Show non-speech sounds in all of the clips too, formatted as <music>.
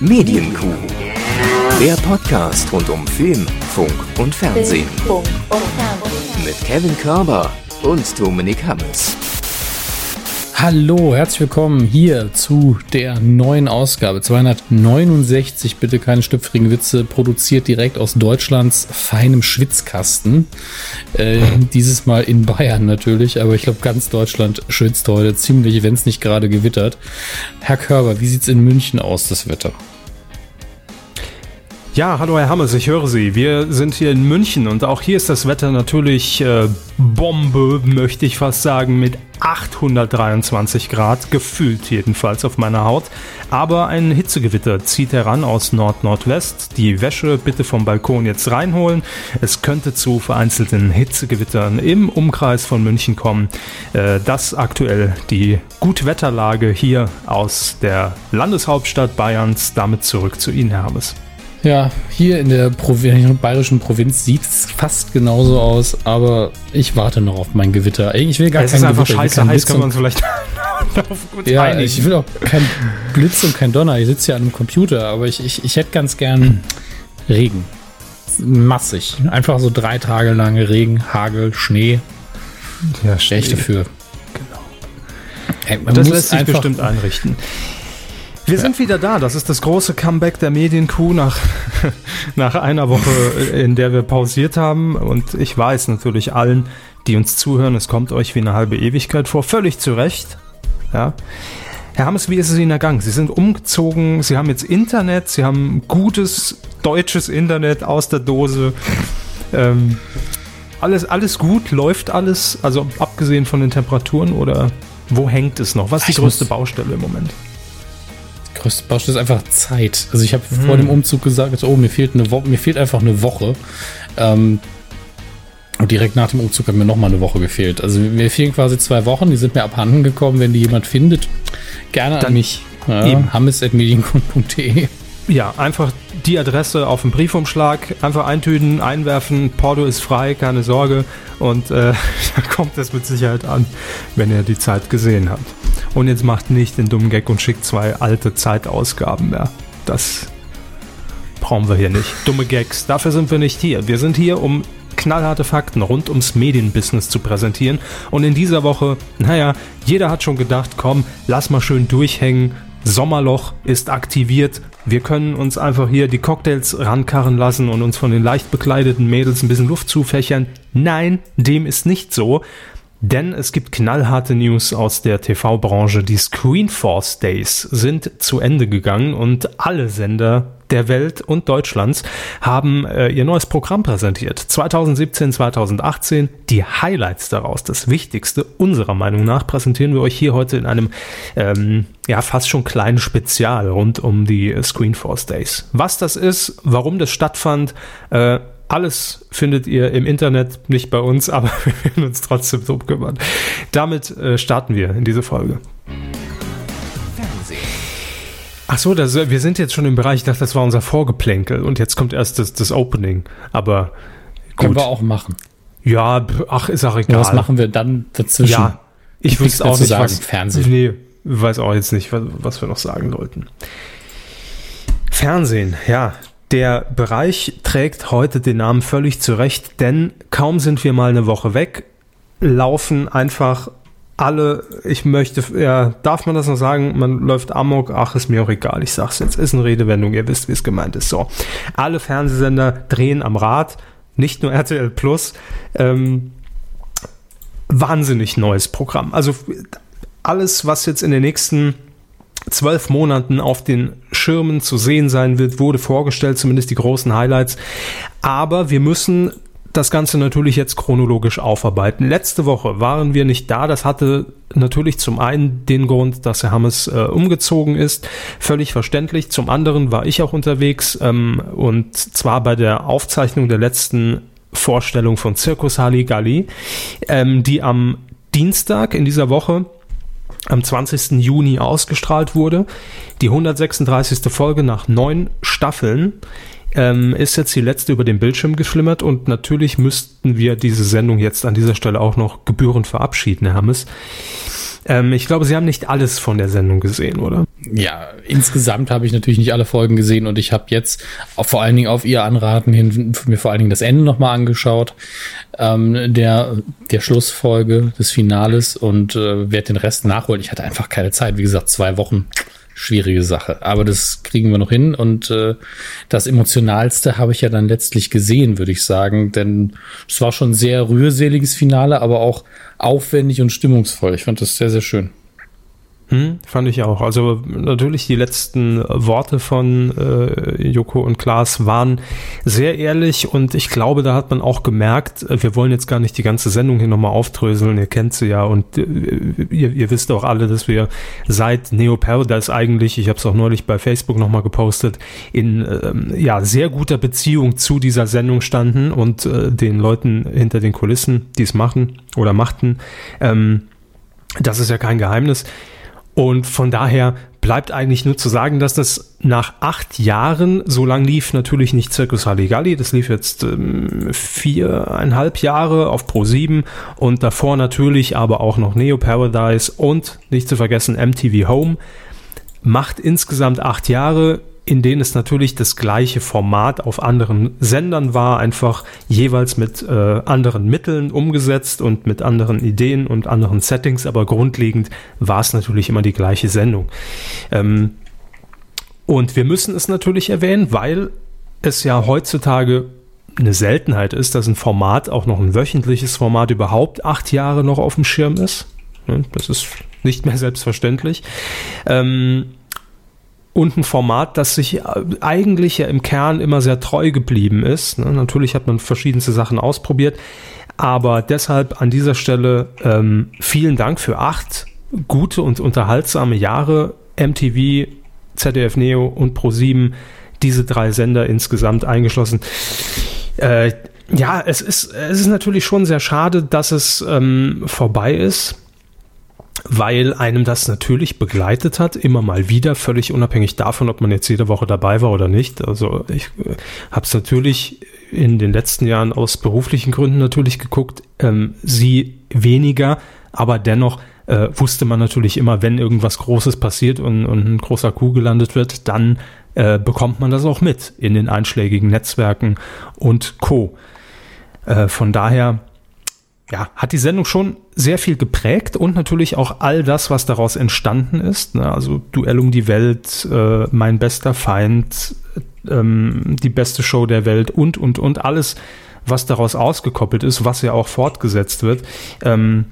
Medienkuh. Der Podcast rund um Film, Funk und Fernsehen. Mit Kevin Körber und Dominik Hammes. Hallo, herzlich willkommen hier zu der neuen Ausgabe 269. Bitte keine stüpfrigen Witze, produziert direkt aus Deutschlands feinem Schwitzkasten. Äh, dieses Mal in Bayern natürlich, aber ich glaube, ganz Deutschland schwitzt heute ziemlich, wenn es nicht gerade gewittert. Herr Körber, wie sieht's in München aus, das Wetter? Ja, hallo Herr Hammers, ich höre Sie. Wir sind hier in München und auch hier ist das Wetter natürlich äh, Bombe, möchte ich fast sagen, mit 823 Grad, gefühlt jedenfalls auf meiner Haut. Aber ein Hitzegewitter zieht heran aus Nord-Nordwest. Die Wäsche bitte vom Balkon jetzt reinholen. Es könnte zu vereinzelten Hitzegewittern im Umkreis von München kommen. Äh, das aktuell die Gutwetterlage hier aus der Landeshauptstadt Bayerns. Damit zurück zu Ihnen, Herr Hammers. Ja, hier in der bayerischen Provinz sieht es fast genauso aus, aber ich warte noch auf mein Gewitter. Ich will gar es kein ist einfach Gewitter, scheiße heiß, kann man vielleicht <laughs> Ja, einigen. ich will auch kein Blitz und kein Donner. Ich sitze ja an einem Computer, aber ich, ich, ich hätte ganz gern Regen. Massig. Einfach so drei Tage lang Regen, Hagel, Schnee. Ja, Schnee. Echt dafür. Genau. Hey, das lässt sich bestimmt einrichten. Wir sind wieder da. Das ist das große Comeback der Medienkuh nach, <laughs> nach einer Woche, in der wir pausiert haben. Und ich weiß natürlich allen, die uns zuhören, es kommt euch wie eine halbe Ewigkeit vor. Völlig zu Recht. Ja. Herr Hammes, wie ist es Ihnen ergangen? Sie sind umgezogen, Sie haben jetzt Internet, Sie haben gutes deutsches Internet aus der Dose. Ähm, alles, alles gut, läuft alles, also abgesehen von den Temperaturen oder wo hängt es noch? Was ist die größte Baustelle im Moment? Größte Baustelle ist einfach Zeit. Also ich habe hm. vor dem Umzug gesagt, oh, mir fehlt eine Woche, mir fehlt einfach eine Woche. Ähm, und direkt nach dem Umzug hat mir nochmal eine Woche gefehlt. Also mir fehlen quasi zwei Wochen, die sind mir abhanden gekommen. Wenn die jemand findet, gerne Dann an mich. Ja, hammes.medienkund.de ja, einfach die Adresse auf dem Briefumschlag, einfach eintüten, einwerfen, Porto ist frei, keine Sorge. Und äh, <laughs> da kommt es mit Sicherheit an, wenn ihr die Zeit gesehen habt. Und jetzt macht nicht den dummen Gag und schickt zwei alte Zeitausgaben mehr. Das brauchen wir hier nicht. Dumme Gags, dafür sind wir nicht hier. Wir sind hier, um knallharte Fakten rund ums Medienbusiness zu präsentieren. Und in dieser Woche, naja, jeder hat schon gedacht, komm, lass mal schön durchhängen. Sommerloch ist aktiviert. Wir können uns einfach hier die Cocktails rankarren lassen und uns von den leicht bekleideten Mädels ein bisschen Luft zufächern. Nein, dem ist nicht so. Denn es gibt knallharte News aus der TV-Branche. Die Screenforce Days sind zu Ende gegangen und alle Sender der Welt und Deutschlands haben äh, ihr neues Programm präsentiert. 2017, 2018, die Highlights daraus, das Wichtigste unserer Meinung nach, präsentieren wir euch hier heute in einem ähm, ja fast schon kleinen Spezial rund um die Screenforce Days. Was das ist, warum das stattfand, äh, alles findet ihr im Internet, nicht bei uns, <laughs> aber wir werden uns trotzdem drum kümmern. Damit äh, starten wir in diese Folge. Ach so, das, wir sind jetzt schon im Bereich, ich dachte, das war unser Vorgeplänkel und jetzt kommt erst das, das Opening. Aber gut. Können wir auch machen. Ja, ach, ist auch egal. Ja, was machen wir dann dazwischen? Ja, ich wüsste auch nicht, sagen, was, Fernsehen. Nee, weiß auch jetzt nicht, was, was wir noch sagen sollten. Fernsehen, ja, der Bereich trägt heute den Namen völlig zurecht, denn kaum sind wir mal eine Woche weg, laufen einfach alle, ich möchte, ja, darf man das noch sagen? Man läuft amok, ach, ist mir auch egal, ich sag's jetzt, ist eine Redewendung, ihr wisst, wie es gemeint ist. So, alle Fernsehsender drehen am Rad, nicht nur <laughs> RTL Plus, ähm, wahnsinnig neues Programm. Also alles, was jetzt in den nächsten zwölf Monaten auf den Schirmen zu sehen sein wird, wurde vorgestellt, zumindest die großen Highlights. Aber wir müssen das Ganze natürlich jetzt chronologisch aufarbeiten. Letzte Woche waren wir nicht da. Das hatte natürlich zum einen den Grund, dass Herr Hammes äh, umgezogen ist. Völlig verständlich. Zum anderen war ich auch unterwegs ähm, und zwar bei der Aufzeichnung der letzten Vorstellung von Circus Halligalli, ähm, die am Dienstag in dieser Woche am 20. Juni ausgestrahlt wurde. Die 136. Folge nach neun Staffeln ähm, ist jetzt die letzte über den Bildschirm geschlimmert und natürlich müssten wir diese Sendung jetzt an dieser Stelle auch noch gebührend verabschieden, Herr Hammes. Ähm, ich glaube, Sie haben nicht alles von der Sendung gesehen, oder? ja, insgesamt habe ich natürlich nicht alle Folgen gesehen und ich habe jetzt vor allen Dingen auf ihr Anraten hin mir vor allen Dingen das Ende nochmal angeschaut, ähm, der, der Schlussfolge des Finales und äh, werde den Rest nachholen. Ich hatte einfach keine Zeit. Wie gesagt, zwei Wochen schwierige Sache. Aber das kriegen wir noch hin. Und äh, das Emotionalste habe ich ja dann letztlich gesehen, würde ich sagen. Denn es war schon ein sehr rührseliges Finale, aber auch aufwendig und stimmungsvoll. Ich fand das sehr, sehr schön. Hm, fand ich auch. Also natürlich die letzten Worte von äh, Joko und Klaas waren sehr ehrlich und ich glaube, da hat man auch gemerkt, äh, wir wollen jetzt gar nicht die ganze Sendung hier nochmal aufdröseln, ihr kennt sie ja und äh, ihr, ihr, wisst auch alle, dass wir seit Neo Paradise eigentlich, ich habe es auch neulich bei Facebook nochmal gepostet, in äh, ja sehr guter Beziehung zu dieser Sendung standen und äh, den Leuten hinter den Kulissen, die es machen oder machten. Ähm, das ist ja kein Geheimnis. Und von daher bleibt eigentlich nur zu sagen, dass das nach acht Jahren, so lang lief natürlich nicht Circus Halligalli, das lief jetzt ähm, viereinhalb Jahre auf Pro 7 und davor natürlich aber auch noch Neo Paradise und nicht zu vergessen MTV Home. Macht insgesamt acht Jahre, in denen es natürlich das gleiche Format auf anderen Sendern war, einfach jeweils mit äh, anderen Mitteln umgesetzt und mit anderen Ideen und anderen Settings, aber grundlegend war es natürlich immer die gleiche Sendung. Ähm, und wir müssen es natürlich erwähnen, weil es ja heutzutage eine Seltenheit ist, dass ein Format, auch noch ein wöchentliches Format, überhaupt acht Jahre noch auf dem Schirm ist. Das ist nicht mehr selbstverständlich. Ähm, und ein Format, das sich äh, eigentlich ja im Kern immer sehr treu geblieben ist. Ne? Natürlich hat man verschiedenste Sachen ausprobiert, aber deshalb an dieser Stelle ähm, vielen Dank für acht gute und unterhaltsame Jahre MTV, ZDF Neo und Pro7, diese drei Sender insgesamt eingeschlossen. Äh, ja, es ist, es ist natürlich schon sehr schade, dass es ähm, vorbei ist weil einem das natürlich begleitet hat, immer mal wieder, völlig unabhängig davon, ob man jetzt jede Woche dabei war oder nicht. Also ich äh, habe es natürlich in den letzten Jahren aus beruflichen Gründen natürlich geguckt, ähm, sie weniger, aber dennoch äh, wusste man natürlich immer, wenn irgendwas Großes passiert und, und ein großer Kuh gelandet wird, dann äh, bekommt man das auch mit in den einschlägigen Netzwerken und Co. Äh, von daher ja, hat die Sendung schon sehr viel geprägt und natürlich auch all das, was daraus entstanden ist. Ne? Also Duell um die Welt, äh, mein bester Feind, ähm, die beste Show der Welt und, und, und alles, was daraus ausgekoppelt ist, was ja auch fortgesetzt wird. Ähm,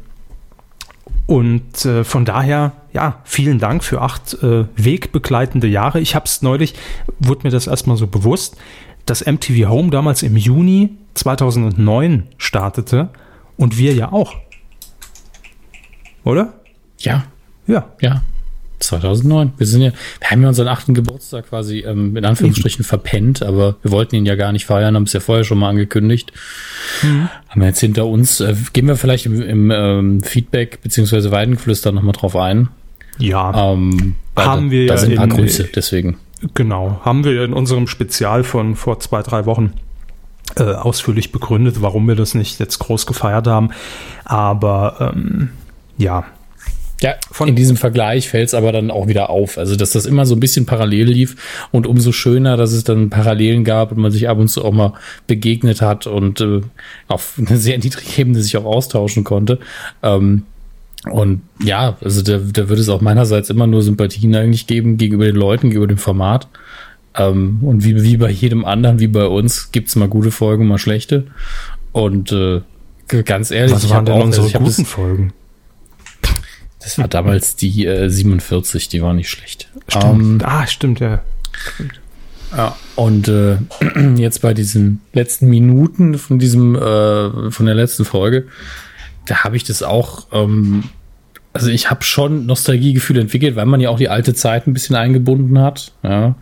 und äh, von daher, ja, vielen Dank für acht äh, wegbegleitende Jahre. Ich habe es neulich, wurde mir das erstmal so bewusst, dass MTV Home damals im Juni 2009 startete und wir ja auch. Oder? Ja. Ja. Ja. 2009. Wir sind ja, wir haben ja unseren achten Geburtstag quasi ähm, in Anführungsstrichen mhm. verpennt, aber wir wollten ihn ja gar nicht feiern, haben es ja vorher schon mal angekündigt. Mhm. Haben wir jetzt hinter uns. Äh, gehen wir vielleicht im, im ähm, Feedback beziehungsweise Weidengeflüster nochmal drauf ein. Ja. Ähm, haben da, wir da ja sind ein paar Grüße, deswegen. Genau. Haben wir in unserem Spezial von vor zwei, drei Wochen äh, ausführlich begründet, warum wir das nicht jetzt groß gefeiert haben. Aber ähm, ja. Ja, von in diesem Vergleich fällt es aber dann auch wieder auf. Also, dass das immer so ein bisschen parallel lief und umso schöner, dass es dann Parallelen gab und man sich ab und zu auch mal begegnet hat und äh, auf eine sehr niedrige Ebene sich auch austauschen konnte. Ähm, und ja, also da, da würde es auch meinerseits immer nur Sympathien eigentlich geben gegenüber den Leuten, gegenüber dem Format. Ähm, und wie, wie bei jedem anderen, wie bei uns, gibt's mal gute Folgen, mal schlechte. Und äh, ganz ehrlich, was waren denn auch, unsere also guten das, Folgen? Das war damals die äh, 47, die war nicht schlecht. Stimmt. Ähm, ah, stimmt, ja. Stimmt. Ja, und äh, <clears throat> jetzt bei diesen letzten Minuten von diesem, äh, von der letzten Folge, da habe ich das auch, ähm, also ich habe schon Nostalgiegefühle entwickelt, weil man ja auch die alte Zeit ein bisschen eingebunden hat. Ja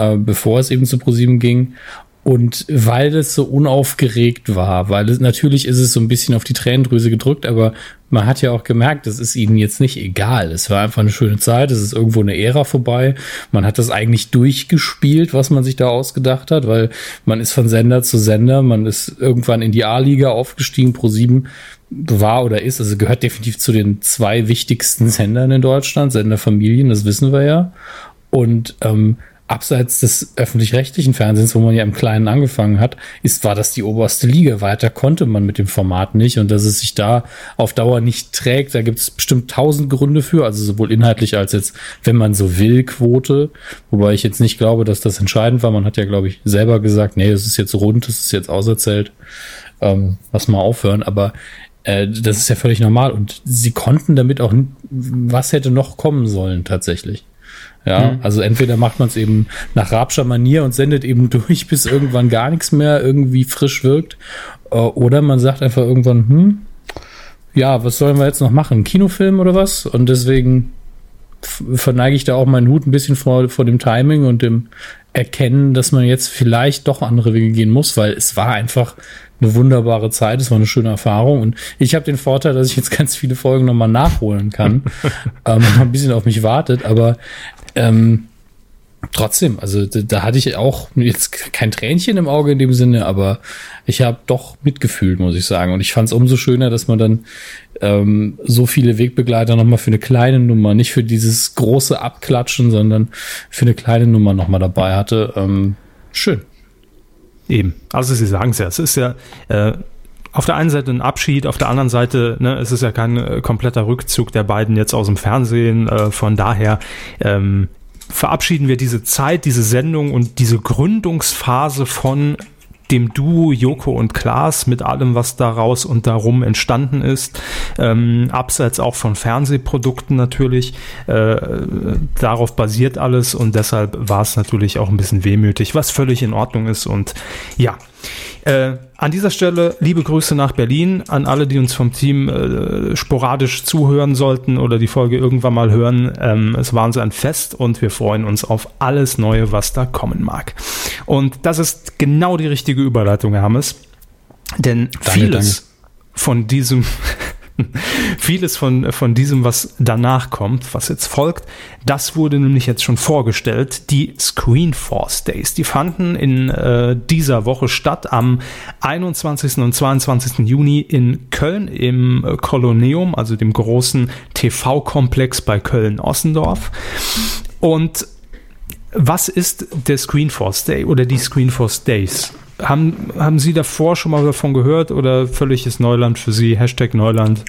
äh, bevor es eben zu ProSieben ging. Und weil es so unaufgeregt war, weil es natürlich ist es so ein bisschen auf die Tränendrüse gedrückt, aber man hat ja auch gemerkt, das ist ihnen jetzt nicht egal. Es war einfach eine schöne Zeit, es ist irgendwo eine Ära vorbei. Man hat das eigentlich durchgespielt, was man sich da ausgedacht hat, weil man ist von Sender zu Sender, man ist irgendwann in die A-Liga aufgestiegen, pro sieben war oder ist, also gehört definitiv zu den zwei wichtigsten Sendern in Deutschland, Senderfamilien, das wissen wir ja. Und ähm, abseits des öffentlich-rechtlichen Fernsehens, wo man ja im Kleinen angefangen hat, ist, war das die oberste Liga. Weiter konnte man mit dem Format nicht und dass es sich da auf Dauer nicht trägt, da gibt es bestimmt tausend Gründe für, also sowohl inhaltlich als jetzt, wenn man so will, Quote, wobei ich jetzt nicht glaube, dass das entscheidend war. Man hat ja, glaube ich, selber gesagt, nee, es ist jetzt rund, es ist jetzt auserzählt, ähm, lass mal aufhören, aber äh, das ist ja völlig normal und sie konnten damit auch, was hätte noch kommen sollen tatsächlich. Ja, mhm. also entweder macht man es eben nach Rabscher Manier und sendet eben <laughs> durch, bis irgendwann gar nichts mehr irgendwie frisch wirkt. Äh, oder man sagt einfach irgendwann, hm, ja, was sollen wir jetzt noch machen? Kinofilm oder was? Und deswegen verneige ich da auch meinen Hut ein bisschen vor, vor dem Timing und dem Erkennen, dass man jetzt vielleicht doch andere Wege gehen muss, weil es war einfach eine wunderbare Zeit, es war eine schöne Erfahrung und ich habe den Vorteil, dass ich jetzt <laughs> ganz viele Folgen nochmal nachholen kann, <laughs> ähm, ein bisschen auf mich wartet, aber ähm, trotzdem, also da, da, hatte ich auch jetzt kein Tränchen im Auge in dem Sinne, aber ich habe doch mitgefühlt, muss ich sagen. Und ich fand es umso schöner, dass man dann ähm, so viele Wegbegleiter nochmal für eine kleine Nummer, nicht für dieses große Abklatschen, sondern für eine kleine Nummer nochmal dabei hatte. Ähm, schön. Eben. Also Sie sagen es ja, es ist ja äh, auf der einen Seite ein Abschied, auf der anderen Seite, ne, es ist ja kein äh, kompletter Rückzug der beiden jetzt aus dem Fernsehen. Äh, von daher ähm, verabschieden wir diese Zeit, diese Sendung und diese Gründungsphase von dem Duo Joko und Klaas mit allem, was daraus und darum entstanden ist, ähm, abseits auch von Fernsehprodukten natürlich. Äh, darauf basiert alles und deshalb war es natürlich auch ein bisschen wehmütig, was völlig in Ordnung ist und ja. Äh, an dieser Stelle liebe Grüße nach Berlin an alle, die uns vom Team äh, sporadisch zuhören sollten oder die Folge irgendwann mal hören. Ähm, es war uns ein Fest und wir freuen uns auf alles Neue, was da kommen mag. Und das ist genau die richtige Überleitung, Herr Hammes. Denn danke, vieles danke. von diesem <laughs> Vieles von, von diesem, was danach kommt, was jetzt folgt, das wurde nämlich jetzt schon vorgestellt. Die Screenforce Days, die fanden in äh, dieser Woche statt am 21. und 22. Juni in Köln im äh, Koloneum, also dem großen TV-Komplex bei Köln-Ossendorf. Und was ist der Screenforce Day oder die Screenforce Days? Haben, haben Sie davor schon mal davon gehört oder völliges Neuland für Sie? Hashtag Neuland.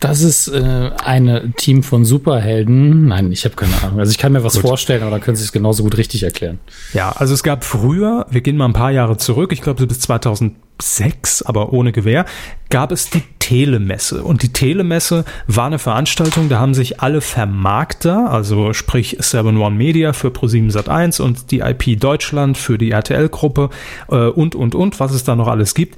Das ist äh, ein Team von Superhelden. Nein, ich habe keine Ahnung. Also ich kann mir was gut. vorstellen, aber dann können Sie es genauso gut richtig erklären. Ja, also es gab früher, wir gehen mal ein paar Jahre zurück, ich glaube bis 2006, aber ohne Gewehr, gab es die Telemesse. Und die Telemesse war eine Veranstaltung, da haben sich alle Vermarkter, also sprich 7 One Media für Pro7 Sat1 und die IP Deutschland für die RTL-Gruppe äh, und, und, und, was es da noch alles gibt,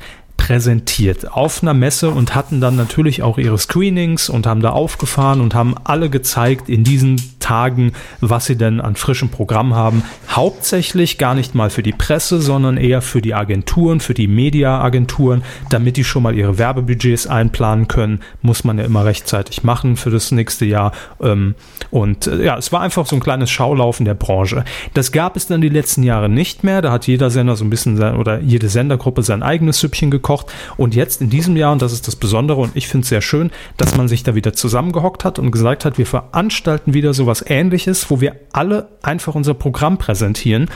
präsentiert auf einer Messe und hatten dann natürlich auch ihre Screenings und haben da aufgefahren und haben alle gezeigt in diesen Tagen, was sie denn an frischem Programm haben. Hauptsächlich gar nicht mal für die Presse, sondern eher für die Agenturen, für die Media-Agenturen, damit die schon mal ihre Werbebudgets einplanen können. Muss man ja immer rechtzeitig machen für das nächste Jahr. Ähm, und äh, ja, es war einfach so ein kleines Schaulaufen der Branche. Das gab es dann die letzten Jahre nicht mehr. Da hat jeder Sender so ein bisschen sein, oder jede Sendergruppe sein eigenes Süppchen gekocht gekocht. Und jetzt in diesem Jahr, und das ist das Besondere, und ich finde es sehr schön, dass man sich da wieder zusammengehockt hat und gesagt hat, wir veranstalten wieder sowas ähnliches, wo wir alle einfach unser Programm präsentieren.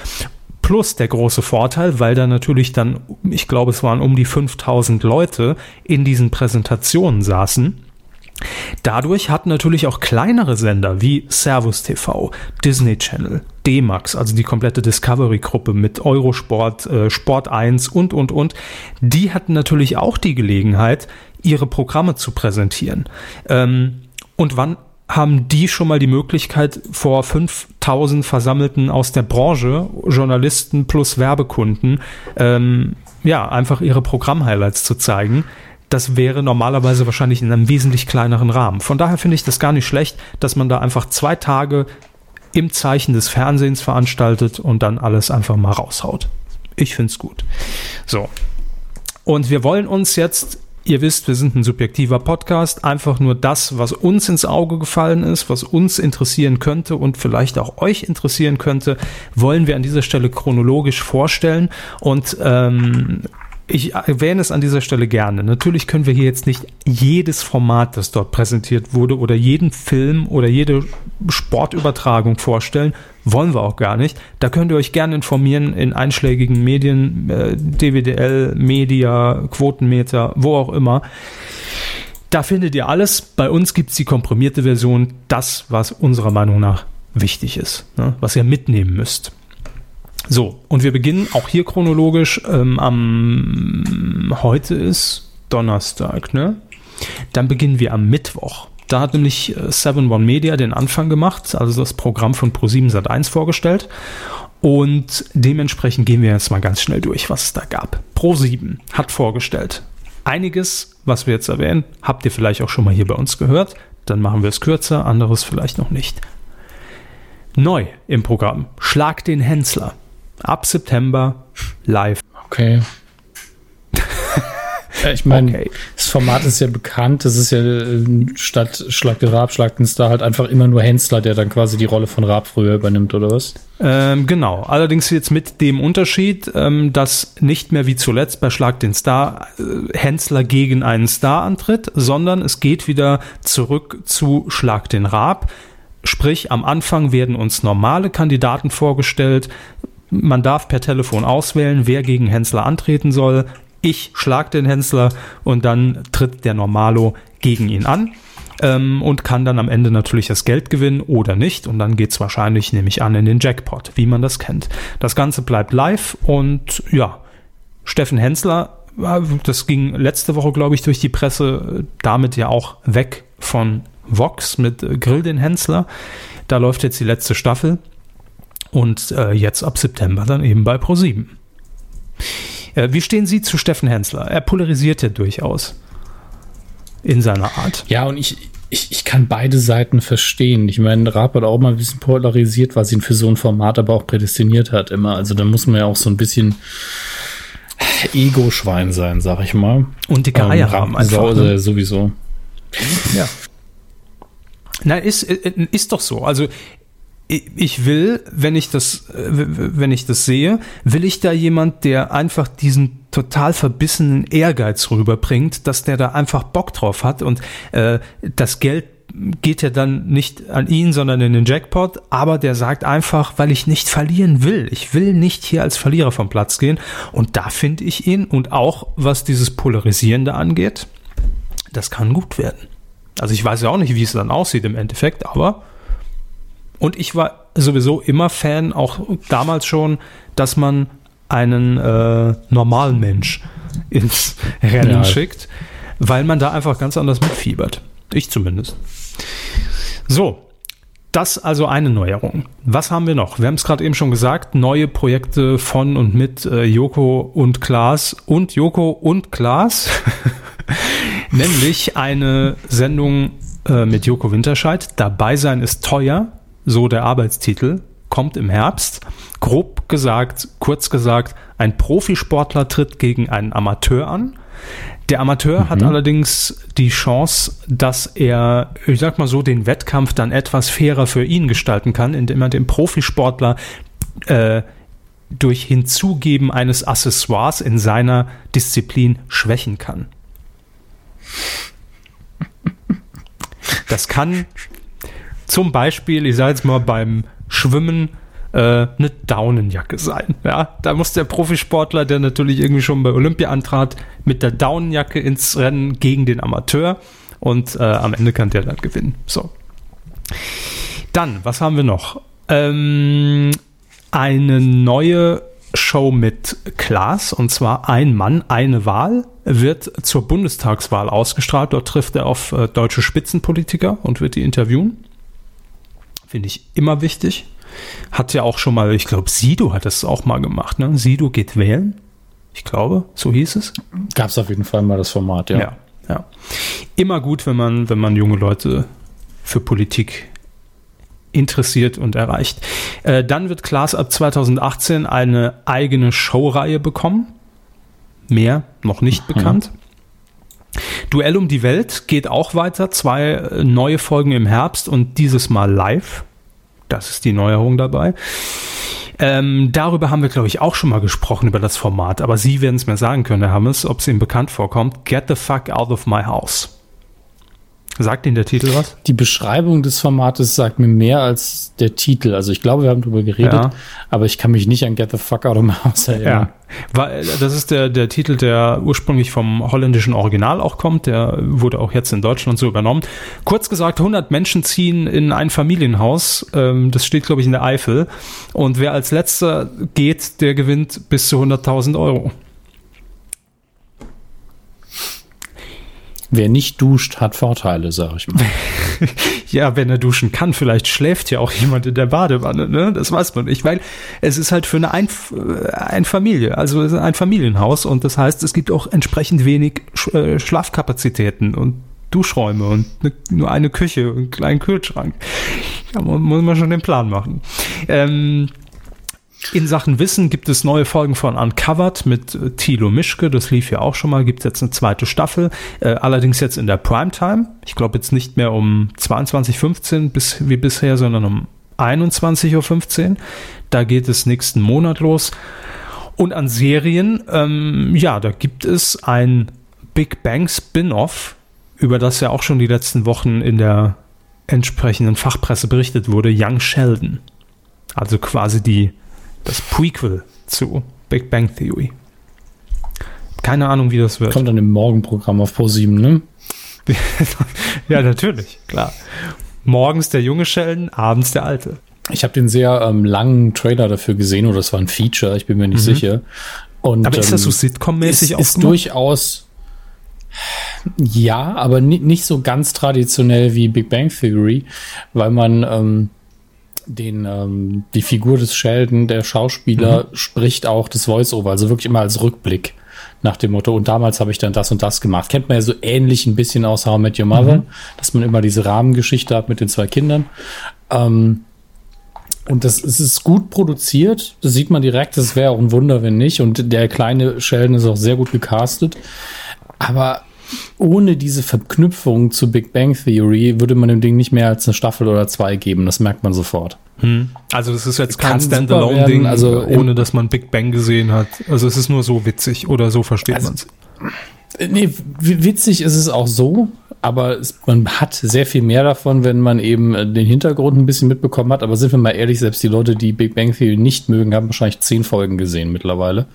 Plus der große Vorteil, weil da natürlich dann, ich glaube, es waren um die 5000 Leute in diesen Präsentationen saßen Dadurch hatten natürlich auch kleinere Sender wie Servus TV, Disney Channel, D-Max, also die komplette Discovery-Gruppe mit Eurosport, äh, Sport 1 und, und, und, die hatten natürlich auch die Gelegenheit, ihre Programme zu präsentieren. Ähm, und wann haben die schon mal die Möglichkeit, vor 5000 Versammelten aus der Branche, Journalisten plus Werbekunden, ähm, ja, einfach ihre Programm-Highlights zu zeigen das wäre normalerweise wahrscheinlich in einem wesentlich kleineren Rahmen. Von daher finde ich das gar nicht schlecht, dass man da einfach zwei Tage im Zeichen des Fernsehens veranstaltet und dann alles einfach mal raushaut. Ich finde es gut. So. Und wir wollen uns jetzt Ihr wisst, wir sind ein subjektiver Podcast. Einfach nur das, was uns ins Auge gefallen ist, was uns interessieren könnte und vielleicht auch euch interessieren könnte, wollen wir an dieser Stelle chronologisch vorstellen. Und ähm, ich erwähne es an dieser Stelle gerne. Natürlich können wir hier jetzt nicht jedes Format, das dort präsentiert wurde, oder jeden Film oder jede Sportübertragung vorstellen. Wollen wir auch gar nicht. Da könnt ihr euch gerne informieren in einschlägigen Medien, äh, DWDL, Media, Quotenmeter, wo auch immer. Da findet ihr alles. Bei uns gibt es die komprimierte Version, das, was unserer Meinung nach wichtig ist, ne? was ihr mitnehmen müsst. So, und wir beginnen auch hier chronologisch ähm, am heute ist Donnerstag, ne? Dann beginnen wir am Mittwoch. Da hat nämlich 7 äh, One Media den Anfang gemacht, also das Programm von Pro7 Sat1 vorgestellt. Und dementsprechend gehen wir jetzt mal ganz schnell durch, was es da gab. Pro7 hat vorgestellt. Einiges, was wir jetzt erwähnen, habt ihr vielleicht auch schon mal hier bei uns gehört. Dann machen wir es kürzer, anderes vielleicht noch nicht. Neu im Programm. Schlag den Hensler ab September live. Okay. ich meine, okay. das Format ist ja bekannt. Das ist ja äh, statt Schlag den Raab, Schlag den Star halt einfach immer nur Hensler, der dann quasi die Rolle von Raab früher übernimmt, oder was? Ähm, genau. Allerdings jetzt mit dem Unterschied, ähm, dass nicht mehr wie zuletzt bei Schlag den Star äh, Hensler gegen einen Star antritt, sondern es geht wieder zurück zu Schlag den Raab. Sprich, am Anfang werden uns normale Kandidaten vorgestellt, man darf per Telefon auswählen, wer gegen Hensler antreten soll. Ich schlag den Hensler und dann tritt der Normalo gegen ihn an ähm, und kann dann am Ende natürlich das Geld gewinnen oder nicht. Und dann geht es wahrscheinlich, nehme ich an, in den Jackpot, wie man das kennt. Das Ganze bleibt live und ja, Steffen Hensler, äh, das ging letzte Woche, glaube ich, durch die Presse, damit ja auch weg von Vox mit Grill den Hensler. Da läuft jetzt die letzte Staffel und äh, jetzt ab September dann eben bei Pro7. Äh, wie stehen Sie zu Steffen Hensler? Er polarisiert ja durchaus in seiner Art. Ja, und ich, ich, ich kann beide Seiten verstehen. Ich meine, Raab hat auch mal ein bisschen polarisiert, was ihn für so ein Format aber auch prädestiniert hat immer. Also da muss man ja auch so ein bisschen Ego-Schwein sein, sag ich mal. Und dicke Eier ähm, haben einfach. Ne? Sowieso. Ja. Na, ist, äh, ist doch so. Also ich will, wenn ich das, äh, wenn ich das sehe, will ich da jemand, der einfach diesen total verbissenen Ehrgeiz rüberbringt, dass der da einfach Bock drauf hat und äh, das Geld geht ja dann nicht an ihn, sondern in den Jackpot, aber der sagt einfach, weil ich nicht verlieren will. Ich will nicht hier als Verlierer vom Platz gehen und da finde ich ihn und auch was dieses Polarisierende angeht, das kann gut werden. Also ich weiß ja auch nicht, wie es dann aussieht im Endeffekt, aber und ich war sowieso immer Fan, auch damals schon, dass man einen äh, normalen Mensch ins Rennen ja. schickt, weil man da einfach ganz anders mitfiebert. Ich zumindest. So, das also eine Neuerung. Was haben wir noch? Wir haben es gerade eben schon gesagt, neue Projekte von und mit äh, Joko und Klaas und Joko und Klaas. <laughs> Nämlich eine Sendung äh, mit Joko Winterscheid. Dabei sein ist teuer so der Arbeitstitel, kommt im Herbst. Grob gesagt, kurz gesagt, ein Profisportler tritt gegen einen Amateur an. Der Amateur mhm. hat allerdings die Chance, dass er, ich sag mal so, den Wettkampf dann etwas fairer für ihn gestalten kann, indem er den Profisportler äh, durch Hinzugeben eines Accessoires in seiner Disziplin schwächen kann. Das kann zum Beispiel, ich sage jetzt mal beim Schwimmen, äh, eine Daunenjacke sein. Ja, da muss der Profisportler, der natürlich irgendwie schon bei Olympia antrat, mit der Daunenjacke ins Rennen gegen den Amateur und äh, am Ende kann der dann gewinnen. So. Dann, was haben wir noch? Ähm, eine neue Show mit Klaas und zwar ein Mann, eine Wahl wird zur Bundestagswahl ausgestrahlt. Dort trifft er auf äh, deutsche Spitzenpolitiker und wird die interviewen. Finde ich immer wichtig. Hat ja auch schon mal, ich glaube, Sido hat das auch mal gemacht. Ne? Sido geht wählen. Ich glaube, so hieß es. Gab es auf jeden Fall mal das Format, ja. ja. Ja, Immer gut, wenn man, wenn man junge Leute für Politik interessiert und erreicht. Äh, dann wird Klaas ab 2018 eine eigene Showreihe bekommen. Mehr noch nicht mhm. bekannt. Duell um die Welt geht auch weiter. Zwei neue Folgen im Herbst und dieses Mal live. Das ist die Neuerung dabei. Ähm, darüber haben wir, glaube ich, auch schon mal gesprochen, über das Format. Aber Sie werden es mir sagen können, Herr Hammes, ob es Ihnen bekannt vorkommt. Get the fuck out of my house. Sagt Ihnen der Titel was? Die Beschreibung des Formates sagt mir mehr als der Titel. Also ich glaube, wir haben darüber geredet, ja. aber ich kann mich nicht an Get the Fuck Out of My House erinnern. Ja, das ist der, der Titel, der ursprünglich vom holländischen Original auch kommt. Der wurde auch jetzt in Deutschland so übernommen. Kurz gesagt, 100 Menschen ziehen in ein Familienhaus. Ähm, das steht, glaube ich, in der Eifel. Und wer als letzter geht, der gewinnt bis zu 100.000 Euro. Wer nicht duscht, hat Vorteile, sag ich mal. <laughs> ja, wenn er duschen kann, vielleicht schläft ja auch jemand in der Badewanne, ne? Das weiß man nicht, weil es ist halt für eine Einf äh, ein Familie, also ein Familienhaus und das heißt, es gibt auch entsprechend wenig äh, Schlafkapazitäten und Duschräume und ne, nur eine Küche und einen kleinen Kühlschrank. Da muss man schon den Plan machen. Ähm, in Sachen Wissen gibt es neue Folgen von Uncovered mit äh, Thilo Mischke. Das lief ja auch schon mal. Gibt jetzt eine zweite Staffel. Äh, allerdings jetzt in der Primetime. Ich glaube jetzt nicht mehr um 22.15 bis, wie bisher, sondern um 21.15 Uhr. Da geht es nächsten Monat los. Und an Serien, ähm, ja, da gibt es ein Big Bang Spin-off, über das ja auch schon die letzten Wochen in der entsprechenden Fachpresse berichtet wurde, Young Sheldon. Also quasi die das Prequel zu Big Bang Theory. Keine Ahnung, wie das wird. Kommt dann im Morgenprogramm auf Pro7, ne? <laughs> ja, natürlich, klar. Morgens der junge Sheldon, abends der alte. Ich habe den sehr ähm, langen Trailer dafür gesehen, oder das war ein Feature, ich bin mir nicht mhm. sicher. Und, aber ist das so ähm, Sitcom-mäßig Ist, ist durchaus, ja, aber nicht so ganz traditionell wie Big Bang Theory, weil man ähm, den ähm, die Figur des Sheldon, der Schauspieler, mhm. spricht auch das Voice-Over, also wirklich immer als Rückblick nach dem Motto, und damals habe ich dann das und das gemacht. Kennt man ja so ähnlich ein bisschen aus How I Met Your Mother, mhm. dass man immer diese Rahmengeschichte hat mit den zwei Kindern. Ähm, und das es ist gut produziert, das sieht man direkt, das wäre auch ein Wunder, wenn nicht. Und der kleine Sheldon ist auch sehr gut gecastet. Aber ohne diese Verknüpfung zu Big Bang Theory würde man dem Ding nicht mehr als eine Staffel oder zwei geben. Das merkt man sofort. Hm. Also das ist jetzt kein Standalone-Ding, also ohne dass man Big Bang gesehen hat. Also es ist nur so witzig oder so versteht also, man es. Nee, witzig ist es auch so, aber es, man hat sehr viel mehr davon, wenn man eben äh, den Hintergrund ein bisschen mitbekommen hat. Aber sind wir mal ehrlich, selbst die Leute, die Big Bang Theory nicht mögen, haben wahrscheinlich zehn Folgen gesehen mittlerweile.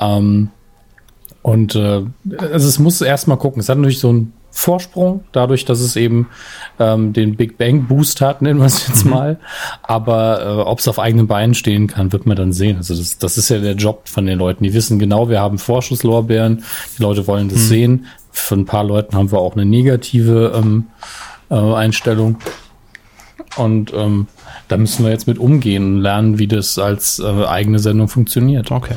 Ähm, und äh, also es muss erstmal gucken. Es hat natürlich so einen Vorsprung, dadurch, dass es eben ähm, den Big Bang Boost hat, nennen wir es jetzt mhm. mal. Aber äh, ob es auf eigenen Beinen stehen kann, wird man dann sehen. Also das, das ist ja der Job von den Leuten. Die wissen genau, wir haben Vorschusslorbeeren, die Leute wollen das mhm. sehen. Für ein paar Leuten haben wir auch eine negative ähm, äh, Einstellung. Und ähm, da müssen wir jetzt mit umgehen und lernen, wie das als äh, eigene Sendung funktioniert. Okay.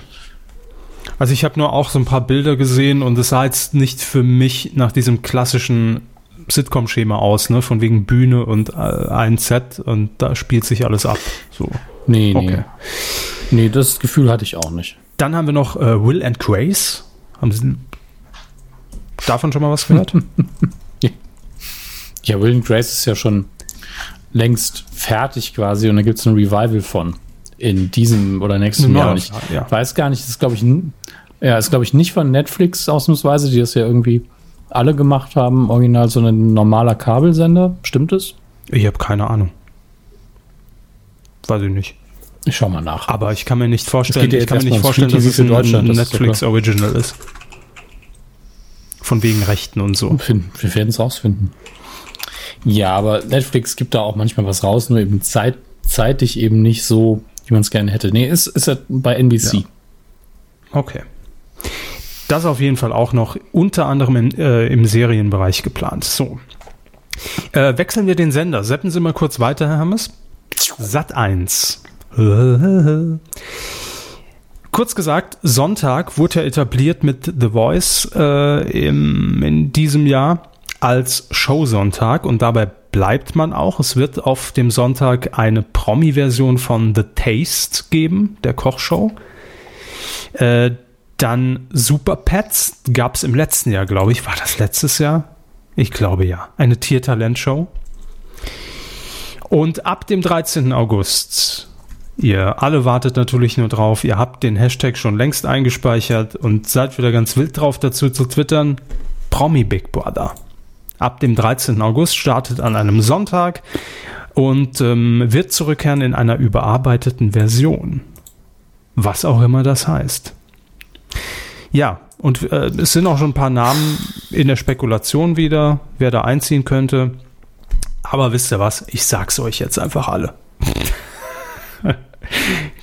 Also ich habe nur auch so ein paar Bilder gesehen und es sah jetzt nicht für mich nach diesem klassischen Sitcom-Schema aus, ne? Von wegen Bühne und äh, ein Set und da spielt sich alles ab. So. Nee, okay. nee. Nee, das Gefühl hatte ich auch nicht. Dann haben wir noch äh, Will and Grace. Haben Sie davon schon mal was gehört? <laughs> ja, Will and Grace ist ja schon längst fertig quasi und da gibt es ein Revival von in diesem oder nächsten Jahr. Ich ja. weiß gar nicht, das ist glaube ich, ja, ist glaube ich nicht von Netflix ausnahmsweise, die das ja irgendwie alle gemacht haben, original, sondern ein normaler Kabelsender. Stimmt es? Ich habe keine Ahnung. Weiß ich nicht. Ich schau mal nach. Aber ich kann mir nicht vorstellen, ich kann mir nicht vorstellen, dass es ein, ein Netflix Original ist. Von wegen Rechten und so. Wir werden es rausfinden. Ja, aber Netflix gibt da auch manchmal was raus, nur eben zeit, zeitig eben nicht so wie man es gerne hätte. Nee, ist, ist er bei NBC. Ja. Okay. Das auf jeden Fall auch noch unter anderem in, äh, im Serienbereich geplant. So. Äh, wechseln wir den Sender. Seppen Sie mal kurz weiter, Herr Hammes. Sat 1. <laughs> Kurz gesagt, Sonntag wurde ja etabliert mit The Voice äh, im, in diesem Jahr als Showsonntag und dabei bleibt man auch. Es wird auf dem Sonntag eine Promi-Version von The Taste geben, der Kochshow. Äh, dann Super Pets gab es im letzten Jahr, glaube ich. War das letztes Jahr? Ich glaube ja. Eine Tiertalent-Show. Und ab dem 13. August, ihr alle wartet natürlich nur drauf, ihr habt den Hashtag schon längst eingespeichert und seid wieder ganz wild drauf dazu zu twittern, Promi Big Brother. Ab dem 13. August startet an einem Sonntag und ähm, wird zurückkehren in einer überarbeiteten Version. Was auch immer das heißt. Ja, und äh, es sind auch schon ein paar Namen in der Spekulation wieder, wer da einziehen könnte. Aber wisst ihr was? Ich sag's euch jetzt einfach alle. <laughs>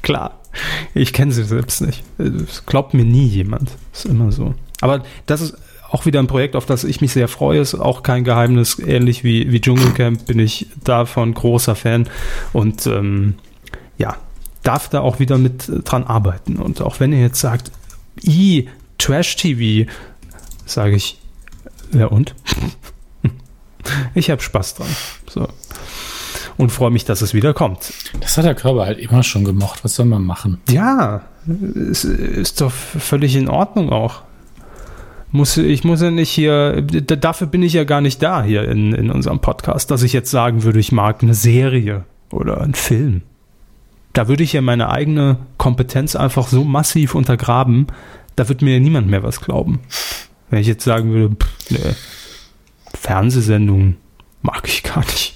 Klar, ich kenne sie selbst nicht. Das glaubt mir nie jemand. Ist immer so. Aber das ist auch wieder ein Projekt, auf das ich mich sehr freue. Ist auch kein Geheimnis. Ähnlich wie, wie Dschungelcamp bin ich davon großer Fan. Und ähm, ja, darf da auch wieder mit dran arbeiten. Und auch wenn ihr jetzt sagt, i, Trash-TV, sage ich, ja und? <laughs> ich habe Spaß dran. So. Und freue mich, dass es wieder kommt. Das hat der Körper halt immer schon gemocht. Was soll man machen? Ja, es ist doch völlig in Ordnung auch. Muss, ich muss ja nicht hier, dafür bin ich ja gar nicht da hier in, in unserem Podcast, dass ich jetzt sagen würde, ich mag eine Serie oder einen Film. Da würde ich ja meine eigene Kompetenz einfach so massiv untergraben, da wird mir niemand mehr was glauben. Wenn ich jetzt sagen würde, pff, nee, Fernsehsendungen mag ich gar nicht.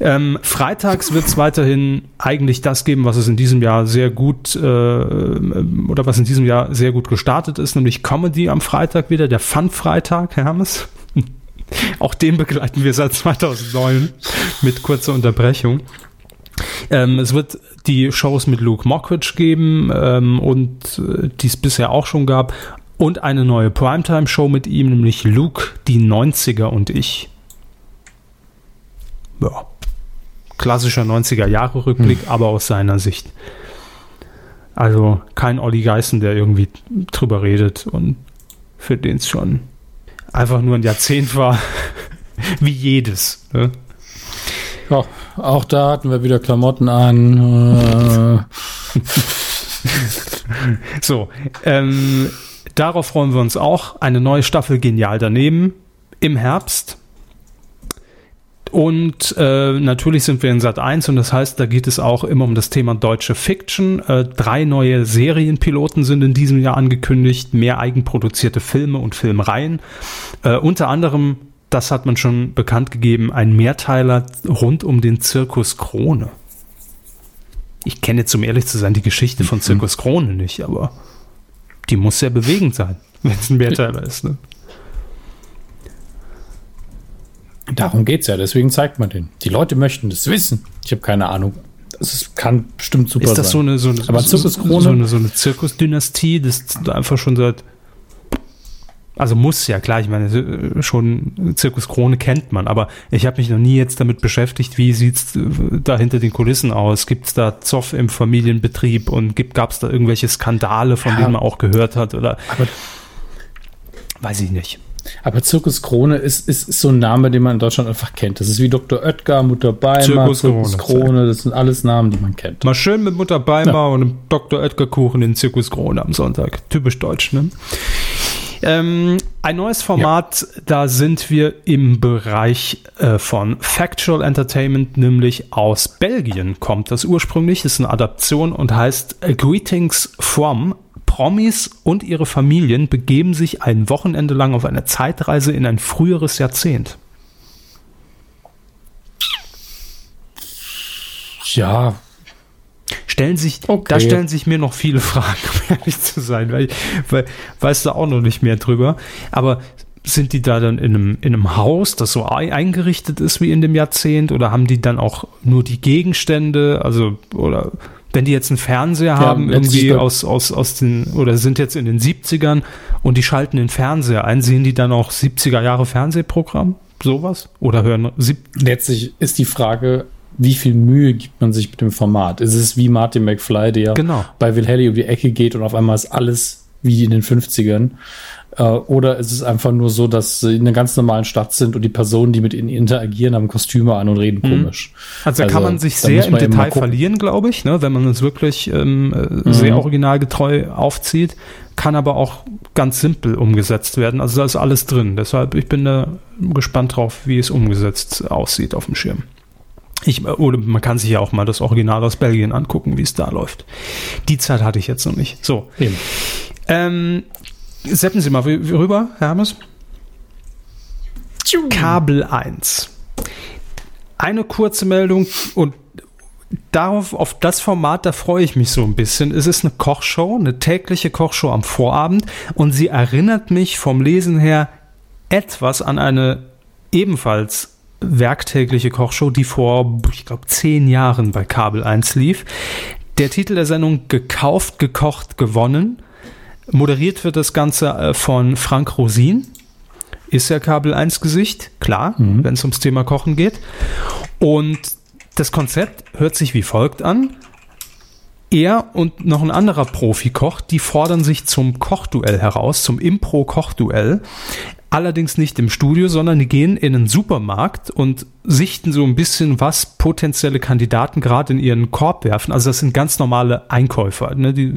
Ähm, freitags wird es weiterhin eigentlich das geben, was es in diesem Jahr sehr gut äh, oder was in diesem Jahr sehr gut gestartet ist, nämlich Comedy am Freitag wieder, der Fun-Freitag, Herr Hammes. <laughs> Auch den begleiten wir seit 2009 mit kurzer Unterbrechung. Ähm, es wird die Shows mit Luke Mockridge geben ähm, und äh, die es bisher auch schon gab. Und eine neue Primetime-Show mit ihm, nämlich Luke, die 90er und ich. Ja. Klassischer 90er-Jahre-Rückblick, hm. aber aus seiner Sicht. Also kein Olli Geißen, der irgendwie drüber redet und für den es schon einfach nur ein Jahrzehnt war, <laughs> wie jedes. Ne? Ja, auch da hatten wir wieder Klamotten an. <laughs> So, ähm, darauf freuen wir uns auch. Eine neue Staffel Genial daneben im Herbst. Und äh, natürlich sind wir in Sat 1 und das heißt, da geht es auch immer um das Thema deutsche Fiction. Äh, drei neue Serienpiloten sind in diesem Jahr angekündigt, mehr eigenproduzierte Filme und Filmreihen. Äh, unter anderem das hat man schon bekannt gegeben, ein Mehrteiler rund um den Zirkus Krone. Ich kenne jetzt, um ehrlich zu sein, die Geschichte von mhm. Zirkus Krone nicht, aber die muss sehr bewegend sein, <laughs> wenn es ein Mehrteiler ist. Ne? Darum geht es ja, deswegen zeigt man den. Die Leute möchten das wissen. Ich habe keine Ahnung. Das kann bestimmt super sein. Ist das sein. so eine, so eine, aber Zirkuskrone? So eine, so eine Zirkusdynastie, das einfach schon seit also muss ja, klar, ich meine, äh, schon Zirkus Krone kennt man, aber ich habe mich noch nie jetzt damit beschäftigt, wie sieht's äh, da hinter den Kulissen aus? Gibt es da Zoff im Familienbetrieb und gab es da irgendwelche Skandale, von ja, denen man auch gehört hat? Oder aber, weiß ich nicht. Aber Zirkus Krone ist, ist, ist so ein Name, den man in Deutschland einfach kennt. Das ist wie Dr. Oetker, Mutter Beimer, Zirkus, Zirkus Krone. Krone. Das sind alles Namen, die man kennt. Mal schön mit Mutter Beimer ja. und einem Dr. Oetker Kuchen in Zirkus Krone am Sonntag. Typisch deutsch, ne? Ähm, ein neues Format, ja. da sind wir im Bereich äh, von Factual Entertainment, nämlich aus Belgien kommt das ursprünglich, ist eine Adaption und heißt Greetings from. Promis und ihre Familien begeben sich ein Wochenende lang auf eine Zeitreise in ein früheres Jahrzehnt. Ja, stellen sich, okay. da stellen sich mir noch viele <laughs> Fragen, um ehrlich zu sein, weil, weil weißt du auch noch nicht mehr drüber. Aber sind die da dann in einem, in einem Haus, das so eingerichtet ist wie in dem Jahrzehnt, oder haben die dann auch nur die Gegenstände, also, oder wenn die jetzt einen Fernseher ja, haben, irgendwie aus, aus, aus den, oder sind jetzt in den 70ern und die schalten den Fernseher ein, sehen die dann auch 70er Jahre Fernsehprogramm? Sowas? Oder hören? Letztlich ist die Frage, wie viel Mühe gibt man sich mit dem Format? Ist es wie Martin McFly, der genau. bei Will Haley um die Ecke geht und auf einmal ist alles wie in den 50ern? Äh, oder ist es einfach nur so, dass sie in einer ganz normalen Stadt sind und die Personen, die mit ihnen interagieren, haben Kostüme an und reden mhm. komisch. Also da kann man sich sehr im Detail verlieren, glaube ich, ne, wenn man es wirklich ähm, äh, mhm. sehr originalgetreu aufzieht. Kann aber auch ganz simpel umgesetzt werden. Also da ist alles drin. Deshalb, ich bin da gespannt drauf, wie es umgesetzt aussieht auf dem Schirm. Ich, oder man kann sich ja auch mal das Original aus Belgien angucken, wie es da läuft. Die Zeit hatte ich jetzt noch nicht. So. Ähm, setzen Sie mal rüber, Hermes. Kabel 1. Eine kurze Meldung und darauf, auf das Format, da freue ich mich so ein bisschen. Es ist eine Kochshow, eine tägliche Kochshow am Vorabend und sie erinnert mich vom Lesen her etwas an eine ebenfalls werktägliche Kochshow, die vor, ich glaube, zehn Jahren bei Kabel 1 lief. Der Titel der Sendung Gekauft, gekocht, gewonnen. Moderiert wird das Ganze äh, von Frank Rosin. Ist ja Kabel 1 Gesicht, klar, mhm. wenn es ums Thema Kochen geht. Und das Konzept hört sich wie folgt an. Er und noch ein anderer Profikoch, die fordern sich zum Kochduell heraus, zum Impro-Kochduell. Allerdings nicht im Studio, sondern die gehen in einen Supermarkt und sichten so ein bisschen, was potenzielle Kandidaten gerade in ihren Korb werfen. Also das sind ganz normale Einkäufer, ne? die,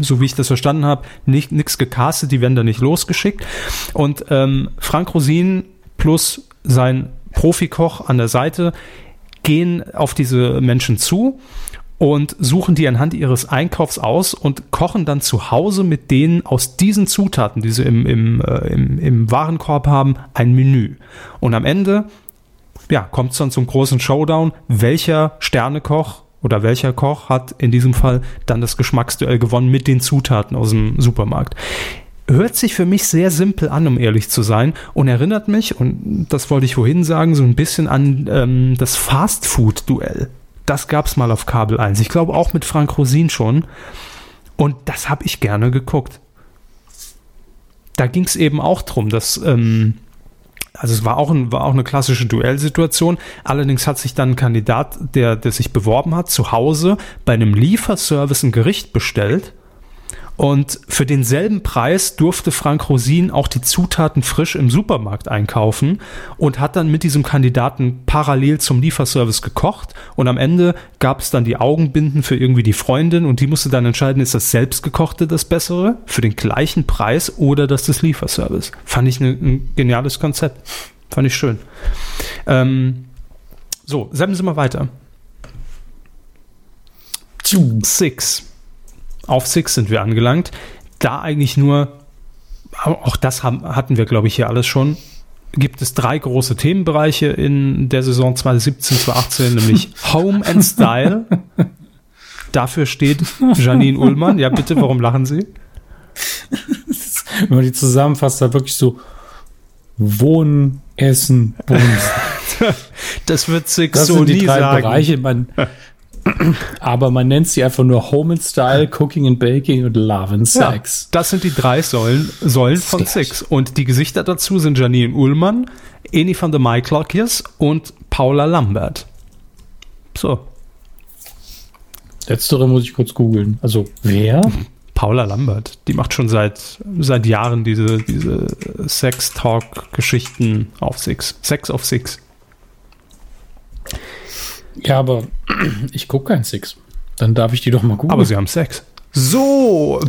so wie ich das verstanden habe, nicht nichts gecastet, die werden da nicht losgeschickt. Und ähm, Frank Rosin plus sein Profikoch an der Seite gehen auf diese Menschen zu und suchen die anhand ihres Einkaufs aus und kochen dann zu Hause mit denen aus diesen Zutaten, die sie im, im, äh, im, im Warenkorb haben, ein Menü. Und am Ende ja, kommt es dann zum großen Showdown, welcher Sternekoch oder welcher Koch hat in diesem Fall dann das Geschmacksduell gewonnen mit den Zutaten aus dem Supermarkt hört sich für mich sehr simpel an, um ehrlich zu sein, und erinnert mich, und das wollte ich vorhin sagen, so ein bisschen an ähm, das Fast-Food-Duell. Das gab es mal auf Kabel 1. Ich glaube auch mit Frank Rosin schon. Und das habe ich gerne geguckt. Da ging es eben auch drum, dass, ähm, also es war auch, ein, war auch eine klassische Duellsituation. Allerdings hat sich dann ein Kandidat, der, der sich beworben hat, zu Hause bei einem Lieferservice ein Gericht bestellt und für denselben Preis durfte Frank Rosin auch die Zutaten frisch im Supermarkt einkaufen und hat dann mit diesem Kandidaten parallel zum Lieferservice gekocht. Und am Ende gab es dann die Augenbinden für irgendwie die Freundin und die musste dann entscheiden, ist das selbstgekochte das Bessere für den gleichen Preis oder das des Lieferservice. Fand ich ne, ein geniales Konzept. Fand ich schön. Ähm, so, sagen Sie mal weiter. Six. Auf Six sind wir angelangt. Da eigentlich nur, auch das haben, hatten wir, glaube ich, hier alles schon, gibt es drei große Themenbereiche in der Saison 2017, 2018, nämlich <laughs> Home and Style. Dafür steht Janine Ullmann. Ja, bitte, warum lachen Sie? Wenn man die zusammenfasst, da wirklich so Wohnen, Essen, Bums. <laughs> Das wird Six das so sind die nie drei sagen. Bereiche. Man, <laughs> aber man nennt sie einfach nur Home and Style, Cooking and Baking und Love and Sex. Ja, das sind die drei Säulen, Säulen von Six. Und die Gesichter dazu sind Janine Ullmann, Eni van der Maiklokjes und Paula Lambert. So. Letztere muss ich kurz googeln. Also, wer? <laughs> Paula Lambert. Die macht schon seit, seit Jahren diese, diese Sex-Talk-Geschichten auf Six. Sex auf Six. Ja, aber <clears throat> ich gucke kein Six. Dann darf ich die doch mal gucken. Aber sie haben Sex. So.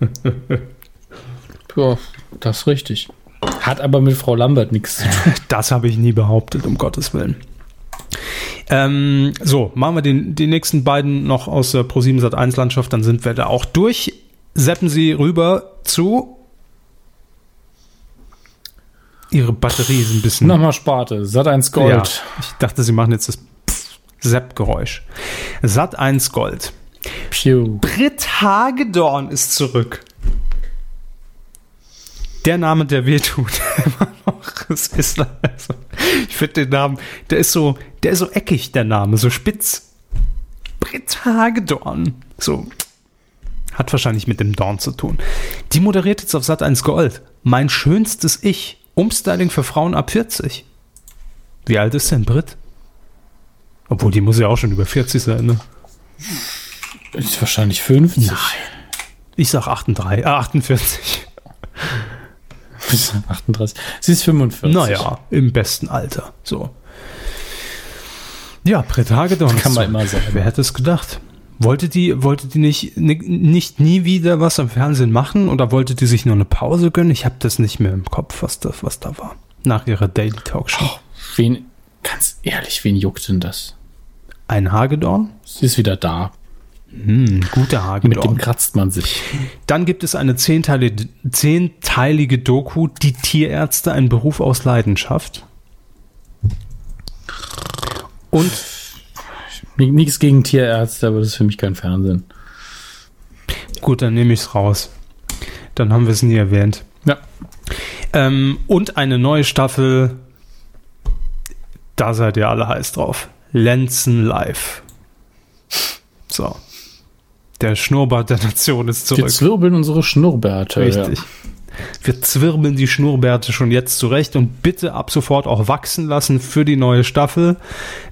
<laughs> ja, das ist richtig. Hat aber mit Frau Lambert nichts zu tun. <laughs> Das habe ich nie behauptet, um Gottes Willen. Ähm, so, machen wir den, die nächsten beiden noch aus der Pro7 Sat 1 Landschaft, dann sind wir da auch durch. Seppen Sie rüber zu. Ihre Batterie ist ein bisschen. Nochmal Sparte, Sat 1 Gold. Ja, ich dachte, Sie machen jetzt das Sepp-Geräusch. Sat 1 Gold. Pew. Britt Hagedorn ist zurück. Der Name, der wehtut. <laughs> es ist also, ich finde den Namen, der ist so, der ist so eckig, der Name, so spitz. Britt Hagedorn. So. Hat wahrscheinlich mit dem Dorn zu tun. Die moderiert jetzt auf Sat 1 Gold. Mein schönstes Ich. Umstyling für Frauen ab 40. Wie alt ist denn Britt? Obwohl, die muss ja auch schon über 40 sein, ne? Ist wahrscheinlich 50. Nein. Ich sag 38, äh, 48. 38. <laughs> Sie ist 45. Naja, im besten Alter. So. Ja, Prätagedon. Kann man immer sagen. Wer hätte es gedacht? Wollte die, wollte die nicht, nicht nie wieder was am Fernsehen machen oder wollte die sich nur eine Pause gönnen? Ich habe das nicht mehr im Kopf, was da, was da war. Nach ihrer Daily Talk Show. Oh, wen, ganz ehrlich, wen juckt denn das? Ein Hagedorn? Sie ist wieder da. Hm, guter Hagedorn. Mit dem kratzt man sich. Dann gibt es eine zehnteilige, zehnteilige Doku, die Tierärzte, ein Beruf aus Leidenschaft. Und nichts gegen Tierärzte, aber das ist für mich kein Fernsehen. Gut, dann nehme ich es raus. Dann haben wir es nie erwähnt. Ja. Ähm, und eine neue Staffel. Da seid ihr alle heiß drauf. Lenzen Live. So. Der Schnurrbart der Nation ist zurück. Wir zwirbeln unsere Schnurrbärte. Richtig. Ja. Wir zwirbeln die Schnurrbärte schon jetzt zurecht und bitte ab sofort auch wachsen lassen für die neue Staffel.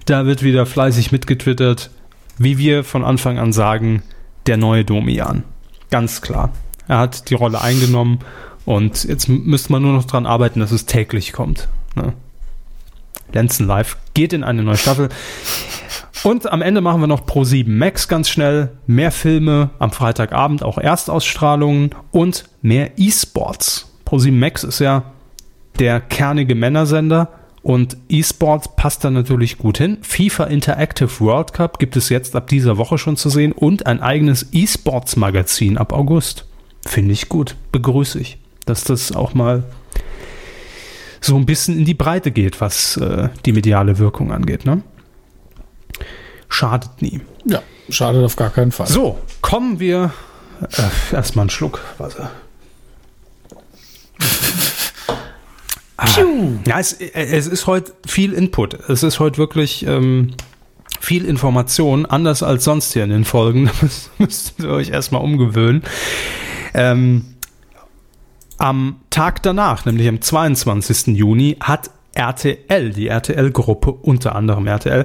Da wird wieder fleißig mitgetwittert, wie wir von Anfang an sagen, der neue Domian. Ganz klar. Er hat die Rolle eingenommen und jetzt müsste man nur noch daran arbeiten, dass es täglich kommt. Ne? Lenzen Live geht in eine neue Staffel. Und am Ende machen wir noch Pro 7 Max ganz schnell. Mehr Filme am Freitagabend, auch Erstausstrahlungen und mehr E-Sports. Pro 7 Max ist ja der kernige Männersender und E-Sports passt da natürlich gut hin. FIFA Interactive World Cup gibt es jetzt ab dieser Woche schon zu sehen und ein eigenes E-Sports Magazin ab August. Finde ich gut. Begrüße ich, dass das auch mal so ein bisschen in die Breite geht, was äh, die mediale Wirkung angeht. Ne? schadet nie. Ja, schadet auf gar keinen Fall. So, kommen wir äh, erstmal einen Schluck Wasser. ah, ja, es, es, ist heute viel Input. Es ist heute wirklich ähm, viel Information, anders als sonst hier in den Folgen. <laughs> Da müsst ihr euch erstmal umgewöhnen. Ähm, am Tag danach, nämlich am 22. Juni, hat RTL, die RTL-Gruppe, unter anderem RTL,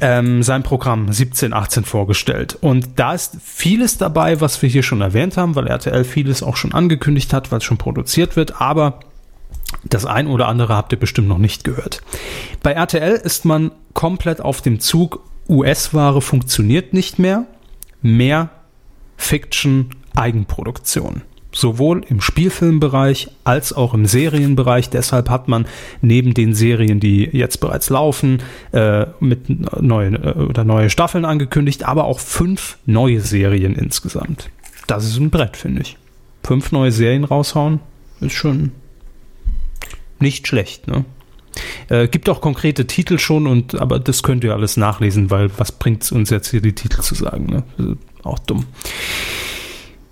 ähm, sein Programm 1718 vorgestellt. Und da ist vieles dabei, was wir hier schon erwähnt haben, weil RTL vieles auch schon angekündigt hat, weil es schon produziert wird, aber das ein oder andere habt ihr bestimmt noch nicht gehört. Bei RTL ist man komplett auf dem Zug, US-Ware funktioniert nicht mehr, mehr Fiction, Eigenproduktion sowohl im Spielfilmbereich als auch im Serienbereich. Deshalb hat man neben den Serien, die jetzt bereits laufen, äh, mit neuen äh, oder neue Staffeln angekündigt, aber auch fünf neue Serien insgesamt. Das ist ein Brett, finde ich. Fünf neue Serien raushauen ist schon nicht schlecht, ne? Äh, gibt auch konkrete Titel schon und aber das könnt ihr alles nachlesen, weil was bringt es uns jetzt hier die Titel zu sagen, ne? Auch dumm.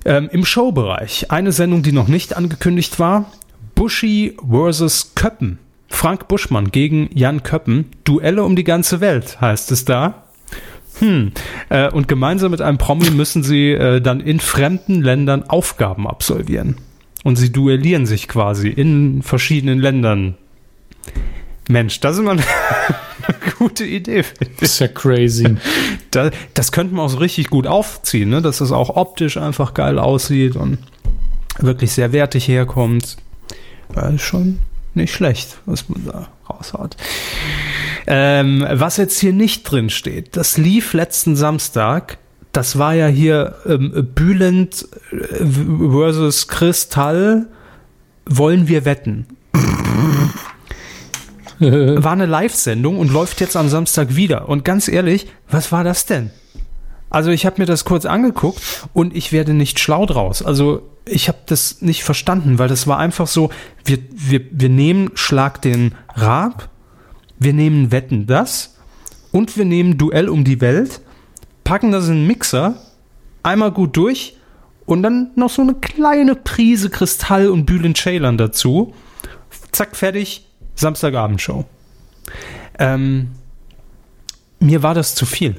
Ähm, Im Showbereich eine Sendung, die noch nicht angekündigt war. Bushy vs. Köppen. Frank Buschmann gegen Jan Köppen. Duelle um die ganze Welt heißt es da. Hm. Äh, und gemeinsam mit einem Promi müssen sie äh, dann in fremden Ländern Aufgaben absolvieren. Und sie duellieren sich quasi in verschiedenen Ländern. Mensch, das ist immer eine <laughs> gute Idee. Das ist ja crazy. <laughs> Das, das könnte man auch so richtig gut aufziehen, ne? dass es auch optisch einfach geil aussieht und wirklich sehr wertig herkommt. Das ist schon nicht schlecht, was man da raushaut. Ähm, was jetzt hier nicht drin steht, das lief letzten Samstag. Das war ja hier ähm, Bülent äh, versus Kristall. Wollen wir wetten? <laughs> war eine Live-Sendung und läuft jetzt am Samstag wieder. Und ganz ehrlich, was war das denn? Also ich habe mir das kurz angeguckt und ich werde nicht schlau draus. Also ich habe das nicht verstanden, weil das war einfach so, wir, wir, wir nehmen Schlag den Rab, wir nehmen Wetten das und wir nehmen Duell um die Welt, packen das in einen Mixer, einmal gut durch und dann noch so eine kleine Prise Kristall und Bülent Ceylan dazu. Zack, fertig, Samstagabendshow. Ähm, mir war das zu viel.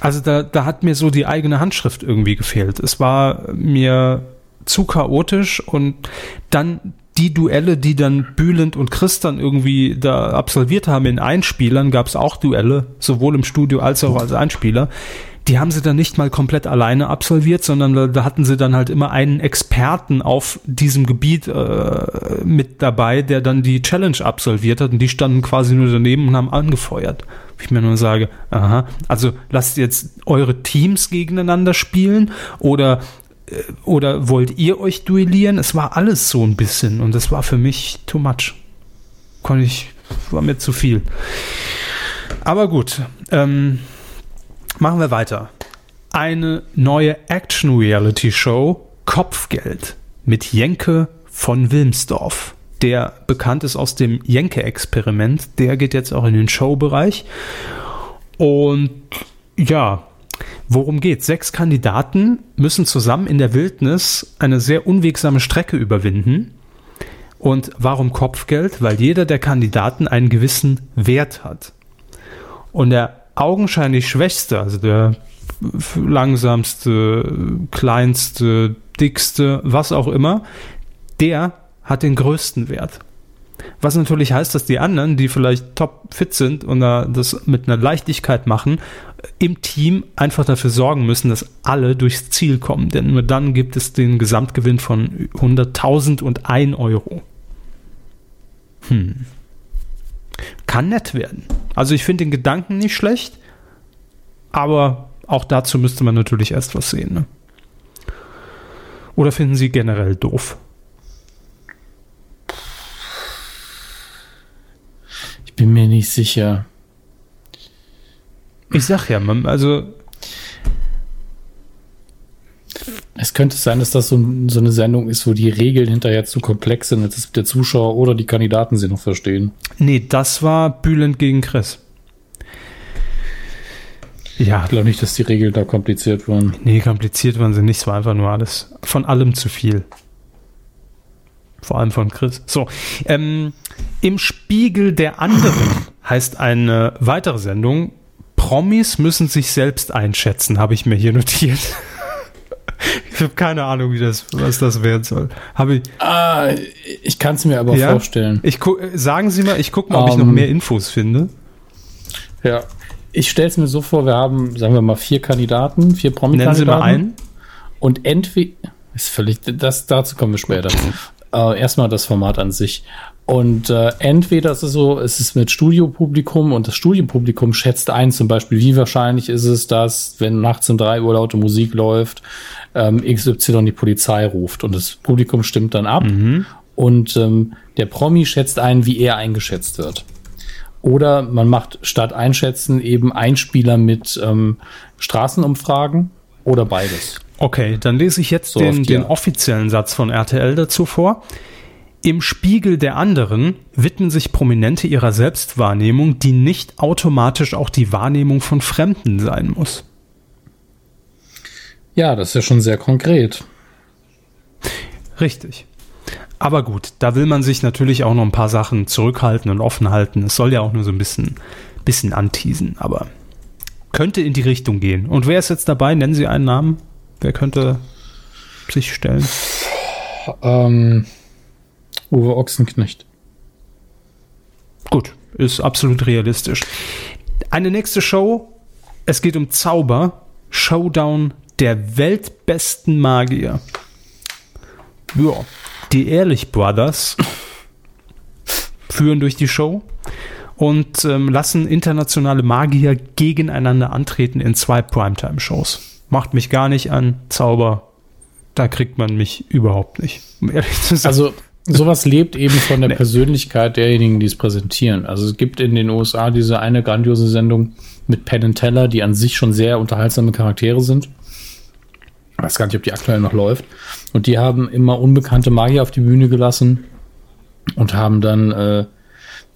Also da, da hat mir so die eigene Handschrift irgendwie gefehlt. Es war mir zu chaotisch und dann die Duelle, die dann Bülent und Christian irgendwie da absolviert haben in Einspielern, gab es auch Duelle, sowohl im Studio als auch als Einspieler. Die haben sie dann nicht mal komplett alleine absolviert, sondern da, hatten sie dann halt immer einen Experten auf diesem Gebiet äh, mit dabei, der dann die Challenge absolviert hat und die standen quasi nur daneben und haben angefeuert. Ich mir nur sage, aha, also lasst jetzt eure Teams gegeneinander spielen oder äh, oder wollt ihr euch duellieren? Es war alles so ein bisschen und das war für mich too much. Konnte ich, war mir zu viel. Aber gut, ähm, Machen wir weiter. Eine neue Action-Reality-Show Kopfgeld mit Jenke von Wilmsdorf. Der bekannt ist aus dem Jenke-Experiment. Der geht jetzt auch in den Showbereich. Und ja, worum geht? Sechs Kandidaten müssen zusammen in der Wildnis eine sehr unwegsame Strecke überwinden. Und warum Kopfgeld? Weil jeder der Kandidaten einen gewissen Wert hat. Und der augenscheinlich schwächste, also der langsamste, kleinste, dickste, was auch immer, der hat den größten Wert. Was natürlich heißt, dass die anderen, die vielleicht top fit sind und das mit einer Leichtigkeit machen, im Team einfach dafür sorgen müssen, dass alle durchs Ziel kommen. Denn nur dann gibt es den Gesamtgewinn von 100.000 und 1 Euro. Hm. Kann nett werden. Also ich finde den Gedanken nicht schlecht, aber auch dazu müsste man natürlich erst was sehen. Ne? Oder finden Sie generell doof? Ich bin mir nicht sicher. Ich sag ja, also Es könnte sein, dass das so, so, eine Sendung ist, wo die Regeln hinterher zu komplex sind, dass der Zuschauer oder die Kandidaten sie noch verstehen. Nee, das war Bülent gegen Chris. Ja. Ich glaube nicht, dass die Regeln da kompliziert waren. Nee, kompliziert waren sie nicht. Es war einfach nur alles von allem zu viel. Vor allem von Chris. So, ähm, im Spiegel der anderen <laughs> heißt eine weitere Sendung. Promis müssen sich selbst einschätzen, habe ich mir hier notiert. Ich habe keine Ahnung, wie das, was das werden soll. Habe ich. Ah, ich kann es mir aber ja? vorstellen. Ich sagen Sie mal, ich gucke mal, ob um, ich noch ähm, mehr Infos finde. Ja, ich stelle es mir so vor, wir haben, sagen wir mal, vier Kandidaten, vier Promi-Kandidaten. Nennen Sie mal einen. Und entweder, ist völlig, das, dazu kommen wir später. äh, erstmal das Format an sich. Und äh, entweder ist es so, es ist mit Studiopublikum und das Studiopublikum schätzt ein, zum Beispiel, wie wahrscheinlich ist es, dass, wenn nachts um drei Uhr laute Musik läuft, ähm, XY die Polizei ruft und das Publikum stimmt dann ab. Mhm. Und ähm, der Promi schätzt ein, wie er eingeschätzt wird. Oder man macht statt Einschätzen eben Einspieler mit ähm, Straßenumfragen oder beides. Okay, dann lese ich jetzt so den, den offiziellen Satz von RTL dazu vor. Im Spiegel der anderen widmen sich Prominente ihrer Selbstwahrnehmung, die nicht automatisch auch die Wahrnehmung von Fremden sein muss. Ja, das ist ja schon sehr konkret. Richtig. Aber gut, da will man sich natürlich auch noch ein paar Sachen zurückhalten und offen halten. Es soll ja auch nur so ein bisschen, bisschen anteasen, aber könnte in die Richtung gehen. Und wer ist jetzt dabei? Nennen Sie einen Namen. Wer könnte sich stellen? Ähm, Uwe Ochsenknecht. Gut, ist absolut realistisch. Eine nächste Show. Es geht um Zauber. Showdown der weltbesten Magier. Ja, die Ehrlich Brothers <laughs> führen durch die Show und ähm, lassen internationale Magier gegeneinander antreten in zwei Primetime-Shows. Macht mich gar nicht an. Zauber, da kriegt man mich überhaupt nicht, um ehrlich zu sein. Also sowas lebt eben von der nee. Persönlichkeit derjenigen, die es präsentieren. Also es gibt in den USA diese eine grandiose Sendung mit Penn and Teller, die an sich schon sehr unterhaltsame Charaktere sind. Ich weiß gar nicht, ob die aktuell noch läuft. Und die haben immer unbekannte Magier auf die Bühne gelassen und haben dann äh,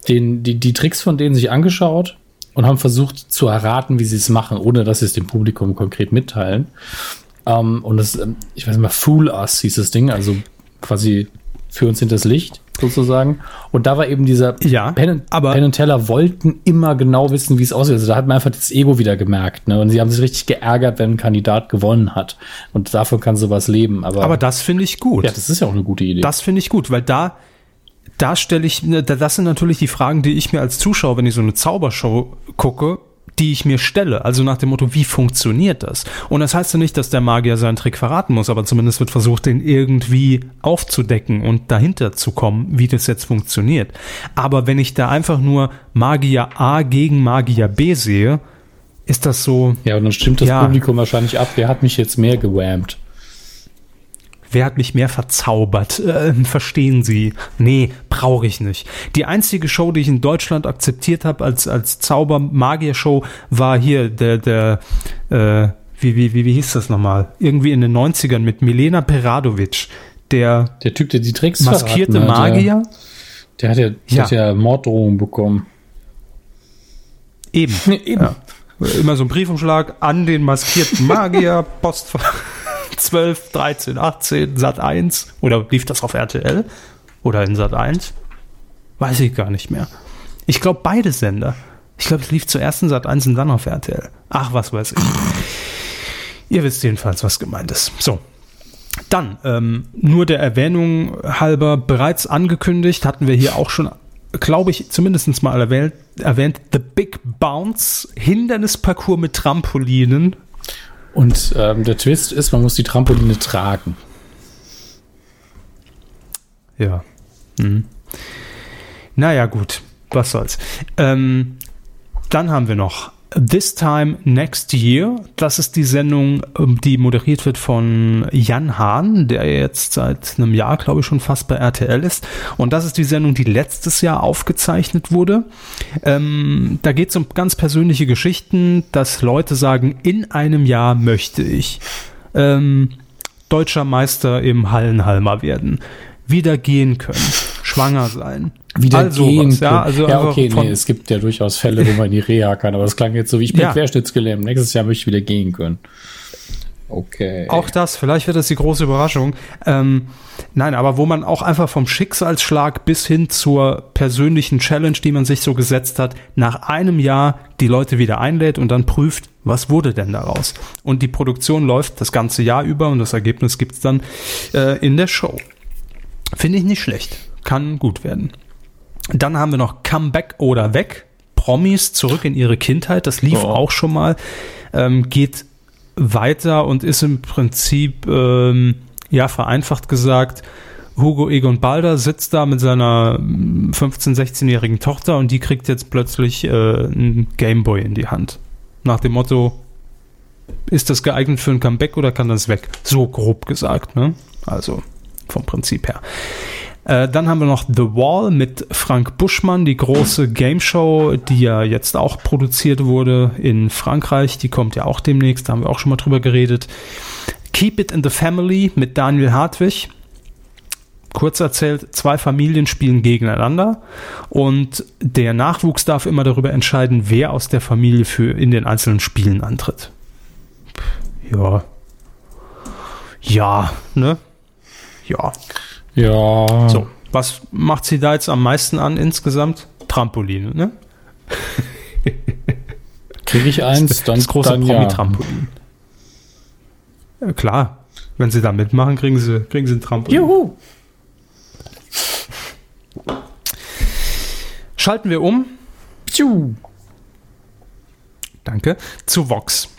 den, die, die Tricks von denen sich angeschaut und haben versucht zu erraten, wie sie es machen, ohne dass sie es dem Publikum konkret mitteilen. Ähm, und das, ähm, ich weiß nicht mal, Fool Us hieß das Ding, also quasi für uns hinters Licht sozusagen. Und da war eben dieser ja, Penn, aber Penn und Teller wollten immer genau wissen, wie es aussieht. Also da hat man einfach das Ego wieder gemerkt. Ne? Und sie haben sich richtig geärgert, wenn ein Kandidat gewonnen hat. Und davon kann sowas leben. Aber, aber das finde ich gut. Ja, das ist ja auch eine gute Idee. Das finde ich gut, weil da da stelle ich, ne, das sind natürlich die Fragen, die ich mir als Zuschauer, wenn ich so eine Zaubershow gucke, die ich mir stelle. Also nach dem Motto, wie funktioniert das? Und das heißt ja nicht, dass der Magier seinen Trick verraten muss, aber zumindest wird versucht, den irgendwie aufzudecken und dahinter zu kommen, wie das jetzt funktioniert. Aber wenn ich da einfach nur Magier A gegen Magier B sehe, ist das so. Ja, und dann stimmt das ja, Publikum wahrscheinlich ab. Wer hat mich jetzt mehr gewammt? Wer hat mich mehr verzaubert? Äh, verstehen Sie? Nee, brauche ich nicht. Die einzige Show, die ich in Deutschland akzeptiert habe als, als Zauber-Magier-Show, war hier der, der, äh, wie, wie, wie, wie hieß das nochmal? Irgendwie in den 90ern mit Milena Peradovic. Der, der Typ, der die Tricks maskierte hat, Magier. Der, der hat ja, der ja. Hat ja Morddrohungen bekommen. Eben. <laughs> Eben. Ja. Immer so ein Briefumschlag an den maskierten Magier, <laughs> Postfach. 12, 13, 18, Sat 1 oder lief das auf RTL oder in Sat 1? Weiß ich gar nicht mehr. Ich glaube beide Sender. Ich glaube, es lief zuerst in Sat 1 und dann auf RTL. Ach, was weiß ich. Ihr wisst jedenfalls, was gemeint ist. So. Dann, ähm, nur der Erwähnung halber, bereits angekündigt, hatten wir hier auch schon, glaube ich, zumindest mal erwähnt, erwähnt, The Big Bounce, Hindernisparcours mit Trampolinen und ähm, der Twist ist, man muss die Trampoline tragen. Ja. Mhm. Naja, gut. Was soll's. Ähm, dann haben wir noch This Time Next Year. Das ist die Sendung, ähm, die moderiert wird von Jan Hahn, der jetzt seit einem Jahr, glaube ich, schon fast bei RTL ist. Und das ist die Sendung, die letztes Jahr aufgezeichnet wurde. Ähm, da geht es um ganz persönliche Geschichten, dass Leute sagen, in einem Jahr möchte ich ähm, deutscher Meister im Hallenhalmer werden, wieder gehen können, schwanger sein, wieder also gehen was, ja, also ja, okay, nee, es gibt ja durchaus Fälle, wo man in die Reha kann, aber das klang jetzt so, wie ich bin ja. querschnittsgelähmt. Nächstes Jahr möchte ich wieder gehen können. Okay. Auch das, vielleicht wird das die große Überraschung. Ähm, nein, aber wo man auch einfach vom Schicksalsschlag bis hin zur persönlichen Challenge, die man sich so gesetzt hat, nach einem Jahr die Leute wieder einlädt und dann prüft, was wurde denn daraus? Und die Produktion läuft das ganze Jahr über und das Ergebnis gibt's dann äh, in der Show. Finde ich nicht schlecht. Kann gut werden. Dann haben wir noch Comeback oder Weg. Promis zurück in ihre Kindheit. Das lief oh. auch schon mal. Ähm, geht weiter und ist im Prinzip, ähm, ja, vereinfacht gesagt, Hugo Egon Balder sitzt da mit seiner 15-, 16-jährigen Tochter und die kriegt jetzt plötzlich äh, einen Gameboy in die Hand. Nach dem Motto, ist das geeignet für ein Comeback oder kann das weg? So grob gesagt, ne? Also vom Prinzip her. Äh, dann haben wir noch The Wall mit Frank Buschmann, die große Game Show, die ja jetzt auch produziert wurde in Frankreich. Die kommt ja auch demnächst, da haben wir auch schon mal drüber geredet. Keep It in the Family mit Daniel Hartwig. Kurz erzählt, zwei Familien spielen gegeneinander und der Nachwuchs darf immer darüber entscheiden, wer aus der Familie für in den einzelnen Spielen antritt. Ja. Ja, ne? Ja. Ja. So, was macht sie da jetzt am meisten an insgesamt? Trampoline, ne? <laughs> Kriege ich eins, dann das große dann Promi-Trampolin. Ja. ja. klar, wenn sie da mitmachen, kriegen sie, kriegen sie ein Trampolin. Juhu! Schalten wir um. Piu. Danke. Zu Vox.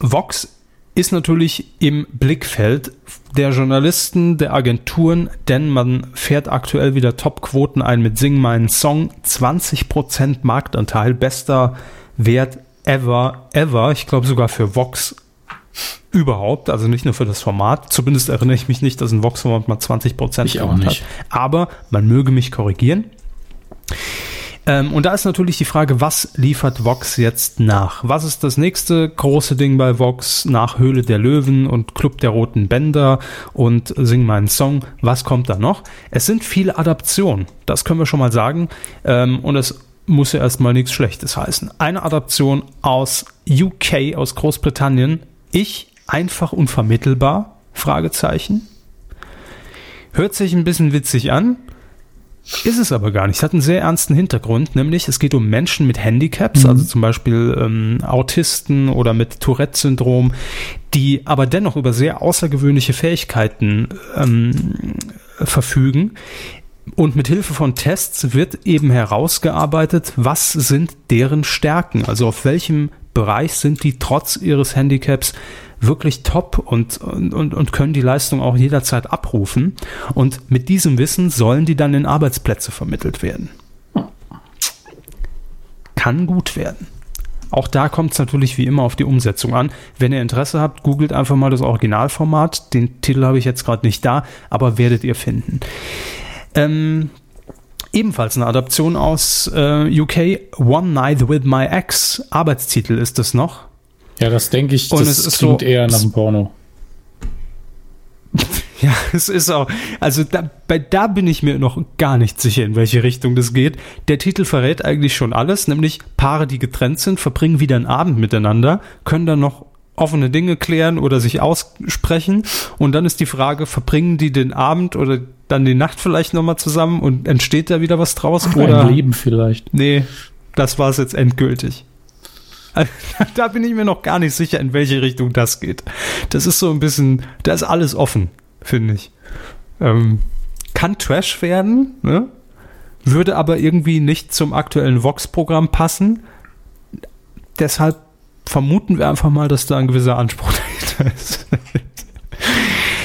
Vox ist natürlich im Blickfeld der Journalisten, der Agenturen, denn man fährt aktuell wieder Topquoten ein mit Sing meinen Song. 20% Marktanteil, bester Wert ever, ever. Ich glaube sogar für Vox überhaupt, also nicht nur für das Format. Zumindest erinnere ich mich nicht, dass ein Vox-Format mal 20% ich auch nicht. hat. Aber man möge mich korrigieren. Ähm, und da ist natürlich die Frage, was liefert Vox jetzt nach? Was ist das nächste große Ding bei Vox nach Höhle der Löwen und Club der Roten Bänder und Sing meinen Song? Was kommt da noch? Es sind viele Adaptionen, das können wir schon mal sagen. Ähm, und es muss ja erstmal nichts Schlechtes heißen. Eine Adaption aus UK, aus Großbritannien. Ich einfach unvermittelbar? Fragezeichen. Hört sich ein bisschen witzig an, ist es aber gar nicht. Es hat einen sehr ernsten Hintergrund, nämlich es geht um Menschen mit Handicaps, mhm. also zum Beispiel ähm, Autisten oder mit Tourette-Syndrom, die aber dennoch über sehr außergewöhnliche Fähigkeiten ähm, verfügen, und mit Hilfe von Tests wird eben herausgearbeitet, was sind deren Stärken, also auf welchem Bereich sind die trotz ihres Handicaps wirklich top und, und, und können die Leistung auch jederzeit abrufen. Und mit diesem Wissen sollen die dann in Arbeitsplätze vermittelt werden. Kann gut werden. Auch da kommt es natürlich wie immer auf die Umsetzung an. Wenn ihr Interesse habt, googelt einfach mal das Originalformat. Den Titel habe ich jetzt gerade nicht da, aber werdet ihr finden. Ähm, ebenfalls eine Adaption aus äh, UK, One Night with My Ex. Arbeitstitel ist es noch. Ja, das denke ich, Und das klingt so, eher nach einem Porno. <laughs> Ja, es ist auch, also da, bei, da bin ich mir noch gar nicht sicher, in welche Richtung das geht. Der Titel verrät eigentlich schon alles, nämlich Paare, die getrennt sind, verbringen wieder einen Abend miteinander, können dann noch offene Dinge klären oder sich aussprechen und dann ist die Frage, verbringen die den Abend oder dann die Nacht vielleicht nochmal zusammen und entsteht da wieder was draus? Ach, oder ein Leben vielleicht. Nee, das war es jetzt endgültig. <laughs> da bin ich mir noch gar nicht sicher, in welche Richtung das geht. Das ist so ein bisschen, da ist alles offen, finde ich. Ähm, kann Trash werden, ne? würde aber irgendwie nicht zum aktuellen Vox-Programm passen. Deshalb vermuten wir einfach mal, dass da ein gewisser Anspruch <laughs> dahinter ist.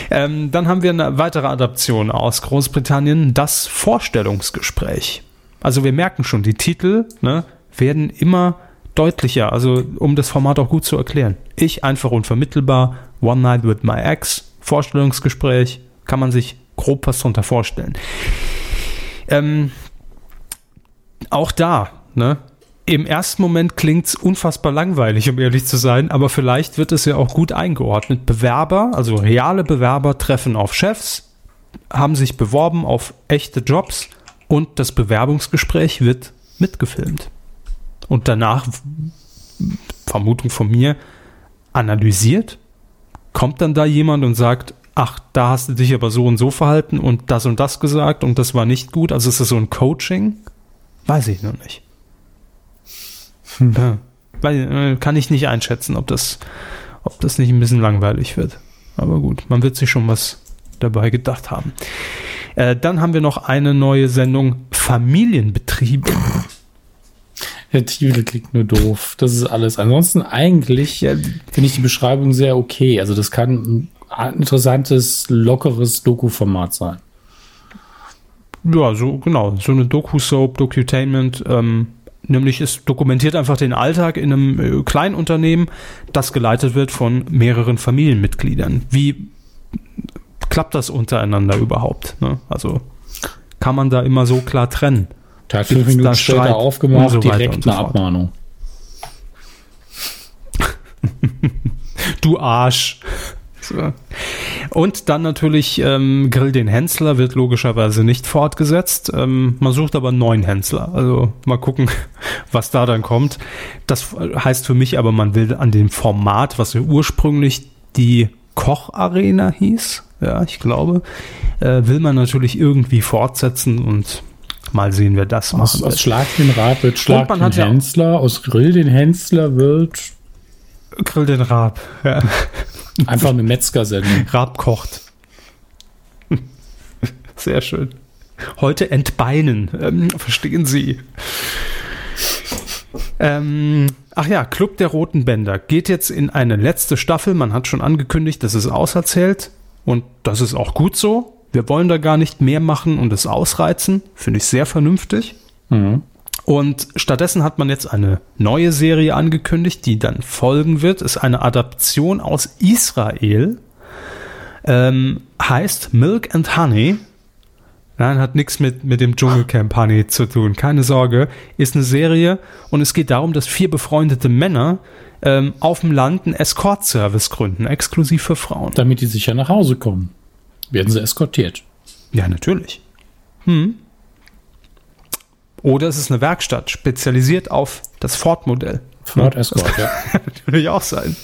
Ähm, dann haben wir eine weitere Adaption aus Großbritannien, das Vorstellungsgespräch. Also wir merken schon, die Titel ne, werden immer deutlicher, also um das Format auch gut zu erklären. Ich einfach unvermittelbar, One Night with My Ex, Vorstellungsgespräch, kann man sich grob was darunter vorstellen. Ähm, auch da, ne? Im ersten Moment klingt es unfassbar langweilig, um ehrlich zu sein, aber vielleicht wird es ja auch gut eingeordnet. Bewerber, also reale Bewerber, treffen auf Chefs, haben sich beworben auf echte Jobs und das Bewerbungsgespräch wird mitgefilmt und danach, Vermutung von mir, analysiert? Kommt dann da jemand und sagt, ach, da hast du dich aber so und so verhalten und das und das gesagt und das war nicht gut? Also ist das so ein Coaching? Weiß ich noch nicht. Ja, weil, äh, kann ich nicht einschätzen, ob das, ob das nicht ein bisschen langweilig wird. Aber gut, man wird sich schon was dabei gedacht haben. Äh, dann haben wir noch eine neue Sendung Familienbetrieb. Der Titel klingt nur doof. Das ist alles. Ansonsten eigentlich ja, finde ich die Beschreibung sehr okay. Also das kann ein interessantes, lockeres Doku-Format sein. Ja, so genau. So eine Doku-Soap, Docutainment. Ähm, nämlich es dokumentiert einfach den Alltag in einem äh, Kleinunternehmen, das geleitet wird von mehreren Familienmitgliedern. Wie klappt das untereinander überhaupt? Ne? Also kann man da immer so klar trennen? Der hat fünf Minuten später aufgemacht, so direkt so eine Abmahnung. <laughs> du Arsch. So. Und dann natürlich ähm, Grill den Hensler wird logischerweise nicht fortgesetzt. Ähm, man sucht aber einen neuen Hensler. Also mal gucken, <laughs> was da dann kommt. Das heißt für mich aber, man will an dem Format, was ursprünglich die Kocharena hieß, ja, ich glaube, äh, will man natürlich irgendwie fortsetzen und Mal sehen, wer das macht. Aus, aus Schlag den Rab wird Schlag den Hensler, ja aus Grill den Hensler wird Grill den Rab. Ja. Einfach eine Metzger-Sendung. <laughs> Rab kocht. <laughs> Sehr schön. Heute entbeinen. Ähm, verstehen Sie. Ähm, ach ja, Club der Roten Bänder geht jetzt in eine letzte Staffel. Man hat schon angekündigt, dass es auserzählt. Und das ist auch gut so. Wir wollen da gar nicht mehr machen und es ausreizen. Finde ich sehr vernünftig. Mhm. Und stattdessen hat man jetzt eine neue Serie angekündigt, die dann folgen wird. Ist eine Adaption aus Israel. Ähm, heißt Milk and Honey. Nein, hat nichts mit, mit dem Dschungelcamp Honey zu tun. Keine Sorge. Ist eine Serie und es geht darum, dass vier befreundete Männer ähm, auf dem Land einen Escort-Service gründen, exklusiv für Frauen. Damit die sicher nach Hause kommen. Werden sie eskortiert? Ja, natürlich. Hm. Oder es ist eine Werkstatt, spezialisiert auf das Ford-Modell. Ford Escort, ja. <laughs> Natürlich auch sein.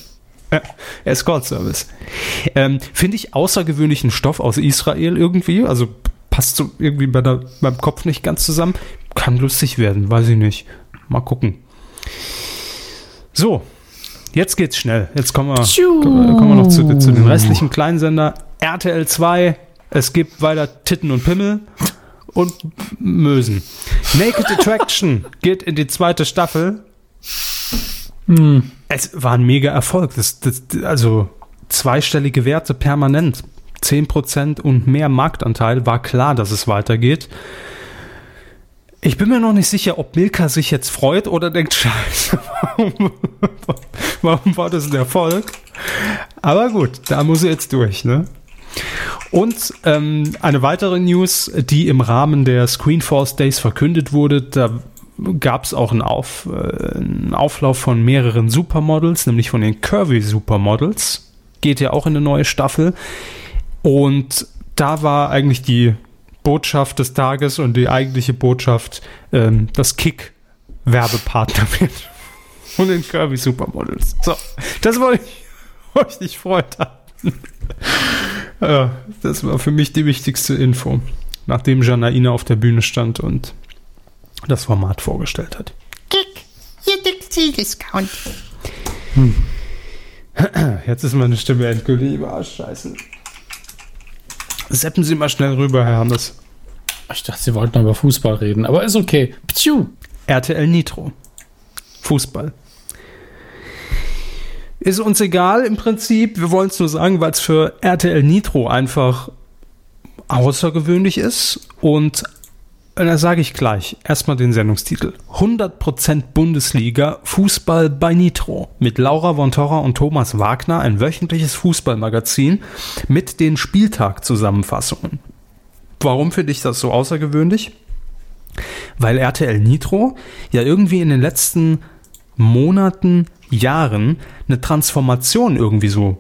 Ja, Escort-Service. Ähm, Finde ich außergewöhnlichen Stoff aus Israel irgendwie. Also passt so irgendwie bei der, beim Kopf nicht ganz zusammen. Kann lustig werden, weiß ich nicht. Mal gucken. So, jetzt geht's schnell. Jetzt kommen wir, kommen wir noch zu, zu den restlichen Kleinsender. RTL 2, es gibt weiter Titten und Pimmel. Und Mösen. Naked Attraction geht in die zweite Staffel. Hm. Es war ein mega Erfolg. Das, das, also zweistellige Werte permanent. 10% und mehr Marktanteil. War klar, dass es weitergeht. Ich bin mir noch nicht sicher, ob Milka sich jetzt freut oder denkt, <laughs> scheiße, warum, warum war das ein Erfolg? Aber gut, da muss er jetzt durch, ne? Und ähm, eine weitere News, die im Rahmen der Screenforce Days verkündet wurde, da gab es auch einen, Auf, äh, einen Auflauf von mehreren Supermodels, nämlich von den Curvy Supermodels. Geht ja auch in eine neue Staffel. Und da war eigentlich die Botschaft des Tages und die eigentliche Botschaft, ähm, dass Kick Werbepartner wird <laughs> von den Kirby Supermodels. So, das wollte ich <laughs> euch nicht freut haben. Ja, das war für mich die wichtigste Info, nachdem Janaina auf der Bühne stand und das Format vorgestellt hat. Kick, hier Textil-Discount. Hm. Jetzt ist meine Stimme endgültig im Arsch. Scheiße. Seppen Sie mal schnell rüber, Herr Hammes. Ich dachte, Sie wollten über Fußball reden, aber ist okay. Ptschu. RTL Nitro. Fußball. Ist uns egal im Prinzip. Wir wollen es nur sagen, weil es für RTL Nitro einfach außergewöhnlich ist. Und da sage ich gleich erstmal den Sendungstitel. 100% Bundesliga Fußball bei Nitro. Mit Laura von Torra und Thomas Wagner ein wöchentliches Fußballmagazin mit den Spieltag-Zusammenfassungen. Warum finde ich das so außergewöhnlich? Weil RTL Nitro ja irgendwie in den letzten Monaten, Jahren eine Transformation irgendwie so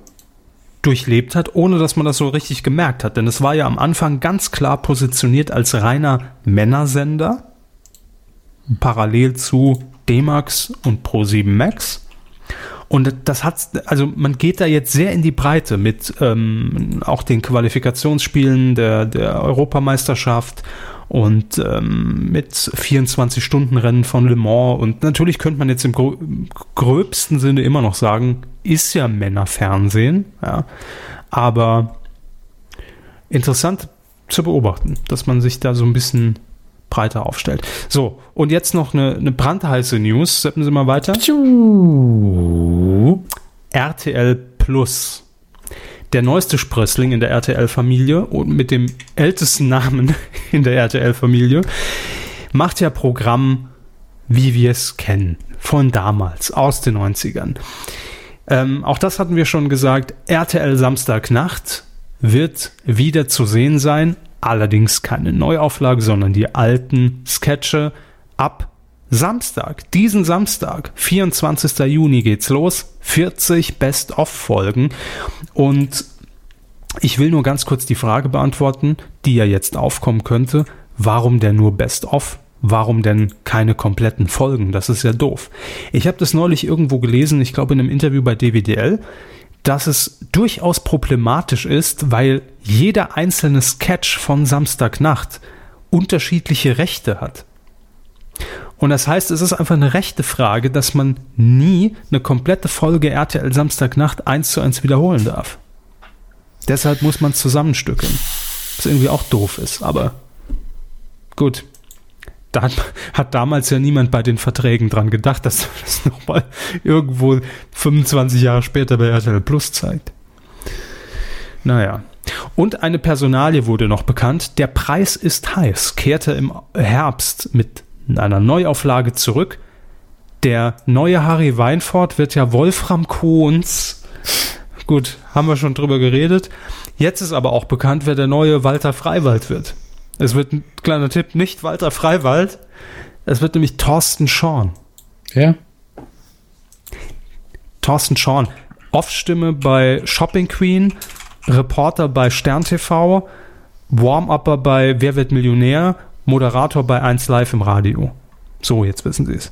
durchlebt hat, ohne dass man das so richtig gemerkt hat. Denn es war ja am Anfang ganz klar positioniert als reiner Männersender, parallel zu D-Max und Pro7 Max. Und das hat, also man geht da jetzt sehr in die Breite mit ähm, auch den Qualifikationsspielen der, der Europameisterschaft und ähm, mit 24-Stunden-Rennen von Le Mans. Und natürlich könnte man jetzt im gröbsten Sinne immer noch sagen, ist ja Männerfernsehen, ja. Aber interessant zu beobachten, dass man sich da so ein bisschen breiter aufstellt. So, und jetzt noch eine, eine brandheiße News. Setzen Sie mal weiter. RTL Plus. Der neueste Sprössling in der RTL-Familie und mit dem ältesten Namen <laughs> in der RTL-Familie macht ja Programm, wie wir es kennen, von damals, aus den 90ern. Ähm, auch das hatten wir schon gesagt. RTL Samstagnacht wird wieder zu sehen sein. Allerdings keine Neuauflage, sondern die alten Sketche ab Samstag, diesen Samstag, 24. Juni geht's los. 40 Best-of-Folgen. Und ich will nur ganz kurz die Frage beantworten, die ja jetzt aufkommen könnte. Warum denn nur Best-of? warum denn keine kompletten Folgen? Das ist ja doof. Ich habe das neulich irgendwo gelesen, ich glaube in einem Interview bei DWDL, dass es durchaus problematisch ist, weil jeder einzelne Sketch von Samstagnacht unterschiedliche Rechte hat. Und das heißt, es ist einfach eine rechte Frage, dass man nie eine komplette Folge RTL Samstagnacht eins zu eins wiederholen darf. Deshalb muss man zusammenstückeln. Was irgendwie auch doof ist, aber gut da hat, hat, damals ja niemand bei den Verträgen dran gedacht, dass das <laughs> nochmal irgendwo 25 Jahre später bei RTL Plus zeigt. Naja. Und eine Personalie wurde noch bekannt. Der Preis ist heiß, kehrte im Herbst mit einer Neuauflage zurück. Der neue Harry Weinfurt wird ja Wolfram Kohns. Gut, haben wir schon drüber geredet. Jetzt ist aber auch bekannt, wer der neue Walter Freiwald wird. Es wird ein kleiner Tipp, nicht Walter Freiwald. Es wird nämlich Thorsten Schorn. Ja. Thorsten Schorn. Off-Stimme bei Shopping Queen, Reporter bei Stern TV, Warm-Upper bei Wer wird Millionär, Moderator bei 1 Live im Radio. So, jetzt wissen Sie es.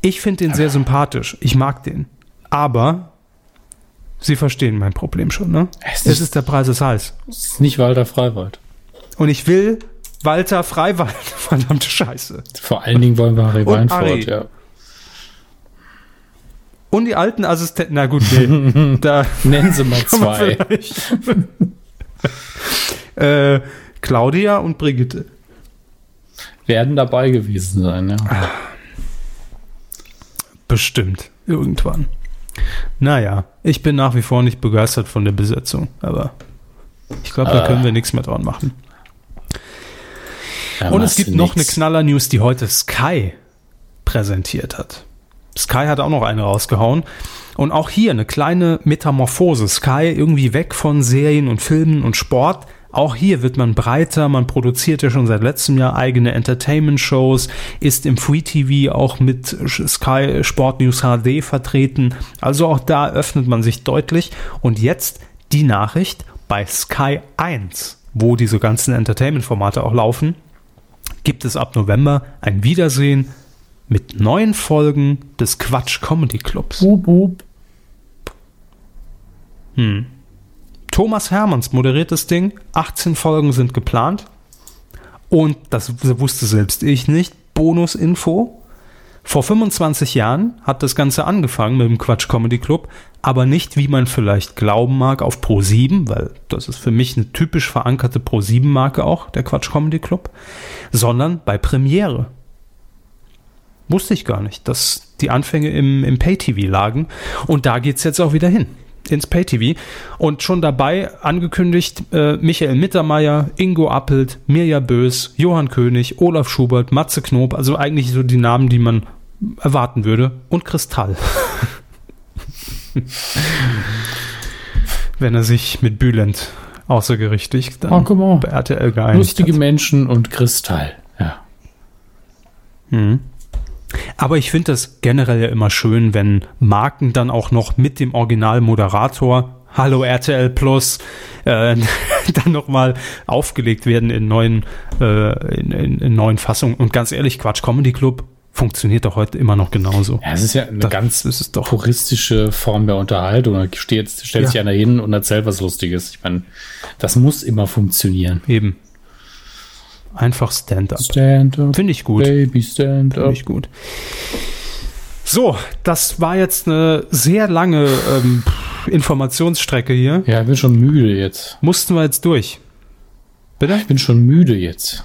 Ich finde den sehr sympathisch. Ich mag den. Aber Sie verstehen mein Problem schon, ne? Es ist, ist der Preis ist heiß. Es ist nicht Walter Freiwald. Und ich will Walter Freiwald. <laughs> Verdammte Scheiße. Vor allen Dingen wollen wir Harry Weinfurt, ja. Und die alten Assistenten, na gut, nee, <laughs> da nennen sie mal <laughs> zwei. äh, Claudia und Brigitte. Werden dabei gewesen sein, ja. Bestimmt. Irgendwann. Naja, ich bin nach wie vor nicht begeistert von der Besetzung, aber ich glaube, da können wir nichts mehr dran machen. Und es gibt noch eine. Knaller-News, die heute Sky präsentiert hat. Sky hat auch noch eine rausgehauen. Und auch hier eine kleine Metamorphose. Sky irgendwie weg von Serien und Filmen und Sport. Auch hier wird man breiter, man produziert ja schon seit letztem Jahr eigene Entertainment-Shows, ist im Free TV auch mit Sky Sport News HD vertreten. Also auch da öffnet man sich deutlich. Und jetzt die Nachricht bei Sky 1, wo diese ganzen Entertainment-Formate auch laufen, gibt es ab November ein Wiedersehen mit neuen Folgen des Quatsch Comedy Clubs. Wup, wup. Thomas Hermanns moderiert das Ding. 18 Folgen sind geplant. Und das wusste selbst ich nicht. Bonusinfo. Vor 25 Jahren hat das Ganze angefangen mit dem Quatsch Comedy Club, aber nicht, wie man vielleicht glauben mag, auf Pro7, weil das ist für mich eine typisch verankerte Pro7-Marke auch, der Quatsch Comedy Club, sondern bei Premiere. Wusste ich gar nicht, dass die Anfänge im, im Pay-TV lagen. Und da geht's jetzt auch wieder hin. Ins Pay-TV. Und schon dabei angekündigt äh, Michael Mittermeier, Ingo Appelt, Mirja Bös, Johann König, Olaf Schubert, Matze Knob. Also eigentlich so die Namen, die man erwarten würde. Und Kristall. <laughs> Wenn er sich mit Bülent außergerichtlich dann Oh, bei RTL geeinigt Lustige hat. Menschen und Kristall. Ja. Aber ich finde das generell ja immer schön, wenn Marken dann auch noch mit dem Originalmoderator, Hallo RTL Plus, äh, <laughs> dann nochmal aufgelegt werden in neuen, äh, in, in, in neuen Fassungen. Und ganz ehrlich, Quatsch Comedy Club funktioniert doch heute immer noch genauso. Ja, es ist ja eine Das ganz ist doch. puristische Form der Unterhaltung. Da steht, stellt Ja. sich einer hin und erzählt was Lustiges. Ich meine, das muss immer funktionieren. Eben. Einfach Stand-up. Stand up, Finde ich gut. Baby, stand Finde ich gut. So, das war jetzt eine sehr lange ähm, Informationsstrecke hier. Ja, ich bin schon müde jetzt. Mussten wir jetzt durch. Bitte? Ich bin schon müde jetzt.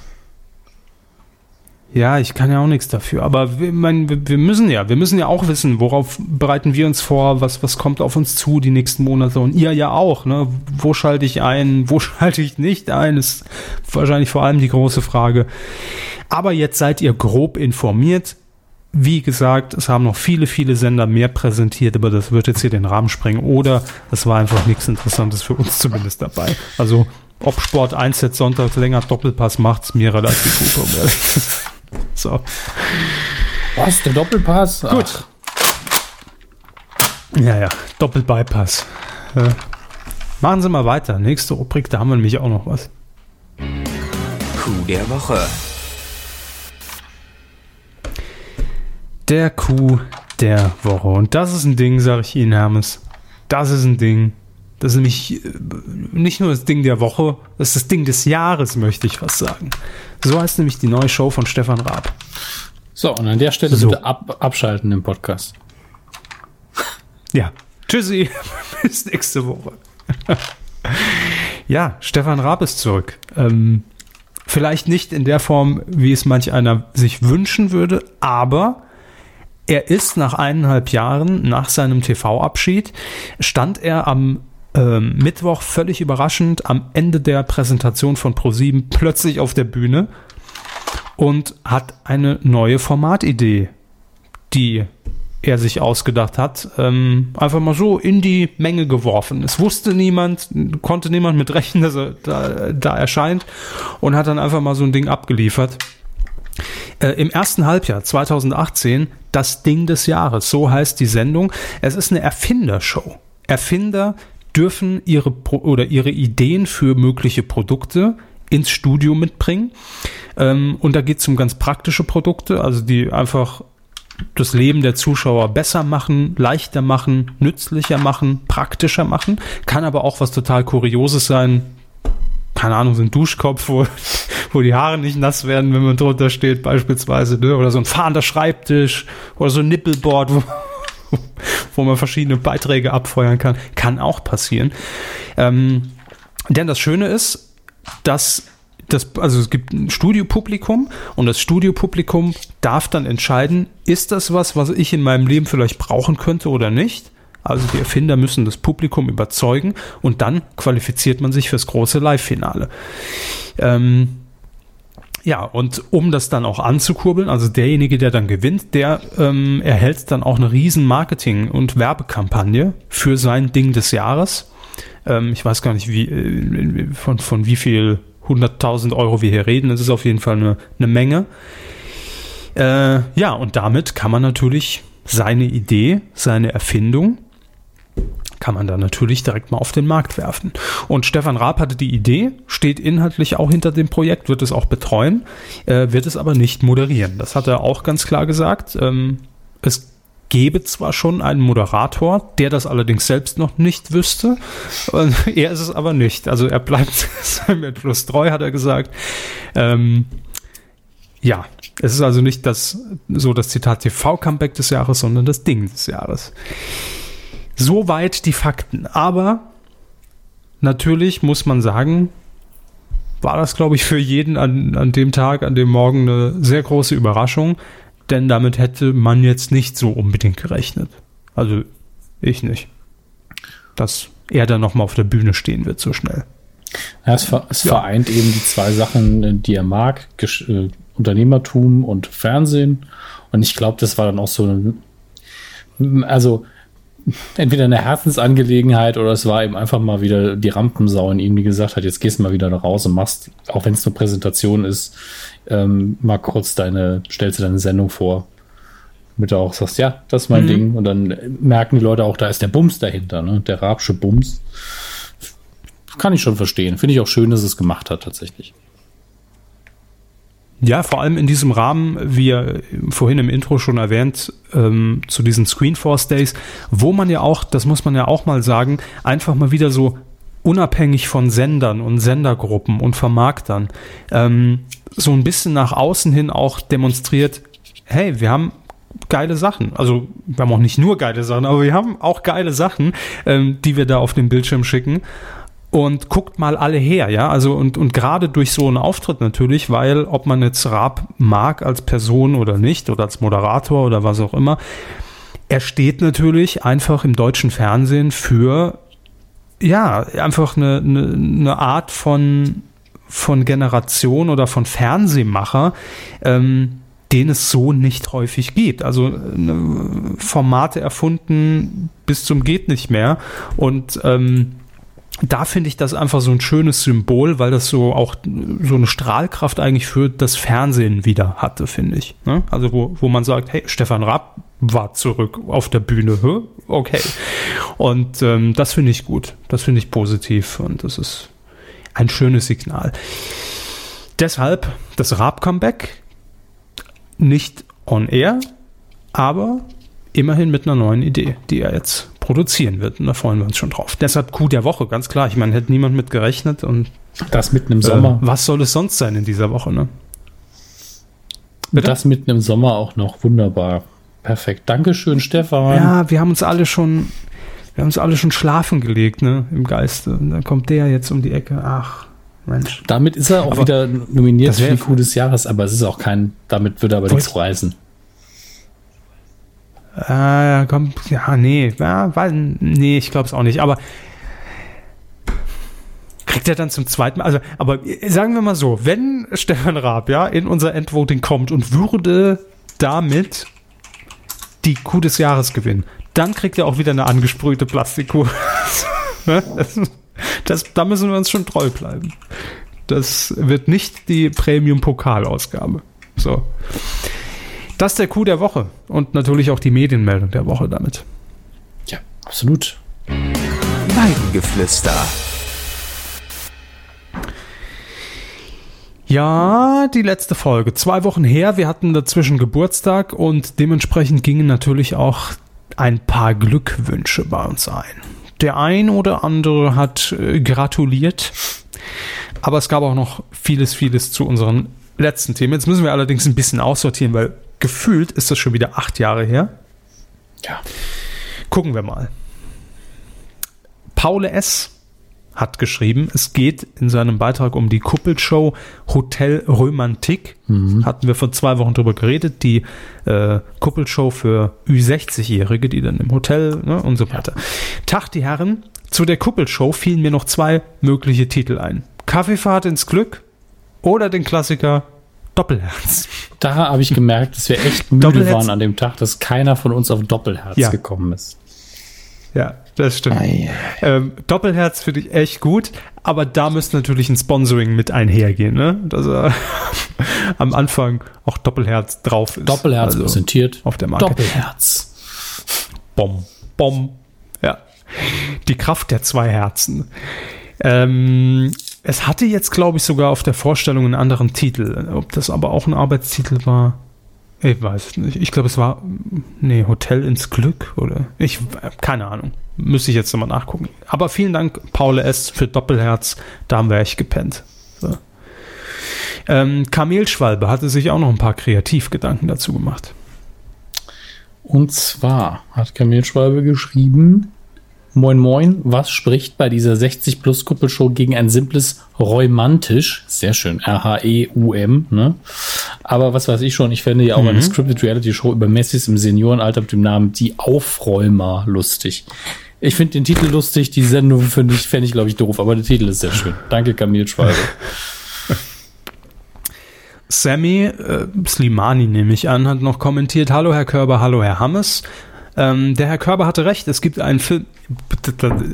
Ja, ich kann ja auch nichts dafür. Aber wir, mein, wir wir müssen ja, wir müssen ja auch wissen, worauf bereiten wir uns vor, was, was kommt auf uns zu die nächsten Monate und ihr ja auch. Ne? Wo schalte ich ein, <laughs> wo schalte ich nicht ein, ist wahrscheinlich vor allem die große Frage. Aber jetzt seid ihr grob informiert. Wie gesagt, es haben noch viele, viele Sender mehr präsentiert, aber das wird jetzt hier den Rahmen sprengen. Oder es war einfach nichts Interessantes für uns zumindest dabei. Also, ob Sport 1 jetzt sonntags länger Doppelpass macht, ist mir relativ gut. So. Was? Der Doppelpass? Gut. Ja, ja, Doppelbypass. Ja. Machen Sie mal weiter. Nächste Rubrik, da haben wir nämlich auch noch was. Coup der Woche. Der Coup der Woche. Und das ist ein Ding, sage ich Ihnen, Hermes. Das ist ein Ding. Das ist nämlich äh, nicht nur das Ding der Woche, das ist das Ding des Jahres, möchte ich fast sagen. So heißt nämlich die neue Show von Stefan Raab. So, und an der Stelle So. bitte ab, abschalten im Podcast. <laughs> Ja. Tschüssi. <laughs> Bis nächste Woche. <laughs> ja, Stefan Raab ist zurück. Ähm, vielleicht nicht in der Form, wie es manch einer sich wünschen würde, aber er ist nach eineinhalb Jahren nach seinem TV-Abschied, stand er am ähm, Mittwoch völlig überraschend am Ende der Präsentation von ProSieben plötzlich auf der Bühne und hat eine neue Formatidee, die er sich ausgedacht hat, ähm, einfach mal so in die Menge geworfen. Es wusste niemand, konnte niemand mit rechnen, dass er da, da erscheint und hat dann einfach mal so ein Ding abgeliefert. Äh, Im ersten Halbjahr 2018 das Ding des Jahres, so heißt die Sendung. Es ist eine Erfindershow. Erfinder dürfen ihre Pro oder ihre Ideen für mögliche Produkte ins Studio mitbringen. Ähm, und da geht es um ganz praktische Produkte, also die einfach das Leben der Zuschauer besser machen, leichter machen, nützlicher machen, praktischer machen. Kann aber auch was total Kurioses sein. Keine Ahnung, so ein Duschkopf, wo, <laughs> wo die Haare nicht nass werden, wenn man drunter steht, beispielsweise. Ne? Oder so ein fahrender Schreibtisch oder so ein Nippelboard, wo, wo man verschiedene Beiträge abfeuern kann. Kann auch passieren. Ähm, denn das Schöne ist, dass das, also es gibt ein Studiopublikum und das Studiopublikum darf dann entscheiden, ist das was, was ich in meinem Leben vielleicht brauchen könnte oder nicht? Also die Erfinder müssen das Publikum überzeugen und dann qualifiziert man sich fürs große Live-Finale. Ähm, ja, und um das dann auch anzukurbeln, also derjenige, der dann gewinnt, der ähm, erhält dann auch eine riesen Marketing- und Werbekampagne für sein Ding des Jahres. Ähm, ich weiß gar nicht, wie, äh, von, von wie viel 100.000 Euro wir hier reden. Das ist auf jeden Fall eine, eine Menge. Äh, ja, und damit kann man natürlich seine Idee, seine Erfindung kann man dann natürlich direkt mal auf den Markt werfen. Und Stefan Raab hatte die Idee, steht inhaltlich auch hinter dem Projekt, wird es auch betreuen, äh, wird es aber nicht moderieren. Das hat er auch ganz klar gesagt. Ähm, es gäbe zwar schon einen Moderator, der das allerdings selbst noch nicht wüsste. <laughs> er ist es aber nicht. Also er bleibt seinem Entschluss treu, hat er gesagt. Ähm, ja, es ist also nicht das so das Zitat TV-Comeback des Jahres, sondern das Ding des Jahres. Soweit die Fakten. Aber natürlich muss man sagen, war das, glaube ich, für jeden an, an dem Tag, an dem Morgen eine sehr große Überraschung, denn damit hätte man jetzt nicht so unbedingt gerechnet. Also ich nicht. Dass er dann nochmal auf der Bühne stehen wird so schnell. Ja, es, ver es ja. vereint eben die zwei Sachen, die er mag, Gesch äh, Unternehmertum und Fernsehen. Und ich glaube, das war dann auch so eine, also entweder eine Herzensangelegenheit oder es war eben einfach mal wieder die Rampensau in ihm, die gesagt hat, jetzt gehst du mal wieder raus und machst, auch wenn es eine Präsentation ist, ähm, mal kurz deine, stellst du deine Sendung vor. Damit du auch sagst, ja, das ist mein mhm. Ding. Und dann merken die Leute auch, da ist der Bums dahinter, ne? Der Rabsche Bums. Kann ich schon verstehen. Finde ich auch schön, dass es gemacht hat, tatsächlich. Ja, vor allem in diesem Rahmen, wie vorhin im Intro schon erwähnt, ähm, zu diesen Screenforce Days, wo man ja auch, das muss man ja auch mal sagen, einfach mal wieder so unabhängig von Sendern und Sendergruppen und Vermarktern ähm, so ein bisschen nach außen hin auch demonstriert, hey, wir haben geile Sachen. Also wir haben auch nicht nur geile Sachen, aber wir haben auch geile Sachen, ähm, die wir da auf den Bildschirm schicken und guckt mal alle her, ja. Also und, und gerade durch so einen Auftritt natürlich, weil ob man jetzt Raab mag als Person oder nicht oder als Moderator oder was auch immer, er steht natürlich einfach im deutschen Fernsehen für ja, einfach eine, eine, eine Art von, von Generation oder von Fernsehmacher, ähm, den es so nicht häufig gibt. Also äh, Formate erfunden bis zum geht nicht mehr und ähm, da finde ich das einfach so ein schönes Symbol, weil das so auch so eine Strahlkraft eigentlich für das Fernsehen wieder hatte, finde ich. Ne? Also wo, wo man sagt, hey, Stefan Raab war zurück auf der Bühne. Okay. Und ähm, das finde ich gut. Das finde ich positiv und das ist ein schönes Signal. Deshalb das Raab-Comeback nicht on air, aber immerhin mit einer neuen Idee, die er jetzt produzieren wird. Und da freuen wir uns schon drauf. Deshalb Coup der Woche, ganz klar. Ich meine, hätte niemand mit gerechnet. Und das mitten im Sommer. Äh, was soll es sonst sein in dieser Woche, ne? Bitte? Das mitten im Sommer auch noch. Wunderbar. Perfekt. Dankeschön, Stefan. Ja, wir haben uns alle schon, wir haben uns alle schon schlafen gelegt, ne? Im Geiste. Und dann kommt der jetzt um die Ecke. Ach. Mensch. Damit ist er auch aber wieder nominiert für die Coup des Jahres, aber es ist auch kein, damit würde er aber nichts reisen. Äh, komm, ja, nee, ja, weil, nee, ich glaube es auch nicht. Aber kriegt er dann zum zweiten Mal, also, aber sagen wir mal so, wenn Stefan Raab ja in unser Endvoting kommt und würde damit die Kuh des Jahres gewinnen, dann kriegt er auch wieder eine angesprühte Plastikkuh. <laughs> Ne? das, das, da müssen wir uns schon treu bleiben. Das wird nicht die Premium-Pokalausgabe. So. Das ist der Coup der Woche und natürlich auch die Medienmeldung der Woche damit. Ja, absolut. Weidengeflüster. Ja, die letzte Folge. Zwei Wochen her. Wir hatten dazwischen Geburtstag und dementsprechend gingen natürlich auch ein paar Glückwünsche bei uns ein. Der ein oder andere hat äh, gratuliert, aber es gab auch noch vieles, vieles zu unseren letzten Themen. Jetzt müssen wir allerdings ein bisschen aussortieren, weil gefühlt ist das schon wieder acht Jahre her. Ja. Gucken wir mal. Paul S. hat geschrieben, es geht in seinem Beitrag um die Kuppelshow Hotel Romantik. Mhm. Hatten wir vor zwei Wochen drüber geredet, die äh, Kuppelshow für Ü60-Jährige, die dann im Hotel ne, und so weiter. Ja. Tag, die Herren, zu der Kuppelshow fielen mir noch zwei mögliche Titel ein. Kaffeefahrt ins Glück oder den Klassiker Doppelherz. Da habe ich gemerkt, dass wir echt müde waren an dem Tag, dass keiner von uns auf Doppelherz ja. gekommen ist. Ja, das stimmt. Ähm, Doppelherz finde ich echt gut, aber da müsste natürlich ein Sponsoring mit einhergehen, ne? Dass er <laughs> am Anfang auch Doppelherz drauf ist. Doppelherz also präsentiert auf der Marke. Doppelherz. Bom, bom. Ja. Die Kraft der zwei Herzen. Ähm, es hatte jetzt, glaube ich, sogar auf der Vorstellung einen anderen Titel. Ob das aber auch ein Arbeitstitel war, ich weiß nicht. Ich glaube, es war, nee, Hotel ins Glück oder ich, keine Ahnung. Müsste ich jetzt nochmal nachgucken. Aber vielen Dank, Paul S. für Doppelherz. Da haben wir echt gepennt. So. Ähm, Kamelschwalbe hatte sich auch noch ein paar Kreativgedanken dazu gemacht. Und zwar hat Kamelschwalbe geschrieben, Moin Moin, was spricht bei dieser 60 Plus Kuppelshow gegen ein simples Rheumantisch? Sehr schön, R-H-E-U-M, ne? Aber was weiß ich schon, ich fände ja auch mhm. eine Scripted Reality Show über Messis im Seniorenalter mit dem Namen Die Aufräumer lustig. Ich finde den Titel lustig, die Sendung finde ich, fände ich glaube ich doof, aber der Titel ist sehr schön. Danke, Camille Schwalbe. Sammy äh, Slimani nehme ich an, hat noch kommentiert, hallo Herr Körber, hallo Herr Hammes. Ähm, der Herr Körber hatte recht, es gibt einen Film.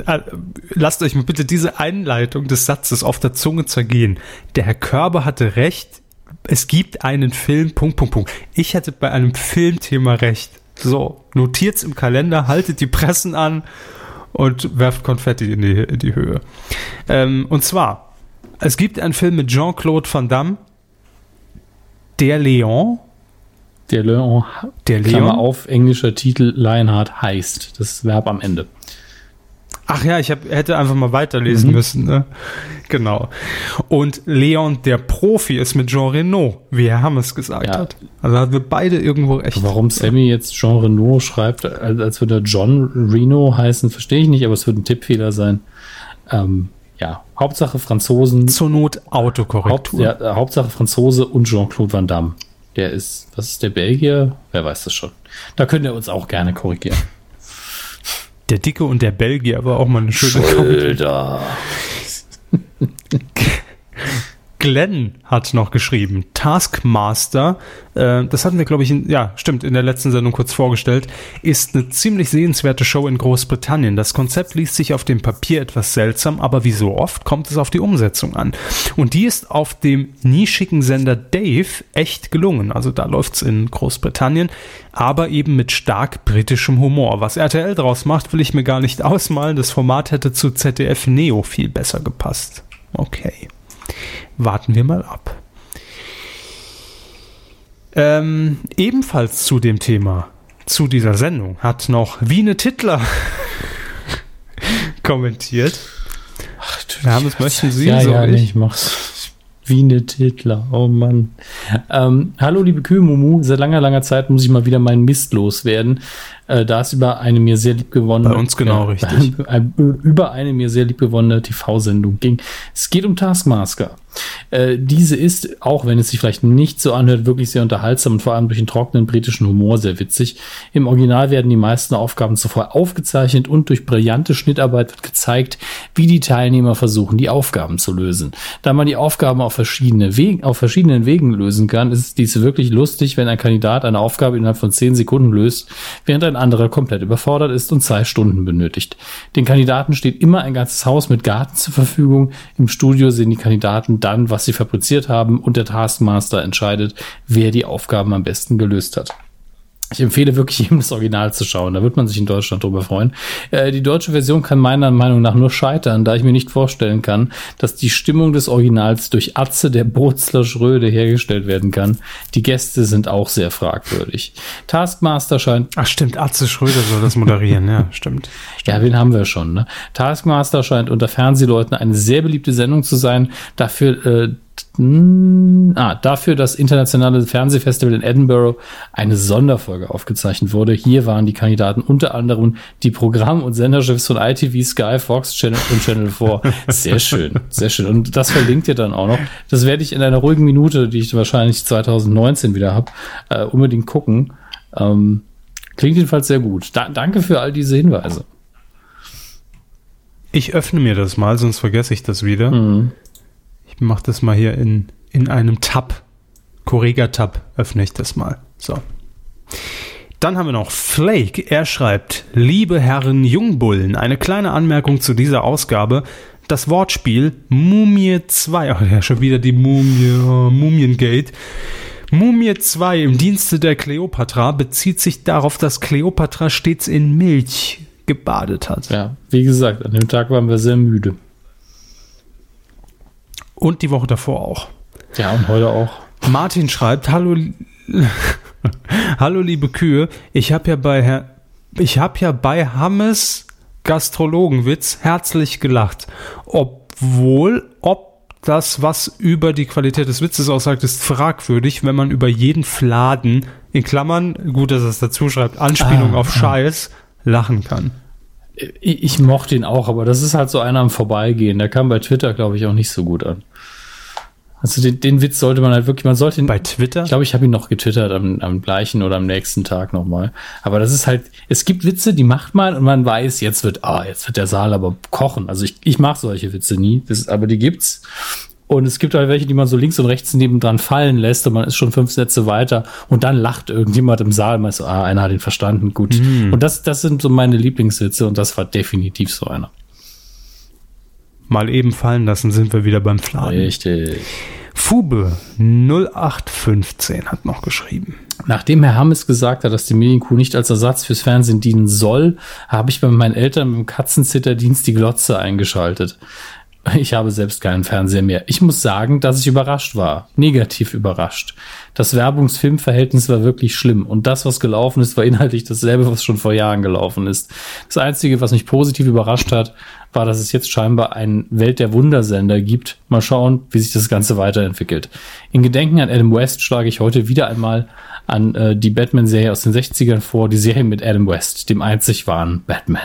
Äh, lasst euch mal bitte diese Einleitung des Satzes auf der Zunge zergehen. Der Herr Körber hatte recht, es gibt einen Film, Punkt, Punkt, Punkt. Ich hätte bei einem Filmthema recht. So, notiert's im Kalender, haltet die Pressen an und werft Konfetti in die, in die Höhe. Ähm, und zwar, es gibt einen Film mit Jean-Claude Van Damme, Der Leon, der Leon, der Leon. Klammer auf, englischer Titel Lionheart heißt. Das Verb am Ende. Ach ja, ich hab, hätte einfach mal weiterlesen mhm. müssen. Ne? Genau. Und Leon, der Profi, ist mit Jean Reno, wie Herr Hammes gesagt ja. hat. Also hatten wir beide irgendwo echt. Warum Sammy jetzt Jean Reno schreibt, als würde er John Reno heißen, verstehe ich nicht, aber es wird ein Tippfehler sein. Ähm, ja, Hauptsache Franzosen. Zur Not Autokorrektur. Haupt, ja, Hauptsache Franzose und Jean-Claude Van Damme. Der ist, was ist der Belgier? Wer weiß das schon. Da könnt ihr uns auch gerne korrigieren. Der Dicke und der Belgier war auch mal eine schöne Schulter. <laughs> Glenn hat noch geschrieben, Taskmaster, äh, das hatten wir, glaube ich, in, ja, stimmt, in der letzten Sendung kurz vorgestellt, ist eine ziemlich sehenswerte Show in Großbritannien. Das Konzept liest sich auf dem Papier etwas seltsam, aber wie so oft kommt es auf die Umsetzung an. Und die ist auf dem nischigen Sender Dave echt gelungen. Also da läuft's in Großbritannien, aber eben mit stark britischem Humor. Was RTL draus macht, will ich mir gar nicht <laughs> ausmalen. Das Format hätte zu ZDF Neo viel besser gepasst. Okay warten wir mal ab. Ähm, ebenfalls zu dem Thema, zu dieser Sendung, hat noch Wiene Tittler <laughs> kommentiert. Ach, du, ja, das möchten Sie ja, so ja, ich mach's. Wiene Tittler, oh Mann. Ähm, hallo liebe Kühe seit langer, langer Zeit muss ich mal wieder meinen Mist loswerden äh, da es über eine mir sehr liebgewonnene, Bei uns genau äh, richtig. <laughs> über eine mir sehr liebgewonnene TV-Sendung ging. Es geht um Taskmaster. Äh, diese ist, auch wenn es sich vielleicht nicht so anhört, wirklich sehr unterhaltsam und vor allem durch den trockenen britischen Humor sehr witzig. Im Original werden die meisten Aufgaben zuvor aufgezeichnet und durch brillante Schnittarbeit wird gezeigt, wie die Teilnehmer versuchen, die Aufgaben zu lösen. Da man die Aufgaben auf, verschiedene Wege, auf verschiedenen Wegen lösen kann, ist dies wirklich lustig, wenn ein Kandidat eine Aufgabe innerhalb von zehn Sekunden löst, während ein anderer komplett überfordert ist und zwei Stunden benötigt. Den Kandidaten steht immer ein ganzes Haus mit Garten zur Verfügung. Im Studio sehen die Kandidaten dann, was sie fabriziert haben und der Taskmaster entscheidet, wer die Aufgaben am besten gelöst hat. Ich empfehle wirklich <laughs> jedem das Original zu schauen. Da wird man sich in Deutschland drüber freuen. Äh, die deutsche Version kann meiner Meinung nach nur scheitern, da ich mir nicht vorstellen kann, dass die Stimmung des Originals durch Atze der Botzler Schröde hergestellt werden kann. Die Gäste sind auch sehr fragwürdig. Taskmaster scheint. Ach stimmt, Atze Schröder soll das moderieren, ja, <laughs> stimmt. Ja, wen haben wir schon, ne? Taskmaster scheint unter Fernsehleuten eine sehr beliebte Sendung zu sein. Dafür, äh, ah, dafür das internationale Fernsehfestival in Edinburgh eine Sonderfolge aufgezeichnet wurde. Hier waren die Kandidaten unter anderem die Programm- und Senderchefs von ITV, Sky, Fox Channel und Channel 4. Sehr schön, sehr schön. Und das verlinkt ihr dann auch noch. Das werde ich in einer ruhigen Minute, die ich wahrscheinlich 2019 wieder habe, äh, unbedingt gucken. Ähm, klingt jedenfalls sehr gut. Da, danke für all diese Hinweise. Ich öffne mir das mal, sonst vergesse ich das wieder. Mhm. Ich mache das mal hier in, in einem Tab. Correga-Tab öffne ich das mal. So. Dann haben wir noch Flake. Er schreibt, liebe Herren Jungbullen, eine kleine Anmerkung zu dieser Ausgabe. Das Wortspiel Mumie 2, oh ja, schon wieder die Mumie, oh, Mumiengate. Mumie 2 im Dienste der Kleopatra bezieht sich darauf, dass Kleopatra stets in Milch gebadet hat. Ja, wie gesagt, an dem Tag waren wir sehr müde. Und die Woche davor auch. Ja, und heute auch. Martin schreibt, hallo, <laughs> hallo liebe Kühe, ich habe ja bei Herr, ich habe ja bei Hammes Gastrologenwitz herzlich gelacht. Obwohl, ob das, was über die Qualität des Witzes aussagt, ist fragwürdig, wenn man über jeden Fladen, in Klammern, gut, dass er es dazu schreibt, Anspielung ah, auf ah. Scheiß, lachen kann. Ich, ich mochte ihn auch, aber das ist halt so einer am Vorbeigehen. Der kam bei Twitter, glaube ich, auch nicht so gut an. Also den, den Witz sollte man halt wirklich, man sollte ihn. Bei Twitter? Ich glaube, ich habe ihn noch getwittert am, am gleichen oder am nächsten Tag nochmal. Aber das ist halt, es gibt Witze, die macht man und man weiß, jetzt wird, ah, jetzt wird der Saal aber kochen. Also ich, ich mache solche Witze nie, das, aber die gibt's. Und es gibt halt welche, die man so links und rechts nebendran fallen lässt und man ist schon fünf Sätze weiter und dann lacht irgendjemand im Saal, man so, ah, einer hat ihn verstanden, gut. Mm. Und das, das sind so meine Lieblingssitze und das war definitiv so einer. Mal eben fallen lassen, sind wir wieder beim Fladen. Richtig. Fube 0815 hat noch geschrieben. Nachdem Herr Hammes gesagt hat, dass die Medienkuh nicht als Ersatz fürs Fernsehen dienen soll, habe ich bei meinen Eltern mit dem Katzenzitterdienst die Glotze eingeschaltet. <laughs> Ich habe selbst keinen Fernseher mehr. Ich muss sagen, dass ich überrascht war. Negativ überrascht. Das Werbungsfilmverhältnis war wirklich schlimm. Und das, was gelaufen ist, war inhaltlich dasselbe, was schon vor Jahren gelaufen ist. Das Einzige, was mich positiv überrascht hat, war, dass es jetzt scheinbar einen Welt der Wundersender gibt. Mal schauen, wie sich das Ganze weiterentwickelt. In Gedenken an Adam West schlage ich heute wieder einmal an äh, die Batman-Serie aus den 60ern vor, die Serie mit Adam West, dem einzig wahren Batman.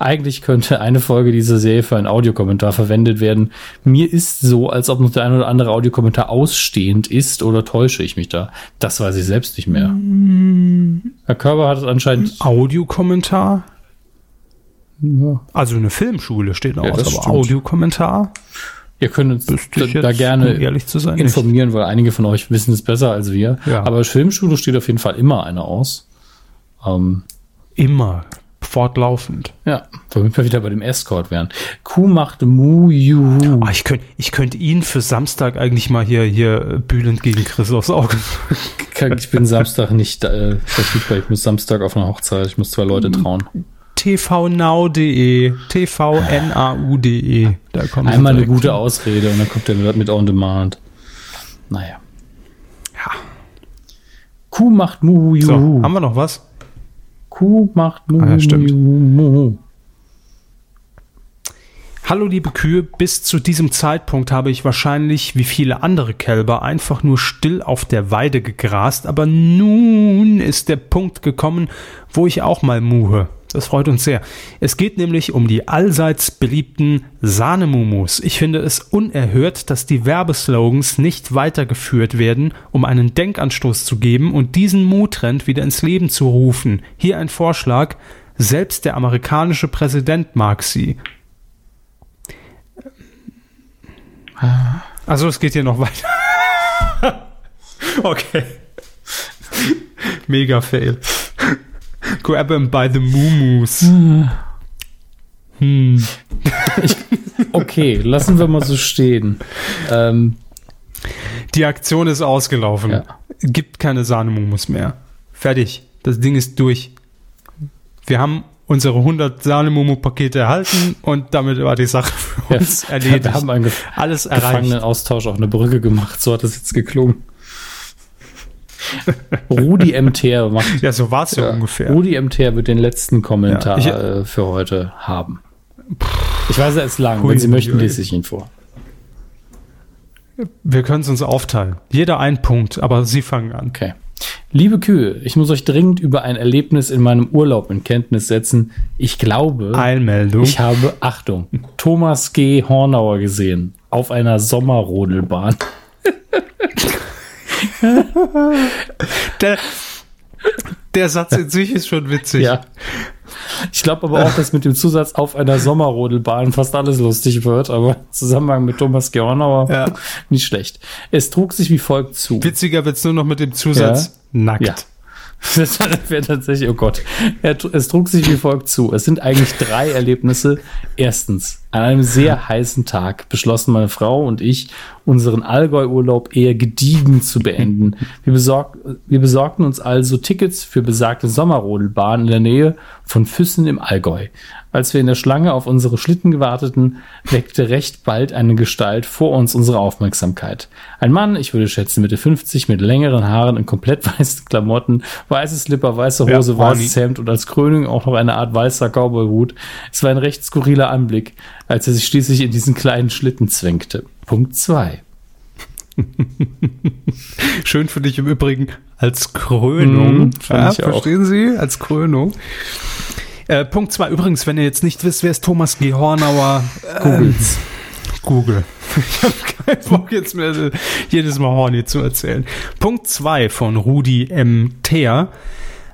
Eigentlich könnte eine Folge dieser Serie für einen Audiokommentar verwendet werden. Mir ist so, als ob noch der ein oder andere Audiokommentar ausstehend ist oder täusche ich mich da? Das weiß ich selbst nicht mehr. Herr Körber hat es anscheinend. Audiokommentar? Ja. Also eine Filmschule steht ja, aus, aber. Audiokommentar? Ihr könnt uns da, da, gerne ehrlich zu sein, informieren, nicht. weil einige von euch wissen es besser als wir. Ja. Aber Filmschule steht auf jeden Fall immer eine aus. Ähm, immer fortlaufend. Ja, womit wir wieder bei dem Escort wären. Kuh macht Mu Juhu. Oh, ich könnte ich könnt ihn für Samstag eigentlich mal hier, hier bühlend gegen Chris aufs Auge. ich bin Samstag nicht äh, verfügbar. Ich muss Samstag auf eine Hochzeit. Ich muss zwei Leute trauen. tvnow.de, tvnau.de. Da kommt Einmal eine gute Ausrede und dann kommt der mit On Demand. Naja. Ja. Kuh macht Muhu Juhu. So, haben wir noch was? Kuh macht Muhu, ah, ja, stimmt. Muhu. Hallo liebe Kühe, bis zu diesem Zeitpunkt habe ich wahrscheinlich wie viele andere Kälber einfach nur still auf der Weide gegrast, aber nun ist der Punkt gekommen, wo ich auch mal muhe. Das freut uns sehr. Es geht nämlich um die allseits beliebten Sahnemumus. Ich finde es unerhört, dass die Werbeslogans nicht weitergeführt werden, um einen Denkanstoß zu geben und diesen Mu-Trend wieder ins Leben zu rufen. Hier ein Vorschlag. Selbst der amerikanische Präsident mag sie. Also es geht hier noch weiter. <laughs> okay. Mega Fail. Grab him by the Mumus. Hm. Ich, okay, lassen wir mal so stehen. Ähm, die Aktion ist ausgelaufen. Ja. Gibt keine Sahnemumus mehr. Fertig. Das Ding ist durch. Wir haben unsere 100 Sahnemumu-Pakete erhalten und damit war die Sache für uns ja, erledigt. Wir haben einen alles erreicht. Austausch auf eine Brücke gemacht. So hat das jetzt geklungen. Rudi MTR macht. <laughs> Ja, so war es ja, ja, ungefähr. Rudi MTR wird den letzten Kommentar ja, ich, äh, für heute haben. Ich weiß, er ist lang. Hui, Wenn Sie möchten, lese ich ihn vor. Wir können es uns aufteilen. Jeder ein Punkt, aber Sie fangen an. Okay. Liebe Kühe, ich muss euch dringend über ein Erlebnis in meinem Urlaub in Kenntnis setzen. Ich glaube, Eilmeldung. ich habe, Achtung, Thomas G. Hornauer gesehen auf einer Sommerrodelbahn. <laughs> der, der Satz in sich ist schon witzig. Ja. Ich glaube aber auch, dass mit dem Zusatz auf einer Sommerrodelbahn fast alles lustig wird, aber im Zusammenhang mit Thomas G. Hornauer Ja. nicht schlecht. Es trug sich wie folgt zu. Witziger wird's nur noch mit dem Zusatz nackt. Ja. <laughs> Das wäre tatsächlich, oh Gott. Es trug sich wie folgt zu. Es sind eigentlich drei Erlebnisse. Erstens, an einem sehr heißen Tag beschlossen meine Frau und ich, unseren Allgäu-Urlaub eher gediegen zu beenden. <laughs> Wir, besorg, wir besorgten uns also Tickets für besagte Sommerrodelbahn in der Nähe von Füssen im Allgäu. Als wir in der Schlange auf unsere Schlitten gewarteten, weckte recht bald eine Gestalt vor uns unsere Aufmerksamkeit. Ein Mann, ich würde schätzen Mitte 50, mit längeren Haaren in komplett <laughs> weißen Klamotten, weiße Slipper, weiße Ja, Hose, Horny. weißes Hemd und als Krönung auch noch eine Art weißer Cowboyhut. Es war ein recht skurriler Anblick, als er sich schließlich in diesen kleinen Schlitten zwängte. Punkt zwei. <laughs> Schön finde ich im Übrigen als Krönung. Mhm, auch. verstehen Sie? Als Krönung. Äh, Punkt zwei. Übrigens, wenn ihr jetzt nicht wisst, wer ist Thomas G. Hornauer, Googles. Google. <laughs> Ich habe keinen Bock jetzt mehr jedes Mal Horny zu erzählen. Punkt zwei von Rudi M. Teer.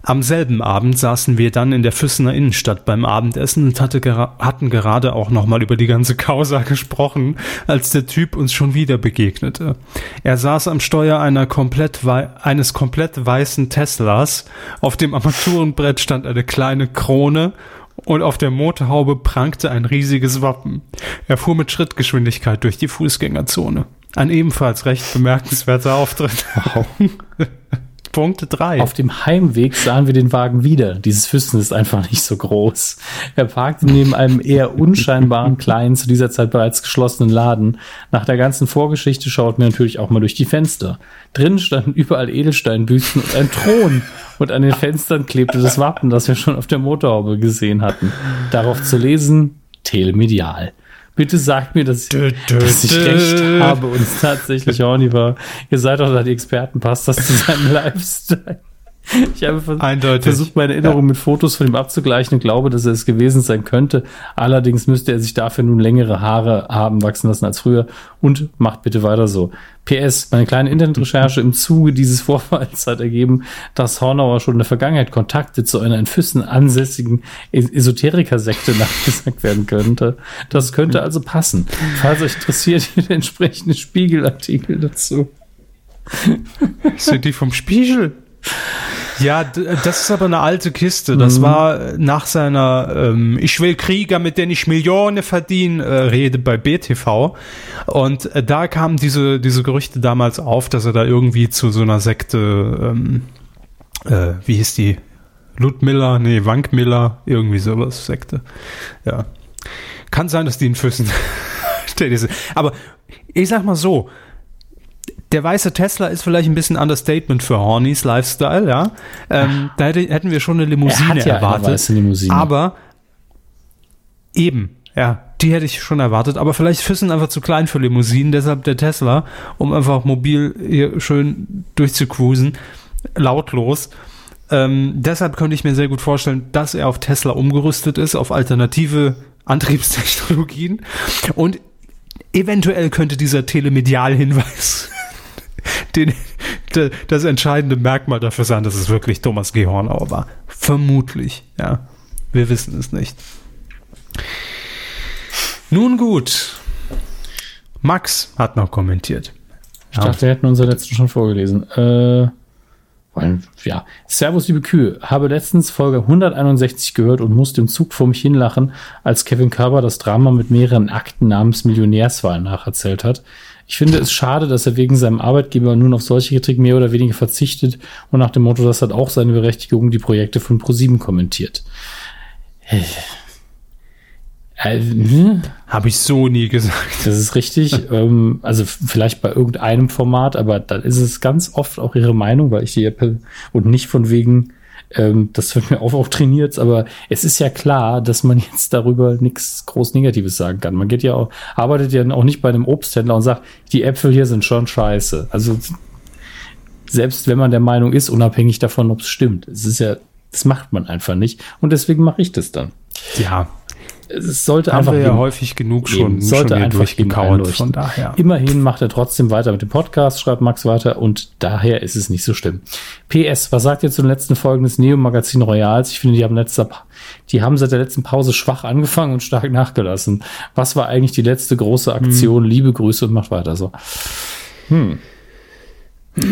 Am selben Abend saßen wir dann in der Füssener Innenstadt beim Abendessen und hatte gera hatten gerade auch nochmal über die ganze Causa gesprochen, als der Typ uns schon wieder begegnete. Er saß am Steuer einer komplett eines komplett weißen Teslas. Auf dem Armaturenbrett stand eine kleine Krone und auf der Motorhaube prangte ein riesiges Wappen. Er fuhr mit Schrittgeschwindigkeit durch die Fußgängerzone. Ein ebenfalls recht bemerkenswerter Auftritt. <laughs> Punkt 3. Auf dem Heimweg sahen wir den Wagen wieder. Dieses Füssen ist einfach nicht so groß. Er parkte neben einem eher unscheinbaren kleinen, zu dieser Zeit bereits geschlossenen Laden. Nach der ganzen Vorgeschichte schauten wir natürlich auch mal durch die Fenster. Drinnen standen überall Edelsteinbüsten und ein Thron. Und an den Fenstern klebte das Wappen, das wir schon auf der Motorhaube gesehen hatten. Darauf zu lesen, Telemedial. Bitte sagt mir, dass, Dö, dö, dass ich dö. recht habe und es tatsächlich horny war. Ihr seid doch da die Experten, passt das zu seinem <laughs> Lifestyle? Ich habe vers Eindeutig. versucht, meine Erinnerung Ja. mit Fotos von ihm abzugleichen und glaube, dass er es gewesen sein könnte. Allerdings müsste er sich dafür nun längere Haare haben wachsen lassen als früher und macht bitte weiter so. PS, meine kleine Internetrecherche im Zuge dieses Vorfalls hat ergeben, dass Hornauer schon in der Vergangenheit Kontakte zu einer in Füssen ansässigen Es- Esoteriker-Sekte <laughs> nachgesagt werden könnte. Das könnte also passen. Falls euch interessiert, hier der entsprechende Spiegelartikel dazu. Sind die vom Spiegel? Ja, d- das ist aber eine alte Kiste. Das war nach seiner ähm, Ich will Krieger, mit denen ich Millionen verdiene, äh, Rede bei BTV. Und äh, da kamen diese, diese Gerüchte damals auf, dass er da irgendwie zu so einer Sekte, ähm, äh, wie hieß die? Ludmilla, nee, Wankmiller, irgendwie sowas, Sekte. Ja. Kann sein, dass die in Füssen sind. Aber ich sag mal so, der weiße Tesla ist vielleicht ein bisschen Understatement für Hornys Lifestyle, ja. Ähm, da hätte, hätten wir schon eine Limousine Er hat ja eine erwartet. weiße Limousine. Aber eben, ja, die hätte ich schon erwartet. Aber vielleicht Füssen einfach zu klein für Limousinen, deshalb der Tesla, um einfach mobil hier schön durchzucruisen, lautlos. Ähm, deshalb könnte ich mir sehr gut vorstellen, dass er auf Tesla umgerüstet ist, auf alternative Antriebstechnologien. Und eventuell könnte dieser Telemedialhinweis den, de, das entscheidende Merkmal dafür sein, dass es wirklich Thomas G. Hornauer war. Vermutlich, ja. Wir wissen es nicht. Nun gut. Max hat noch kommentiert. Ich dachte, wir hätten unseren letzten schon vorgelesen. Äh, ja. Servus, liebe Kühe. Habe letztens Folge 161 gehört und musste im Zug vor mich hinlachen, als Kevin Körber das Drama mit mehreren Akten namens Millionärswahl nacherzählt hat. Ich finde es schade, dass er wegen seinem Arbeitgeber nun auf solche Kritik mehr oder weniger verzichtet und nach dem Motto, das hat auch seine Berechtigung, die Projekte von ProSieben kommentiert. Äh, hm? Habe ich so nie gesagt. Das ist richtig. <laughs> ähm, also vielleicht bei irgendeinem Format, aber dann ist es ganz oft auch ihre Meinung, weil ich die Apple und nicht von wegen, Ähm, das wird mir auch, auch trainiert, aber es ist ja klar, dass man jetzt darüber nichts groß Negatives sagen kann. Man geht ja auch, arbeitet ja auch nicht bei einem Obsthändler und sagt, die Äpfel hier sind schon scheiße. Also selbst wenn man der Meinung ist, unabhängig davon, ob es stimmt. Es ist ja, das macht man einfach nicht. Und deswegen mache ich das dann. Ja, es sollte Haben einfach wir ja gehen. häufig genug schon, Eben, sollte schon einfach durchgekaut. Von daher. Immerhin macht er trotzdem weiter mit dem Podcast, schreibt Max weiter und daher ist es nicht so schlimm. PS, was sagt ihr zu den letzten Folgen des Neo-Magazin Royals? Ich finde, die haben, letzter, die haben seit der letzten Pause schwach angefangen und stark nachgelassen. Was war eigentlich die letzte große Aktion? Hm. Liebe Grüße und macht weiter so. Hm.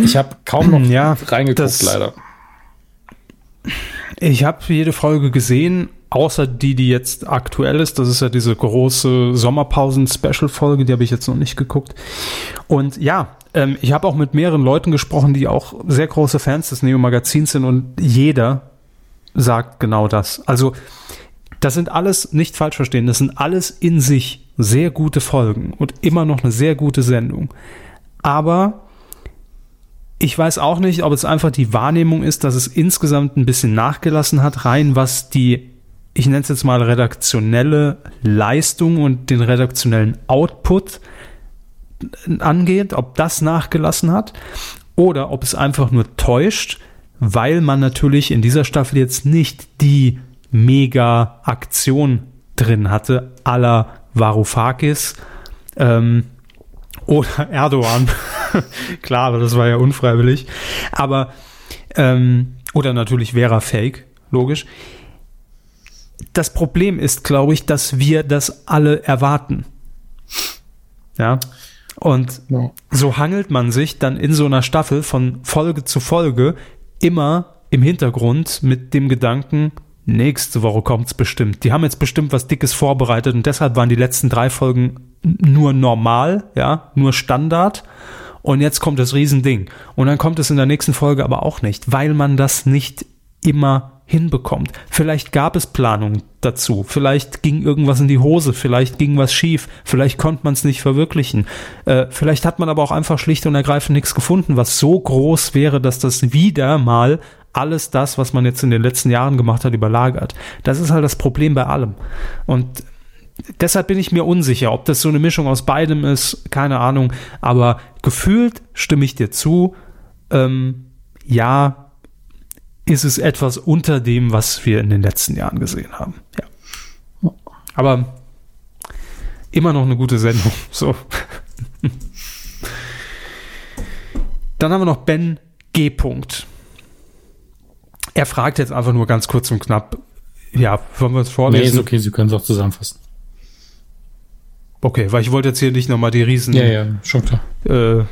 Ich habe kaum noch <clears throat> Ja, reingeguckt, leider. Ich habe jede Folge gesehen, außer die, die jetzt aktuell ist. Das ist ja diese große Sommerpausen-Special-Folge, die habe ich jetzt noch nicht geguckt. Und ja, ähm, ich habe auch mit mehreren Leuten gesprochen, die auch sehr große Fans des Neo-Magazins sind und jeder sagt genau das. Also, das sind alles, nicht falsch verstehen, das sind alles in sich sehr gute Folgen und immer noch eine sehr gute Sendung. Aber ich weiß auch nicht, ob es einfach die Wahrnehmung ist, dass es insgesamt ein bisschen nachgelassen hat, rein was die, ich nenne es jetzt mal redaktionelle Leistung und den redaktionellen Output angeht, ob das nachgelassen hat oder ob es einfach nur täuscht, weil man natürlich in dieser Staffel jetzt nicht die mega Aktion drin hatte, aller Varoufakis ähm, oder <laughs> Erdogan. <laughs> Klar, aber das war ja unfreiwillig. Aber, ähm, oder natürlich Vera Fake, logisch. Das Problem ist, glaube ich, dass wir das alle erwarten. Ja. Und Ja. so hangelt man sich dann in so einer Staffel von Folge zu Folge immer im Hintergrund mit dem Gedanken, nächste Woche kommt's bestimmt. Die haben jetzt bestimmt was Dickes vorbereitet und deshalb waren die letzten drei Folgen nur normal, ja, nur Standard. Und jetzt kommt das Riesending. Und dann kommt es in der nächsten Folge aber auch nicht, weil man das nicht immer hinbekommt. Vielleicht gab es Planungen dazu, vielleicht ging irgendwas in die Hose, vielleicht ging was schief, vielleicht konnte man es nicht verwirklichen. Äh, vielleicht hat man aber auch einfach schlicht und ergreifend nichts gefunden, was so groß wäre, dass das wieder mal alles das, was man jetzt in den letzten Jahren gemacht hat, überlagert. Das ist halt das Problem bei allem. Und deshalb bin ich mir unsicher, ob das so eine Mischung aus beidem ist, keine Ahnung. Aber gefühlt stimme ich dir zu. Ähm, ja, ist es etwas unter dem, was wir in den letzten Jahren gesehen haben. Ja. Aber immer noch eine gute Sendung. <laughs> So. Dann haben wir noch Ben G. Punkt. Er fragt jetzt einfach nur ganz kurz und knapp. Ja, wollen wir es Nee, vorlesen? ist okay, Sie können es auch zusammenfassen. Okay, weil ich wollte jetzt hier nicht nochmal die riesen Ja, ja, schon klar. äh,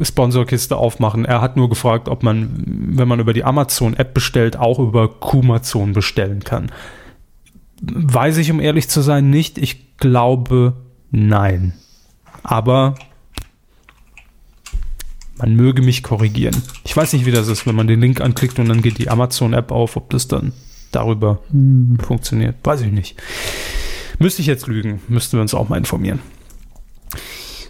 Sponsorkiste aufmachen. Er hat nur gefragt, ob man, wenn man über die Amazon-App bestellt, auch über Kumazon bestellen kann. Weiß ich, um ehrlich zu sein, nicht. Ich glaube, nein. Aber man möge mich korrigieren. Ich weiß nicht, wie das ist, wenn man den Link anklickt und dann geht die Amazon-App auf, ob das dann darüber funktioniert. Weiß ich nicht. Müsste ich jetzt lügen, müssten wir uns auch mal informieren.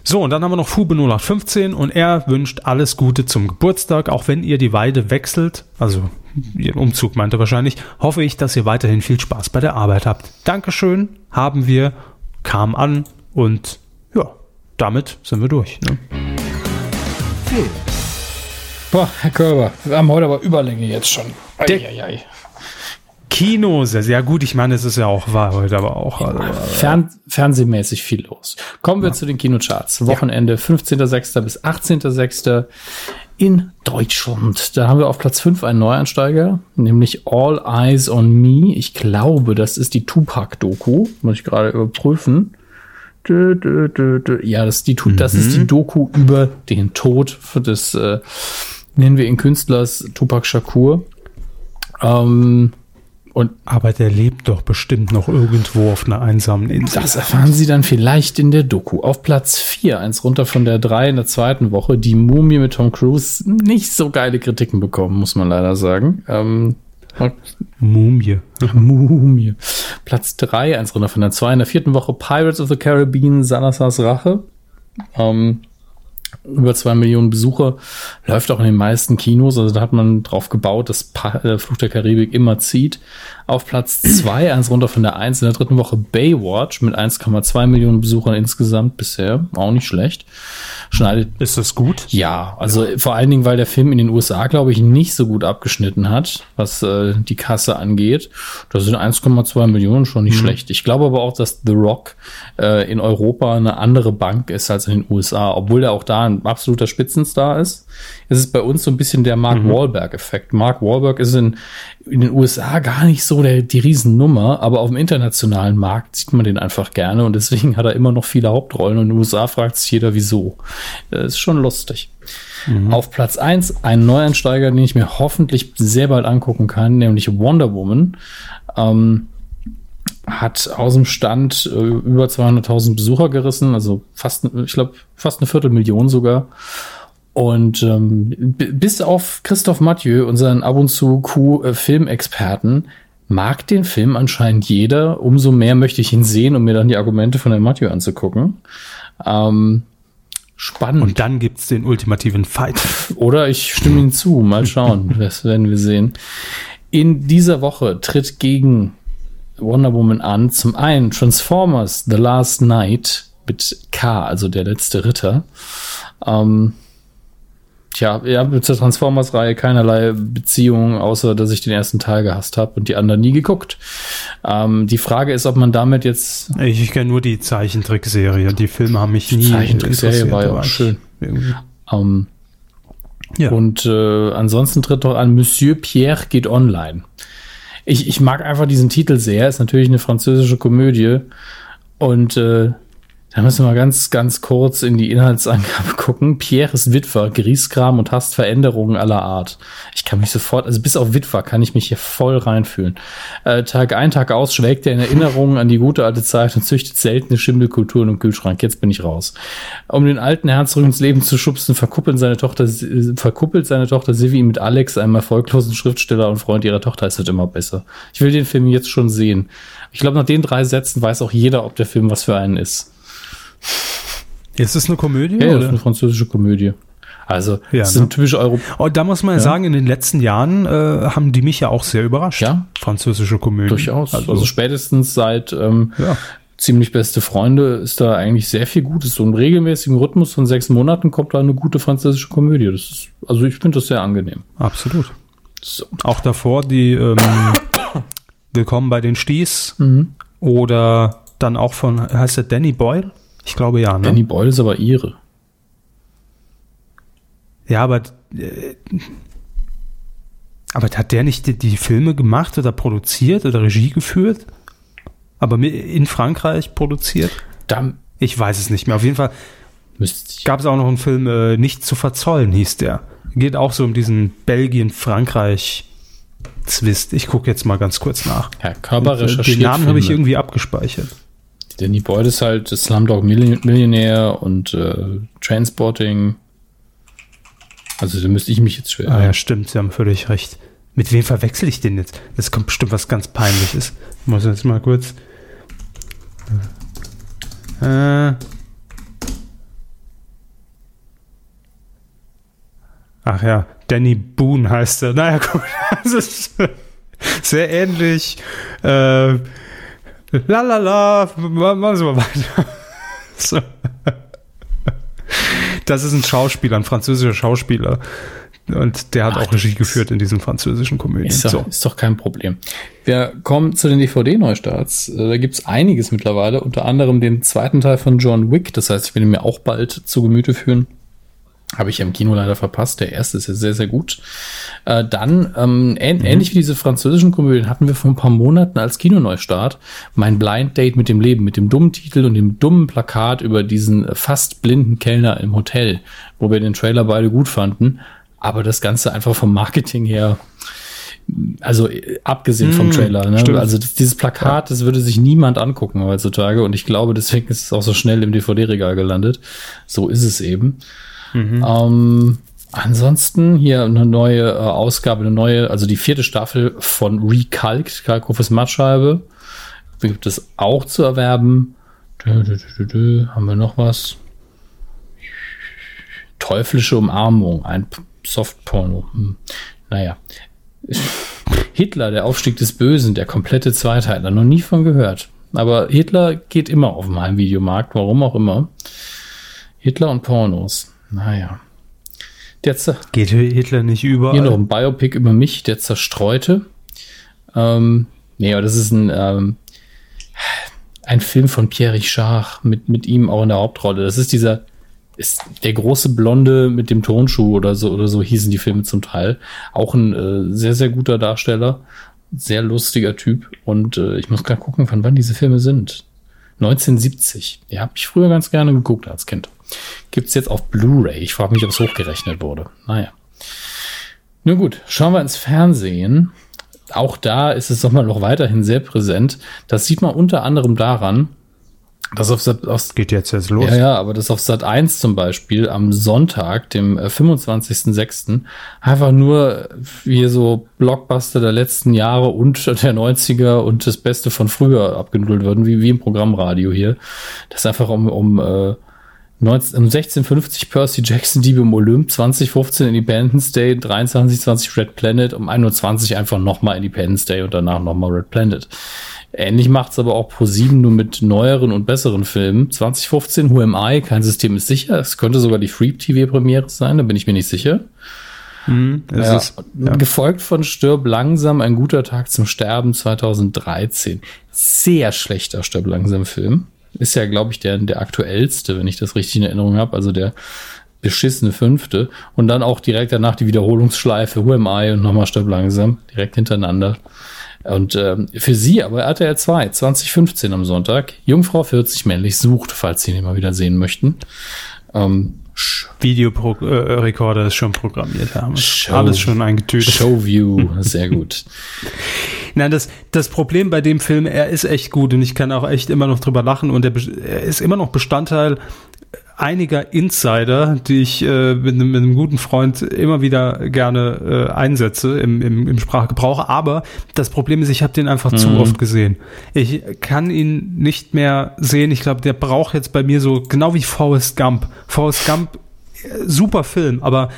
So, und dann haben wir noch Fube 0815 und er wünscht alles Gute zum Geburtstag, auch wenn ihr die Weide wechselt, also ihren Umzug meint er wahrscheinlich, hoffe ich, dass ihr weiterhin viel Spaß bei der Arbeit habt. Dankeschön, haben wir, kam an und ja, damit sind wir durch. Ne? Boah, Herr Körber, wir haben heute aber Überlänge jetzt schon. Der- Eieiei. Sehr, sehr gut. Ich meine, es ist ja auch, war heute aber auch. Also, Fern fernsehmäßig viel los. Kommen wir zu den Kinocharts. Wochenende 15.06. bis 18.06. in Deutschland. Da haben wir auf Platz 5 einen Neueinsteiger, nämlich All Eyes on Me. Ich glaube, das ist die Tupac-Doku. Muss ich gerade überprüfen. Ja, das ist, die, Tu- das ist die Doku über den Tod des, äh, nennen wir ihn Künstlers Tupac Shakur. Ähm, und aber der lebt doch bestimmt noch irgendwo auf einer einsamen Insel. Das erfahren Sie dann vielleicht in der Doku. Auf Platz 4, eins runter von der 3 in der zweiten Woche, die Mumie mit Tom Cruise nicht so geile Kritiken bekommen, muss man leider sagen. Ähm, Mumie. <laughs> Mumie. Platz 3, eins runter von der 2 in der vierten Woche, Pirates of the Caribbean, Salazar's Rache. Ähm, über zwei Millionen Besucher, läuft auch in den meisten Kinos. Also da hat man drauf gebaut, dass pa äh, Fluch der Karibik immer zieht. Auf Platz zwei, eins runter von der eins in der dritten Woche Baywatch mit 1,2 Millionen Besuchern insgesamt bisher. Auch nicht schlecht. Schneidet. Ist das gut? Ja, also ja. vor allen Dingen, weil der Film in den USA, glaube ich, nicht so gut abgeschnitten hat, was äh, die Kasse angeht. Da sind 1,2 Millionen schon nicht mhm. schlecht. Ich glaube aber auch, dass The Rock äh, in Europa eine andere Bank ist als in den USA, obwohl er auch da ein absoluter Spitzenstar ist. Es ist bei uns so ein bisschen der Mark mhm. Wahlberg-Effekt. Mark Wahlberg ist in, in den USA gar nicht so der, die Riesennummer, aber auf dem internationalen Markt sieht man den einfach gerne und deswegen hat er immer noch viele Hauptrollen und in den USA fragt sich jeder, wieso. Das ist schon lustig. Mhm. Auf Platz eins ein Neuansteiger, den ich mir hoffentlich sehr bald angucken kann, nämlich Wonder Woman. Ähm, hat aus dem Stand äh, über 200.000 Besucher gerissen, also fast, ich glaube, fast eine Viertelmillion sogar. Und ähm, bis auf Christoph Mathieu, unseren ab und zu Q-Filmexperten, mag den Film anscheinend jeder. Umso mehr möchte ich ihn sehen, um mir dann die Argumente von Herrn Mathieu anzugucken. Ähm, spannend. Und dann gibt's den ultimativen Fight. Oder ich stimme ihm zu. Mal schauen. <laughs> das werden wir sehen. In dieser Woche tritt gegen Wonder Woman an zum einen Transformers The Last Night mit K, also der letzte Ritter. Ähm, Tja, ich habe zur Transformers-Reihe keinerlei Beziehung, außer dass ich den ersten Teil gehasst habe und die anderen nie geguckt. Ähm, die Frage ist, ob man damit jetzt. Ich, ich kenne nur die Zeichentrickserie. Die Filme haben mich nie. Die Zeichentrickserie war ja auch schön. Ähm, ja. Und äh, ansonsten tritt doch an Monsieur Pierre geht online. Ich, ich mag einfach diesen Titel sehr. Ist natürlich eine französische Komödie. Und äh, da müssen wir ganz, ganz kurz in die Inhaltsangabe <laughs> gucken. Pierre ist Witwer, Grieskram und hasst Veränderungen aller Art. Ich kann mich sofort, also bis auf Witwer kann ich mich hier voll reinfühlen. Äh, Tag ein, Tag aus schwelgt er in Erinnerungen an die gute alte Zeit und züchtet seltene Schimmelkulturen im Kühlschrank. Jetzt bin ich raus. Um den alten Herrn ins Leben zu schubsen, verkuppeln seine Tochter, verkuppelt seine Tochter Sivi mit Alex, einem erfolglosen Schriftsteller und Freund ihrer Tochter. Es wird immer besser. Ich will den Film jetzt schon sehen. Ich glaube, nach den drei Sätzen weiß auch jeder, ob der Film was für einen ist. Ist es eine Komödie? Ja, oder? das ist eine französische Komödie. Also, ja, das sind ne? typische Euro. Oh, da muss man ja. sagen, in den letzten Jahren äh, haben die mich ja auch sehr überrascht. Ja. Französische Komödie. Durchaus. Also, also spätestens seit ähm, ja. ziemlich beste Freunde ist da eigentlich sehr viel Gutes. So im regelmäßigen Rhythmus von sechs Monaten kommt da eine gute französische Komödie. Das ist, also ich finde das sehr angenehm. Absolut. So. Auch davor die ähm, <coughs> Willkommen bei den Sties mhm. oder dann auch von, heißt der Danny Boyle? Ich glaube ja. Ne? Danny Boyle ist aber ihre. Ja, aber äh, aber hat der nicht die, die, Filme gemacht oder produziert oder Regie geführt? Aber in Frankreich produziert? Dann, ich weiß es nicht mehr. Auf jeden Fall gab es auch noch einen Film, äh, Nicht zu verzollen hieß der. Geht auch so um diesen Belgien-Frankreich-Zwist. Ich gucke jetzt mal ganz kurz nach. Herr Körper recherchiert. Den Namen habe ich irgendwie abgespeichert. Danny Boyd ist halt Slumdog Millionär und äh, Transporting. Also da müsste ich mich jetzt schwer. Ah ja, stimmt, Sie haben völlig recht. Mit wem verwechsel ich den jetzt? Das kommt bestimmt was ganz Peinliches. Ich muss jetzt mal kurz. Äh. Ach ja, Danny Boone heißt er. Naja, gut, <laughs> das ist sehr ähnlich. Äh, Lalala, machen Sie mal weiter. <laughs> So. Das ist ein Schauspieler, ein französischer Schauspieler. Und der hat Ach, auch Regie geführt in diesen französischen Komödien. Ist doch, so. ist doch kein Problem. Wir kommen zu den DVD-Neustarts. Äh, da gibt's einiges mittlerweile, unter anderem den zweiten Teil von John Wick. Das heißt, ich will ihn mir auch bald zu Gemüte führen. Habe ich im Kino leider verpasst. Der erste ist ja sehr, sehr gut. Äh, dann, ähm, ähn mhm. ähnlich wie diese französischen Komödien, hatten wir vor ein paar Monaten als Kinoneustart mein Blind Date mit dem Leben, mit dem dummen Titel und dem dummen Plakat über diesen fast blinden Kellner im Hotel, wo wir den Trailer beide gut fanden, aber das Ganze einfach vom Marketing her also abgesehen vom mhm, Trailer, ne? also das, dieses Plakat, das würde sich niemand angucken heutzutage und ich glaube, deswegen ist es auch so schnell im DVD-Regal gelandet. So ist es eben. Mhm. Ähm, ansonsten hier eine neue äh, Ausgabe, eine neue, also die vierte Staffel von Recalced, Kalkofes Mattscheibe. Gibt es auch zu erwerben. Dö, dö, dö, Haben wir noch was? teuflische Umarmung, ein Softporno. Hm. Naja. <laughs> Hitler, der Aufstieg des Bösen, der komplette Zweiteiler, noch nie von gehört. Aber Hitler geht immer auf dem Heimvideomarkt, warum auch immer. Hitler und Pornos. Naja. Der geht Hitler nicht überall? Hier noch ein Biopic über mich, der Zerstreute. Ähm, nee, aber das ist ein, ähm, ein Film von Pierre Richard mit, mit ihm auch in der Hauptrolle. Das ist dieser, ist der große Blonde mit dem Tonschuh oder so, oder so hießen die Filme zum Teil. Auch ein äh, sehr, sehr guter Darsteller. Sehr lustiger Typ. Und äh, ich muss gerade gucken, von wann diese Filme sind. 1970. Ja, habe ich früher ganz gerne geguckt als Kind. Gibt's jetzt auf Blu-ray. Ich frage mich, ob es hochgerechnet wurde. Naja. Nun gut, schauen wir ins Fernsehen. Auch da ist es nochmal noch weiterhin sehr präsent. Das sieht man unter anderem daran, das auf Sat, auf, geht jetzt jetzt los. Ja, ja, aber das auf Sat 1 zum Beispiel am Sonntag, dem 25.06., äh, einfach nur wie so Blockbuster der letzten Jahre und der 90er und das Beste von früher abgenudelt würden, wie, wie im Programmradio hier. Das ist einfach um, um, äh, 19, um 1650 Percy Jackson Diebe im Olymp, 2015 Independence Day, 2320 Red Planet, um 21 einfach nochmal Independence Day und danach nochmal Red Planet. Ähnlich macht's aber auch Pro7 nur mit neueren und besseren Filmen. 2015 Who Am I? Kein System ist sicher. Es könnte sogar die Free TV Premiere sein, da bin ich mir nicht sicher. Hm, ja, ist, ja. Gefolgt von Stirb langsam, ein guter Tag zum Sterben 2013. Sehr schlechter Stirb langsam Film. Ist ja, glaube ich, der, der aktuellste, wenn ich das richtig in Erinnerung habe. Also der beschissene fünfte. Und dann auch direkt danach die Wiederholungsschleife Who Am I und nochmal Stirb langsam. Direkt hintereinander. Und ähm, für sie aber RTL 2, 2015 am Sonntag, Jungfrau 40 männlich sucht, falls Sie ihn mal wieder sehen möchten. Ähm, Videorekorder ist schon programmiert haben. Show, Alles schon eingetütet. Showview, <laughs> sehr gut. Nein, das, das Problem bei dem Film, er ist echt gut und ich kann auch echt immer noch drüber lachen und er, er ist immer noch Bestandteil einiger Insider, die ich äh, mit, einem, mit, einem, guten Freund immer wieder gerne äh, einsetze im, im, im, Sprachgebrauch. Aber das Problem ist, ich habe den einfach mhm. zu oft gesehen. Ich kann ihn nicht mehr sehen. Ich glaube, der braucht jetzt bei mir so genau wie Forrest Gump. Forrest Gump, äh, super Film, aber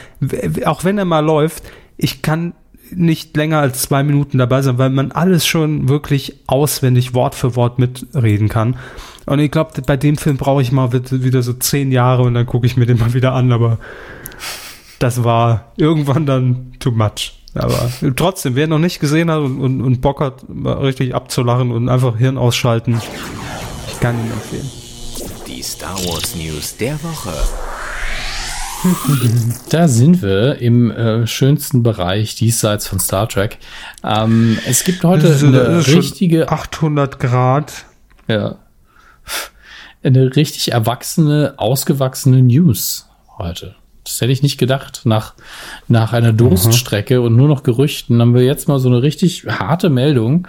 auch wenn er mal läuft, ich kann nicht länger als zwei Minuten dabei sein, weil man alles schon wirklich auswendig Wort für Wort mitreden kann. Und ich glaube, bei dem Film brauche ich mal wieder so zehn Jahre und dann gucke ich mir den mal wieder an, aber das war irgendwann dann too much. Aber trotzdem, wer noch nicht gesehen hat und, und, und Bock hat, richtig abzulachen und einfach Hirn ausschalten, ich kann ihn empfehlen. Die Star Wars News der Woche. <laughs> Da sind wir im äh, schönsten Bereich diesseits von Star Trek. Ähm, es gibt heute ist, eine richtige 800 Grad. Ja, eine richtig erwachsene, ausgewachsene News heute. Das hätte ich nicht gedacht. Nach, nach einer Durststrecke mhm. und nur noch Gerüchten haben wir jetzt mal so eine richtig harte Meldung.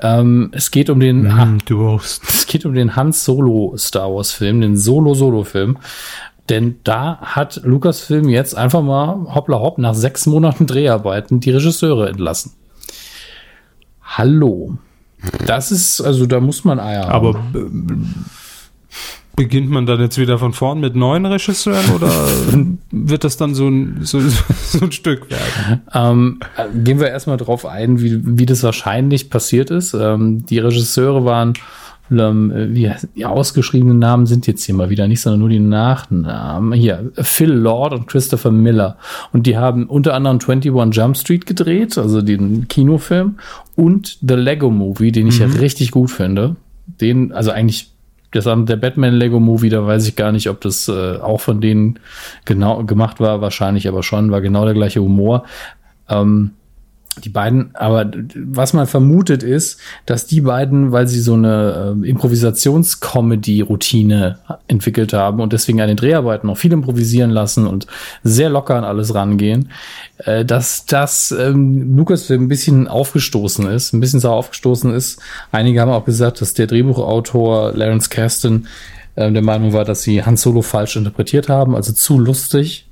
Ähm, es geht um den, mm, Durst. es geht um den Hans Solo Star Wars Film, den Solo Solo Film. Denn da hat Lucasfilm jetzt einfach mal hoppla hopp nach sechs Monaten Dreharbeiten die Regisseure entlassen. Hallo. Das ist, also da muss man Eier Aber beginnt man dann jetzt wieder von vorn mit neuen Regisseuren oder <laughs> wird das dann so ein, so, so ein Stück werden? Ähm, gehen wir erstmal drauf ein, wie, wie das wahrscheinlich passiert ist. Ähm, die Regisseure waren wie die ausgeschriebenen Namen sind jetzt hier mal wieder nicht, sondern nur die Nachnamen. Hier, Phil Lord und Christopher Miller. Und die haben unter anderem 21 Jump Street gedreht, also den Kinofilm, und The Lego Movie, den ich mhm. ja richtig gut finde. Den, also eigentlich das der Batman Lego Movie, da weiß ich gar nicht, ob das äh, auch von denen genau gemacht war, wahrscheinlich aber schon, war genau der gleiche Humor. Ähm, die beiden, aber was man vermutet ist, dass die beiden, weil sie so eine äh, Improvisations-Comedy-Routine entwickelt haben und deswegen an den Dreharbeiten auch viel improvisieren lassen und sehr locker an alles rangehen, äh, dass das ähm, Lucasfilm ein bisschen aufgestoßen ist, ein bisschen sauer aufgestoßen ist. Einige haben auch gesagt, dass der Drehbuchautor Lawrence Kasten äh, der Meinung war, dass sie Han Solo falsch interpretiert haben, also zu lustig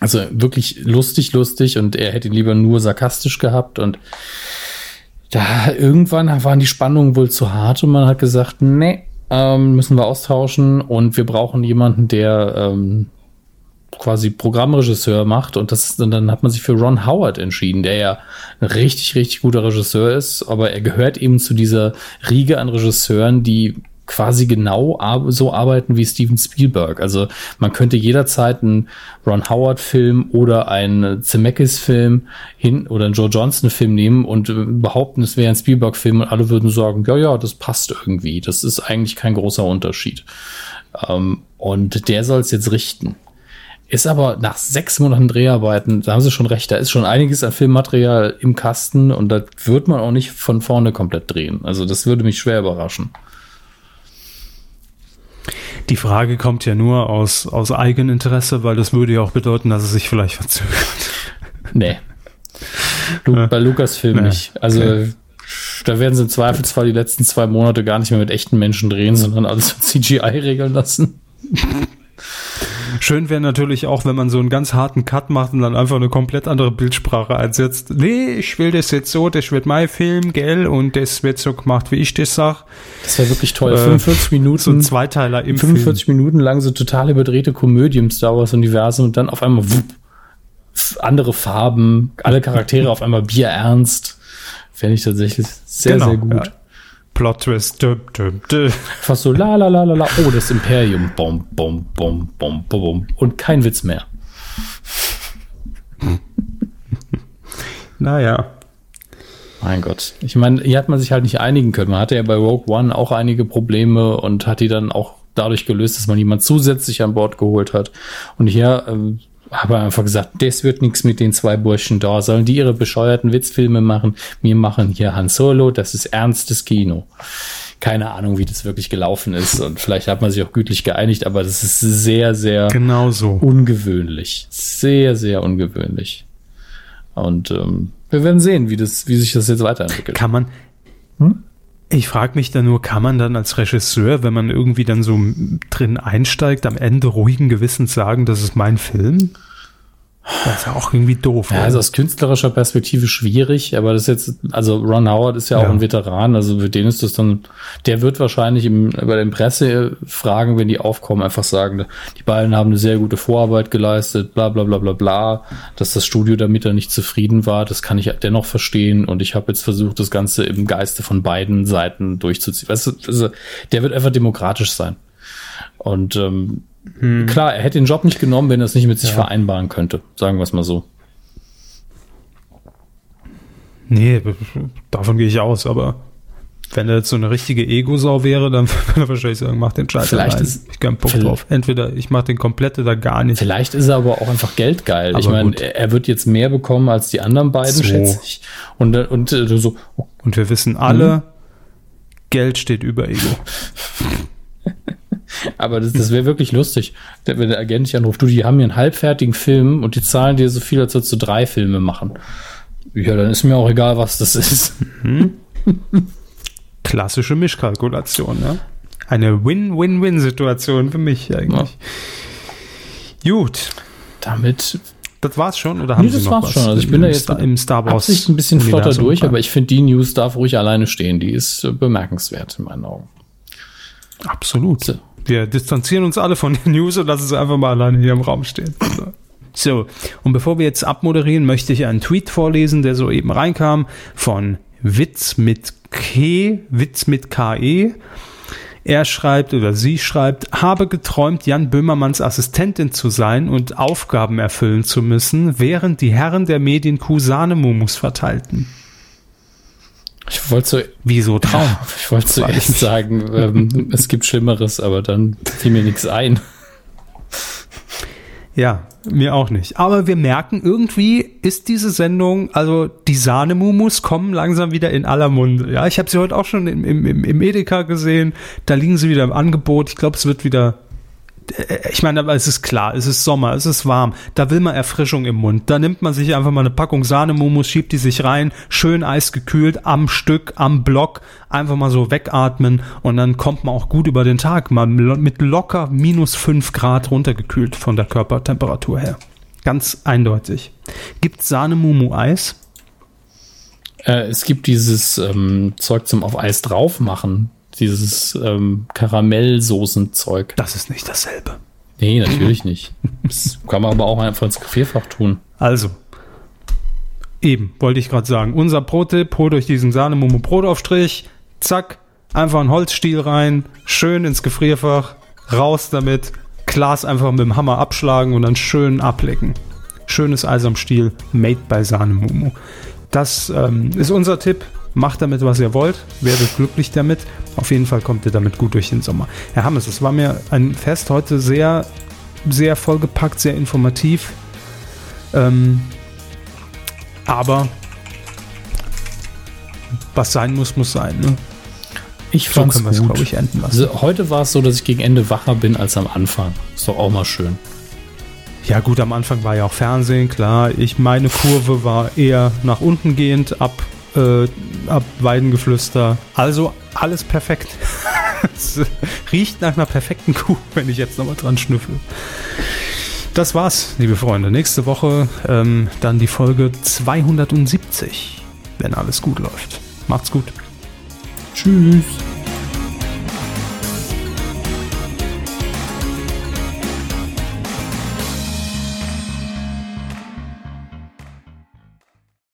also wirklich lustig, lustig und er hätte ihn lieber nur sarkastisch gehabt und da irgendwann waren die Spannungen wohl zu hart und man hat gesagt, nee, ähm, müssen wir austauschen und wir brauchen jemanden, der ähm, quasi Programmregisseur macht und das und dann hat man sich für Ron Howard entschieden, der ja ein richtig richtig guter Regisseur ist, aber er gehört eben zu dieser Riege an Regisseuren, die quasi genau so arbeiten wie Steven Spielberg. Also man könnte jederzeit einen Ron Howard Film oder einen Zemeckis Film hin oder einen Joe Johnson Film nehmen und behaupten, es wäre ein Spielberg Film und alle würden sagen, ja, ja, das passt irgendwie. Das ist eigentlich kein großer Unterschied. Ähm, und der soll es jetzt richten. Ist aber nach sechs Monaten Dreharbeiten, da haben sie schon recht, da ist schon einiges an Filmmaterial im Kasten und da wird man auch nicht von vorne komplett drehen. Also das würde mich schwer überraschen. Die Frage kommt ja nur aus, aus Eigeninteresse, weil das würde ja auch bedeuten, dass es sich vielleicht verzögert. Nee. Lu. Bei Lukas-Film nee. nicht. Also okay. da werden sie im Zweifelsfall die letzten zwei Monate gar nicht mehr mit echten Menschen drehen, sondern alles mit CGI regeln lassen. <laughs> Schön wäre natürlich auch, wenn man so einen ganz harten Cut macht und dann einfach eine komplett andere Bildsprache einsetzt. Nee, ich will das jetzt so, das wird mein Film, gell, und das wird so gemacht, wie ich das sag. Das wäre wirklich toll. Äh, 45 Minuten. So ein Zweiteiler im 45 Film. Minuten lang so total überdrehte Komödie im Star Wars Universum und dann auf einmal wupp, andere Farben, alle Charaktere auf einmal bierernst. Fände ich tatsächlich sehr, genau, sehr gut. Ja. Plot Twist. Dum, dum, dum. Fast so la la la la la. Oh, das Imperium. Bom, bom, bom, bom, bom. Und kein Witz mehr. naja. Mein Gott. Ich meine, hier hat man sich halt nicht einigen können. Man hatte ja bei Rogue One auch einige Probleme und hat die dann auch dadurch gelöst, dass man jemand zusätzlich an Bord geholt hat. Und hier ähm, habe einfach gesagt, das wird nichts mit den zwei Burschen da. Sollen die ihre bescheuerten Witzfilme machen? Wir machen hier Han Solo, das ist ernstes Kino. Keine Ahnung, wie das wirklich gelaufen ist. Und vielleicht hat man sich auch gütlich geeinigt, aber das ist sehr, sehr genau so. ungewöhnlich. Sehr, sehr ungewöhnlich. Und ähm, wir werden sehen, wie, das, wie sich das jetzt weiterentwickelt. Kann man. Hm? Ich frage mich dann nur, kann man dann als Regisseur, wenn man irgendwie dann so drin einsteigt, am Ende ruhigen Gewissens sagen, das ist mein Film? Das ist ja auch irgendwie doof. Ja, also aus künstlerischer Perspektive schwierig, aber das ist jetzt, also Ron Howard ist ja auch ja. ein Veteran, also für den ist das dann, der wird wahrscheinlich im, bei den Pressefragen, wenn die aufkommen, einfach sagen, die beiden haben eine sehr gute Vorarbeit geleistet, bla bla bla bla bla, dass das Studio damit dann nicht zufrieden war, das kann ich dennoch verstehen und ich habe jetzt versucht, das Ganze im Geiste von beiden Seiten durchzuziehen. Weißt du, also, der wird einfach demokratisch sein. Und ähm, hm. Klar, er hätte den Job nicht genommen, wenn er es nicht mit sich ja. vereinbaren könnte. Sagen wir es mal so. Nee, davon gehe ich aus, aber wenn er jetzt so eine richtige Ego-Sau wäre, dann <laughs> würde er wahrscheinlich sagen, mach den Scheiß Vielleicht allein. ist ich keinen Bock drauf. Entweder ich mache den komplett oder gar nicht. Vielleicht ist er aber auch einfach geldgeil. Aber ich meine, er wird jetzt mehr bekommen als die anderen beiden, so. schätze ich. Und, und äh, so. Und wir wissen alle, mhm. Geld steht über Ego. <laughs> Aber das, das wäre wirklich lustig, wenn der Agent dich anruft, du, die haben hier einen halbfertigen Film und die zahlen dir so viel, als würdest du drei Filme machen. Ja, dann ist mir auch egal, was das ist. Mhm. Klassische Mischkalkulation, ne? Eine Win-Win-Win-Situation für mich eigentlich. Ja. Gut. Damit das war's schon oder haben nee, Sie noch was? Schon. Also ich bin da jetzt im Star Wars ein bisschen flotter durch, aber ich finde die News darf ruhig alleine stehen. Die ist äh, bemerkenswert in meinen Augen. Absolut. So. Wir distanzieren uns alle von den News und lassen es einfach mal alleine hier im Raum stehen. So, und bevor wir jetzt abmoderieren, möchte ich einen Tweet vorlesen, der soeben reinkam von Witz mit K, Witz mit KE. Er schreibt oder sie schreibt, habe geträumt, Jan Böhmermanns Assistentin zu sein und Aufgaben erfüllen zu müssen, während die Herren der Medienkuh Sahnemumus verteilten. Ich wollte so, wieso Traum? Ja, ich wollte zuerst sagen, ähm, es gibt Schlimmeres, aber dann fiel mir nichts ein. Ja, mir auch nicht. Aber wir merken, irgendwie ist diese Sendung, also die Sahnemumus kommen langsam wieder in aller Munde. Ja, ich habe sie heute auch schon im, im, im Edeka gesehen. Da liegen sie wieder im Angebot. Ich glaube, es wird wieder ich meine, aber es ist klar, es ist Sommer, es ist warm, da will man Erfrischung im Mund. Da nimmt man sich einfach mal eine Packung Sahnemumus, schiebt die sich rein, schön eisgekühlt, am Stück, am Block, einfach mal so wegatmen und dann kommt man auch gut über den Tag, mal mit locker minus fünf Grad runtergekühlt von der Körpertemperatur her. Ganz eindeutig. Gibt Sahnemumu-Eis? Äh, es gibt dieses ähm, Zeug zum auf Eis drauf machen dieses ähm, Karamellsoßenzeug. Das ist nicht dasselbe. Nee, natürlich nicht. Das kann man aber auch einfach ins Gefrierfach tun. Also, eben, wollte ich gerade sagen. Unser Pro-Tipp, hol durch diesen Sahne-Momo-Brotaufstrich, zack, einfach ein Holzstiel rein, schön ins Gefrierfach, raus damit, Glas einfach mit dem Hammer abschlagen und dann schön ablecken. Schönes Eis am Stiel, made by Sahne-Momo. Das ähm, ist unser Tipp. Macht damit, was ihr wollt. Werdet glücklich damit. Auf jeden Fall kommt ihr damit gut durch den Sommer. Herr Hammes, es war mir ein Fest heute sehr, sehr vollgepackt, sehr informativ. Ähm, aber was sein muss, muss sein. Ne? Ich So fand's können es, gut. glaube ich, enden lassen. Also, heute war es so, dass ich gegen Ende wacher bin als am Anfang. Ist doch auch mal schön. Ja gut, am Anfang war ja auch Fernsehen, klar. Ich meine Kurve war eher nach unten gehend ab, äh, ab Weidengeflüster. Also alles perfekt. <laughs> es riecht nach einer perfekten Kuh, wenn ich jetzt nochmal dran schnüffel. Das war's, liebe Freunde. Nächste Woche ähm, dann die Folge 270, wenn alles gut läuft. Macht's gut. Tschüss.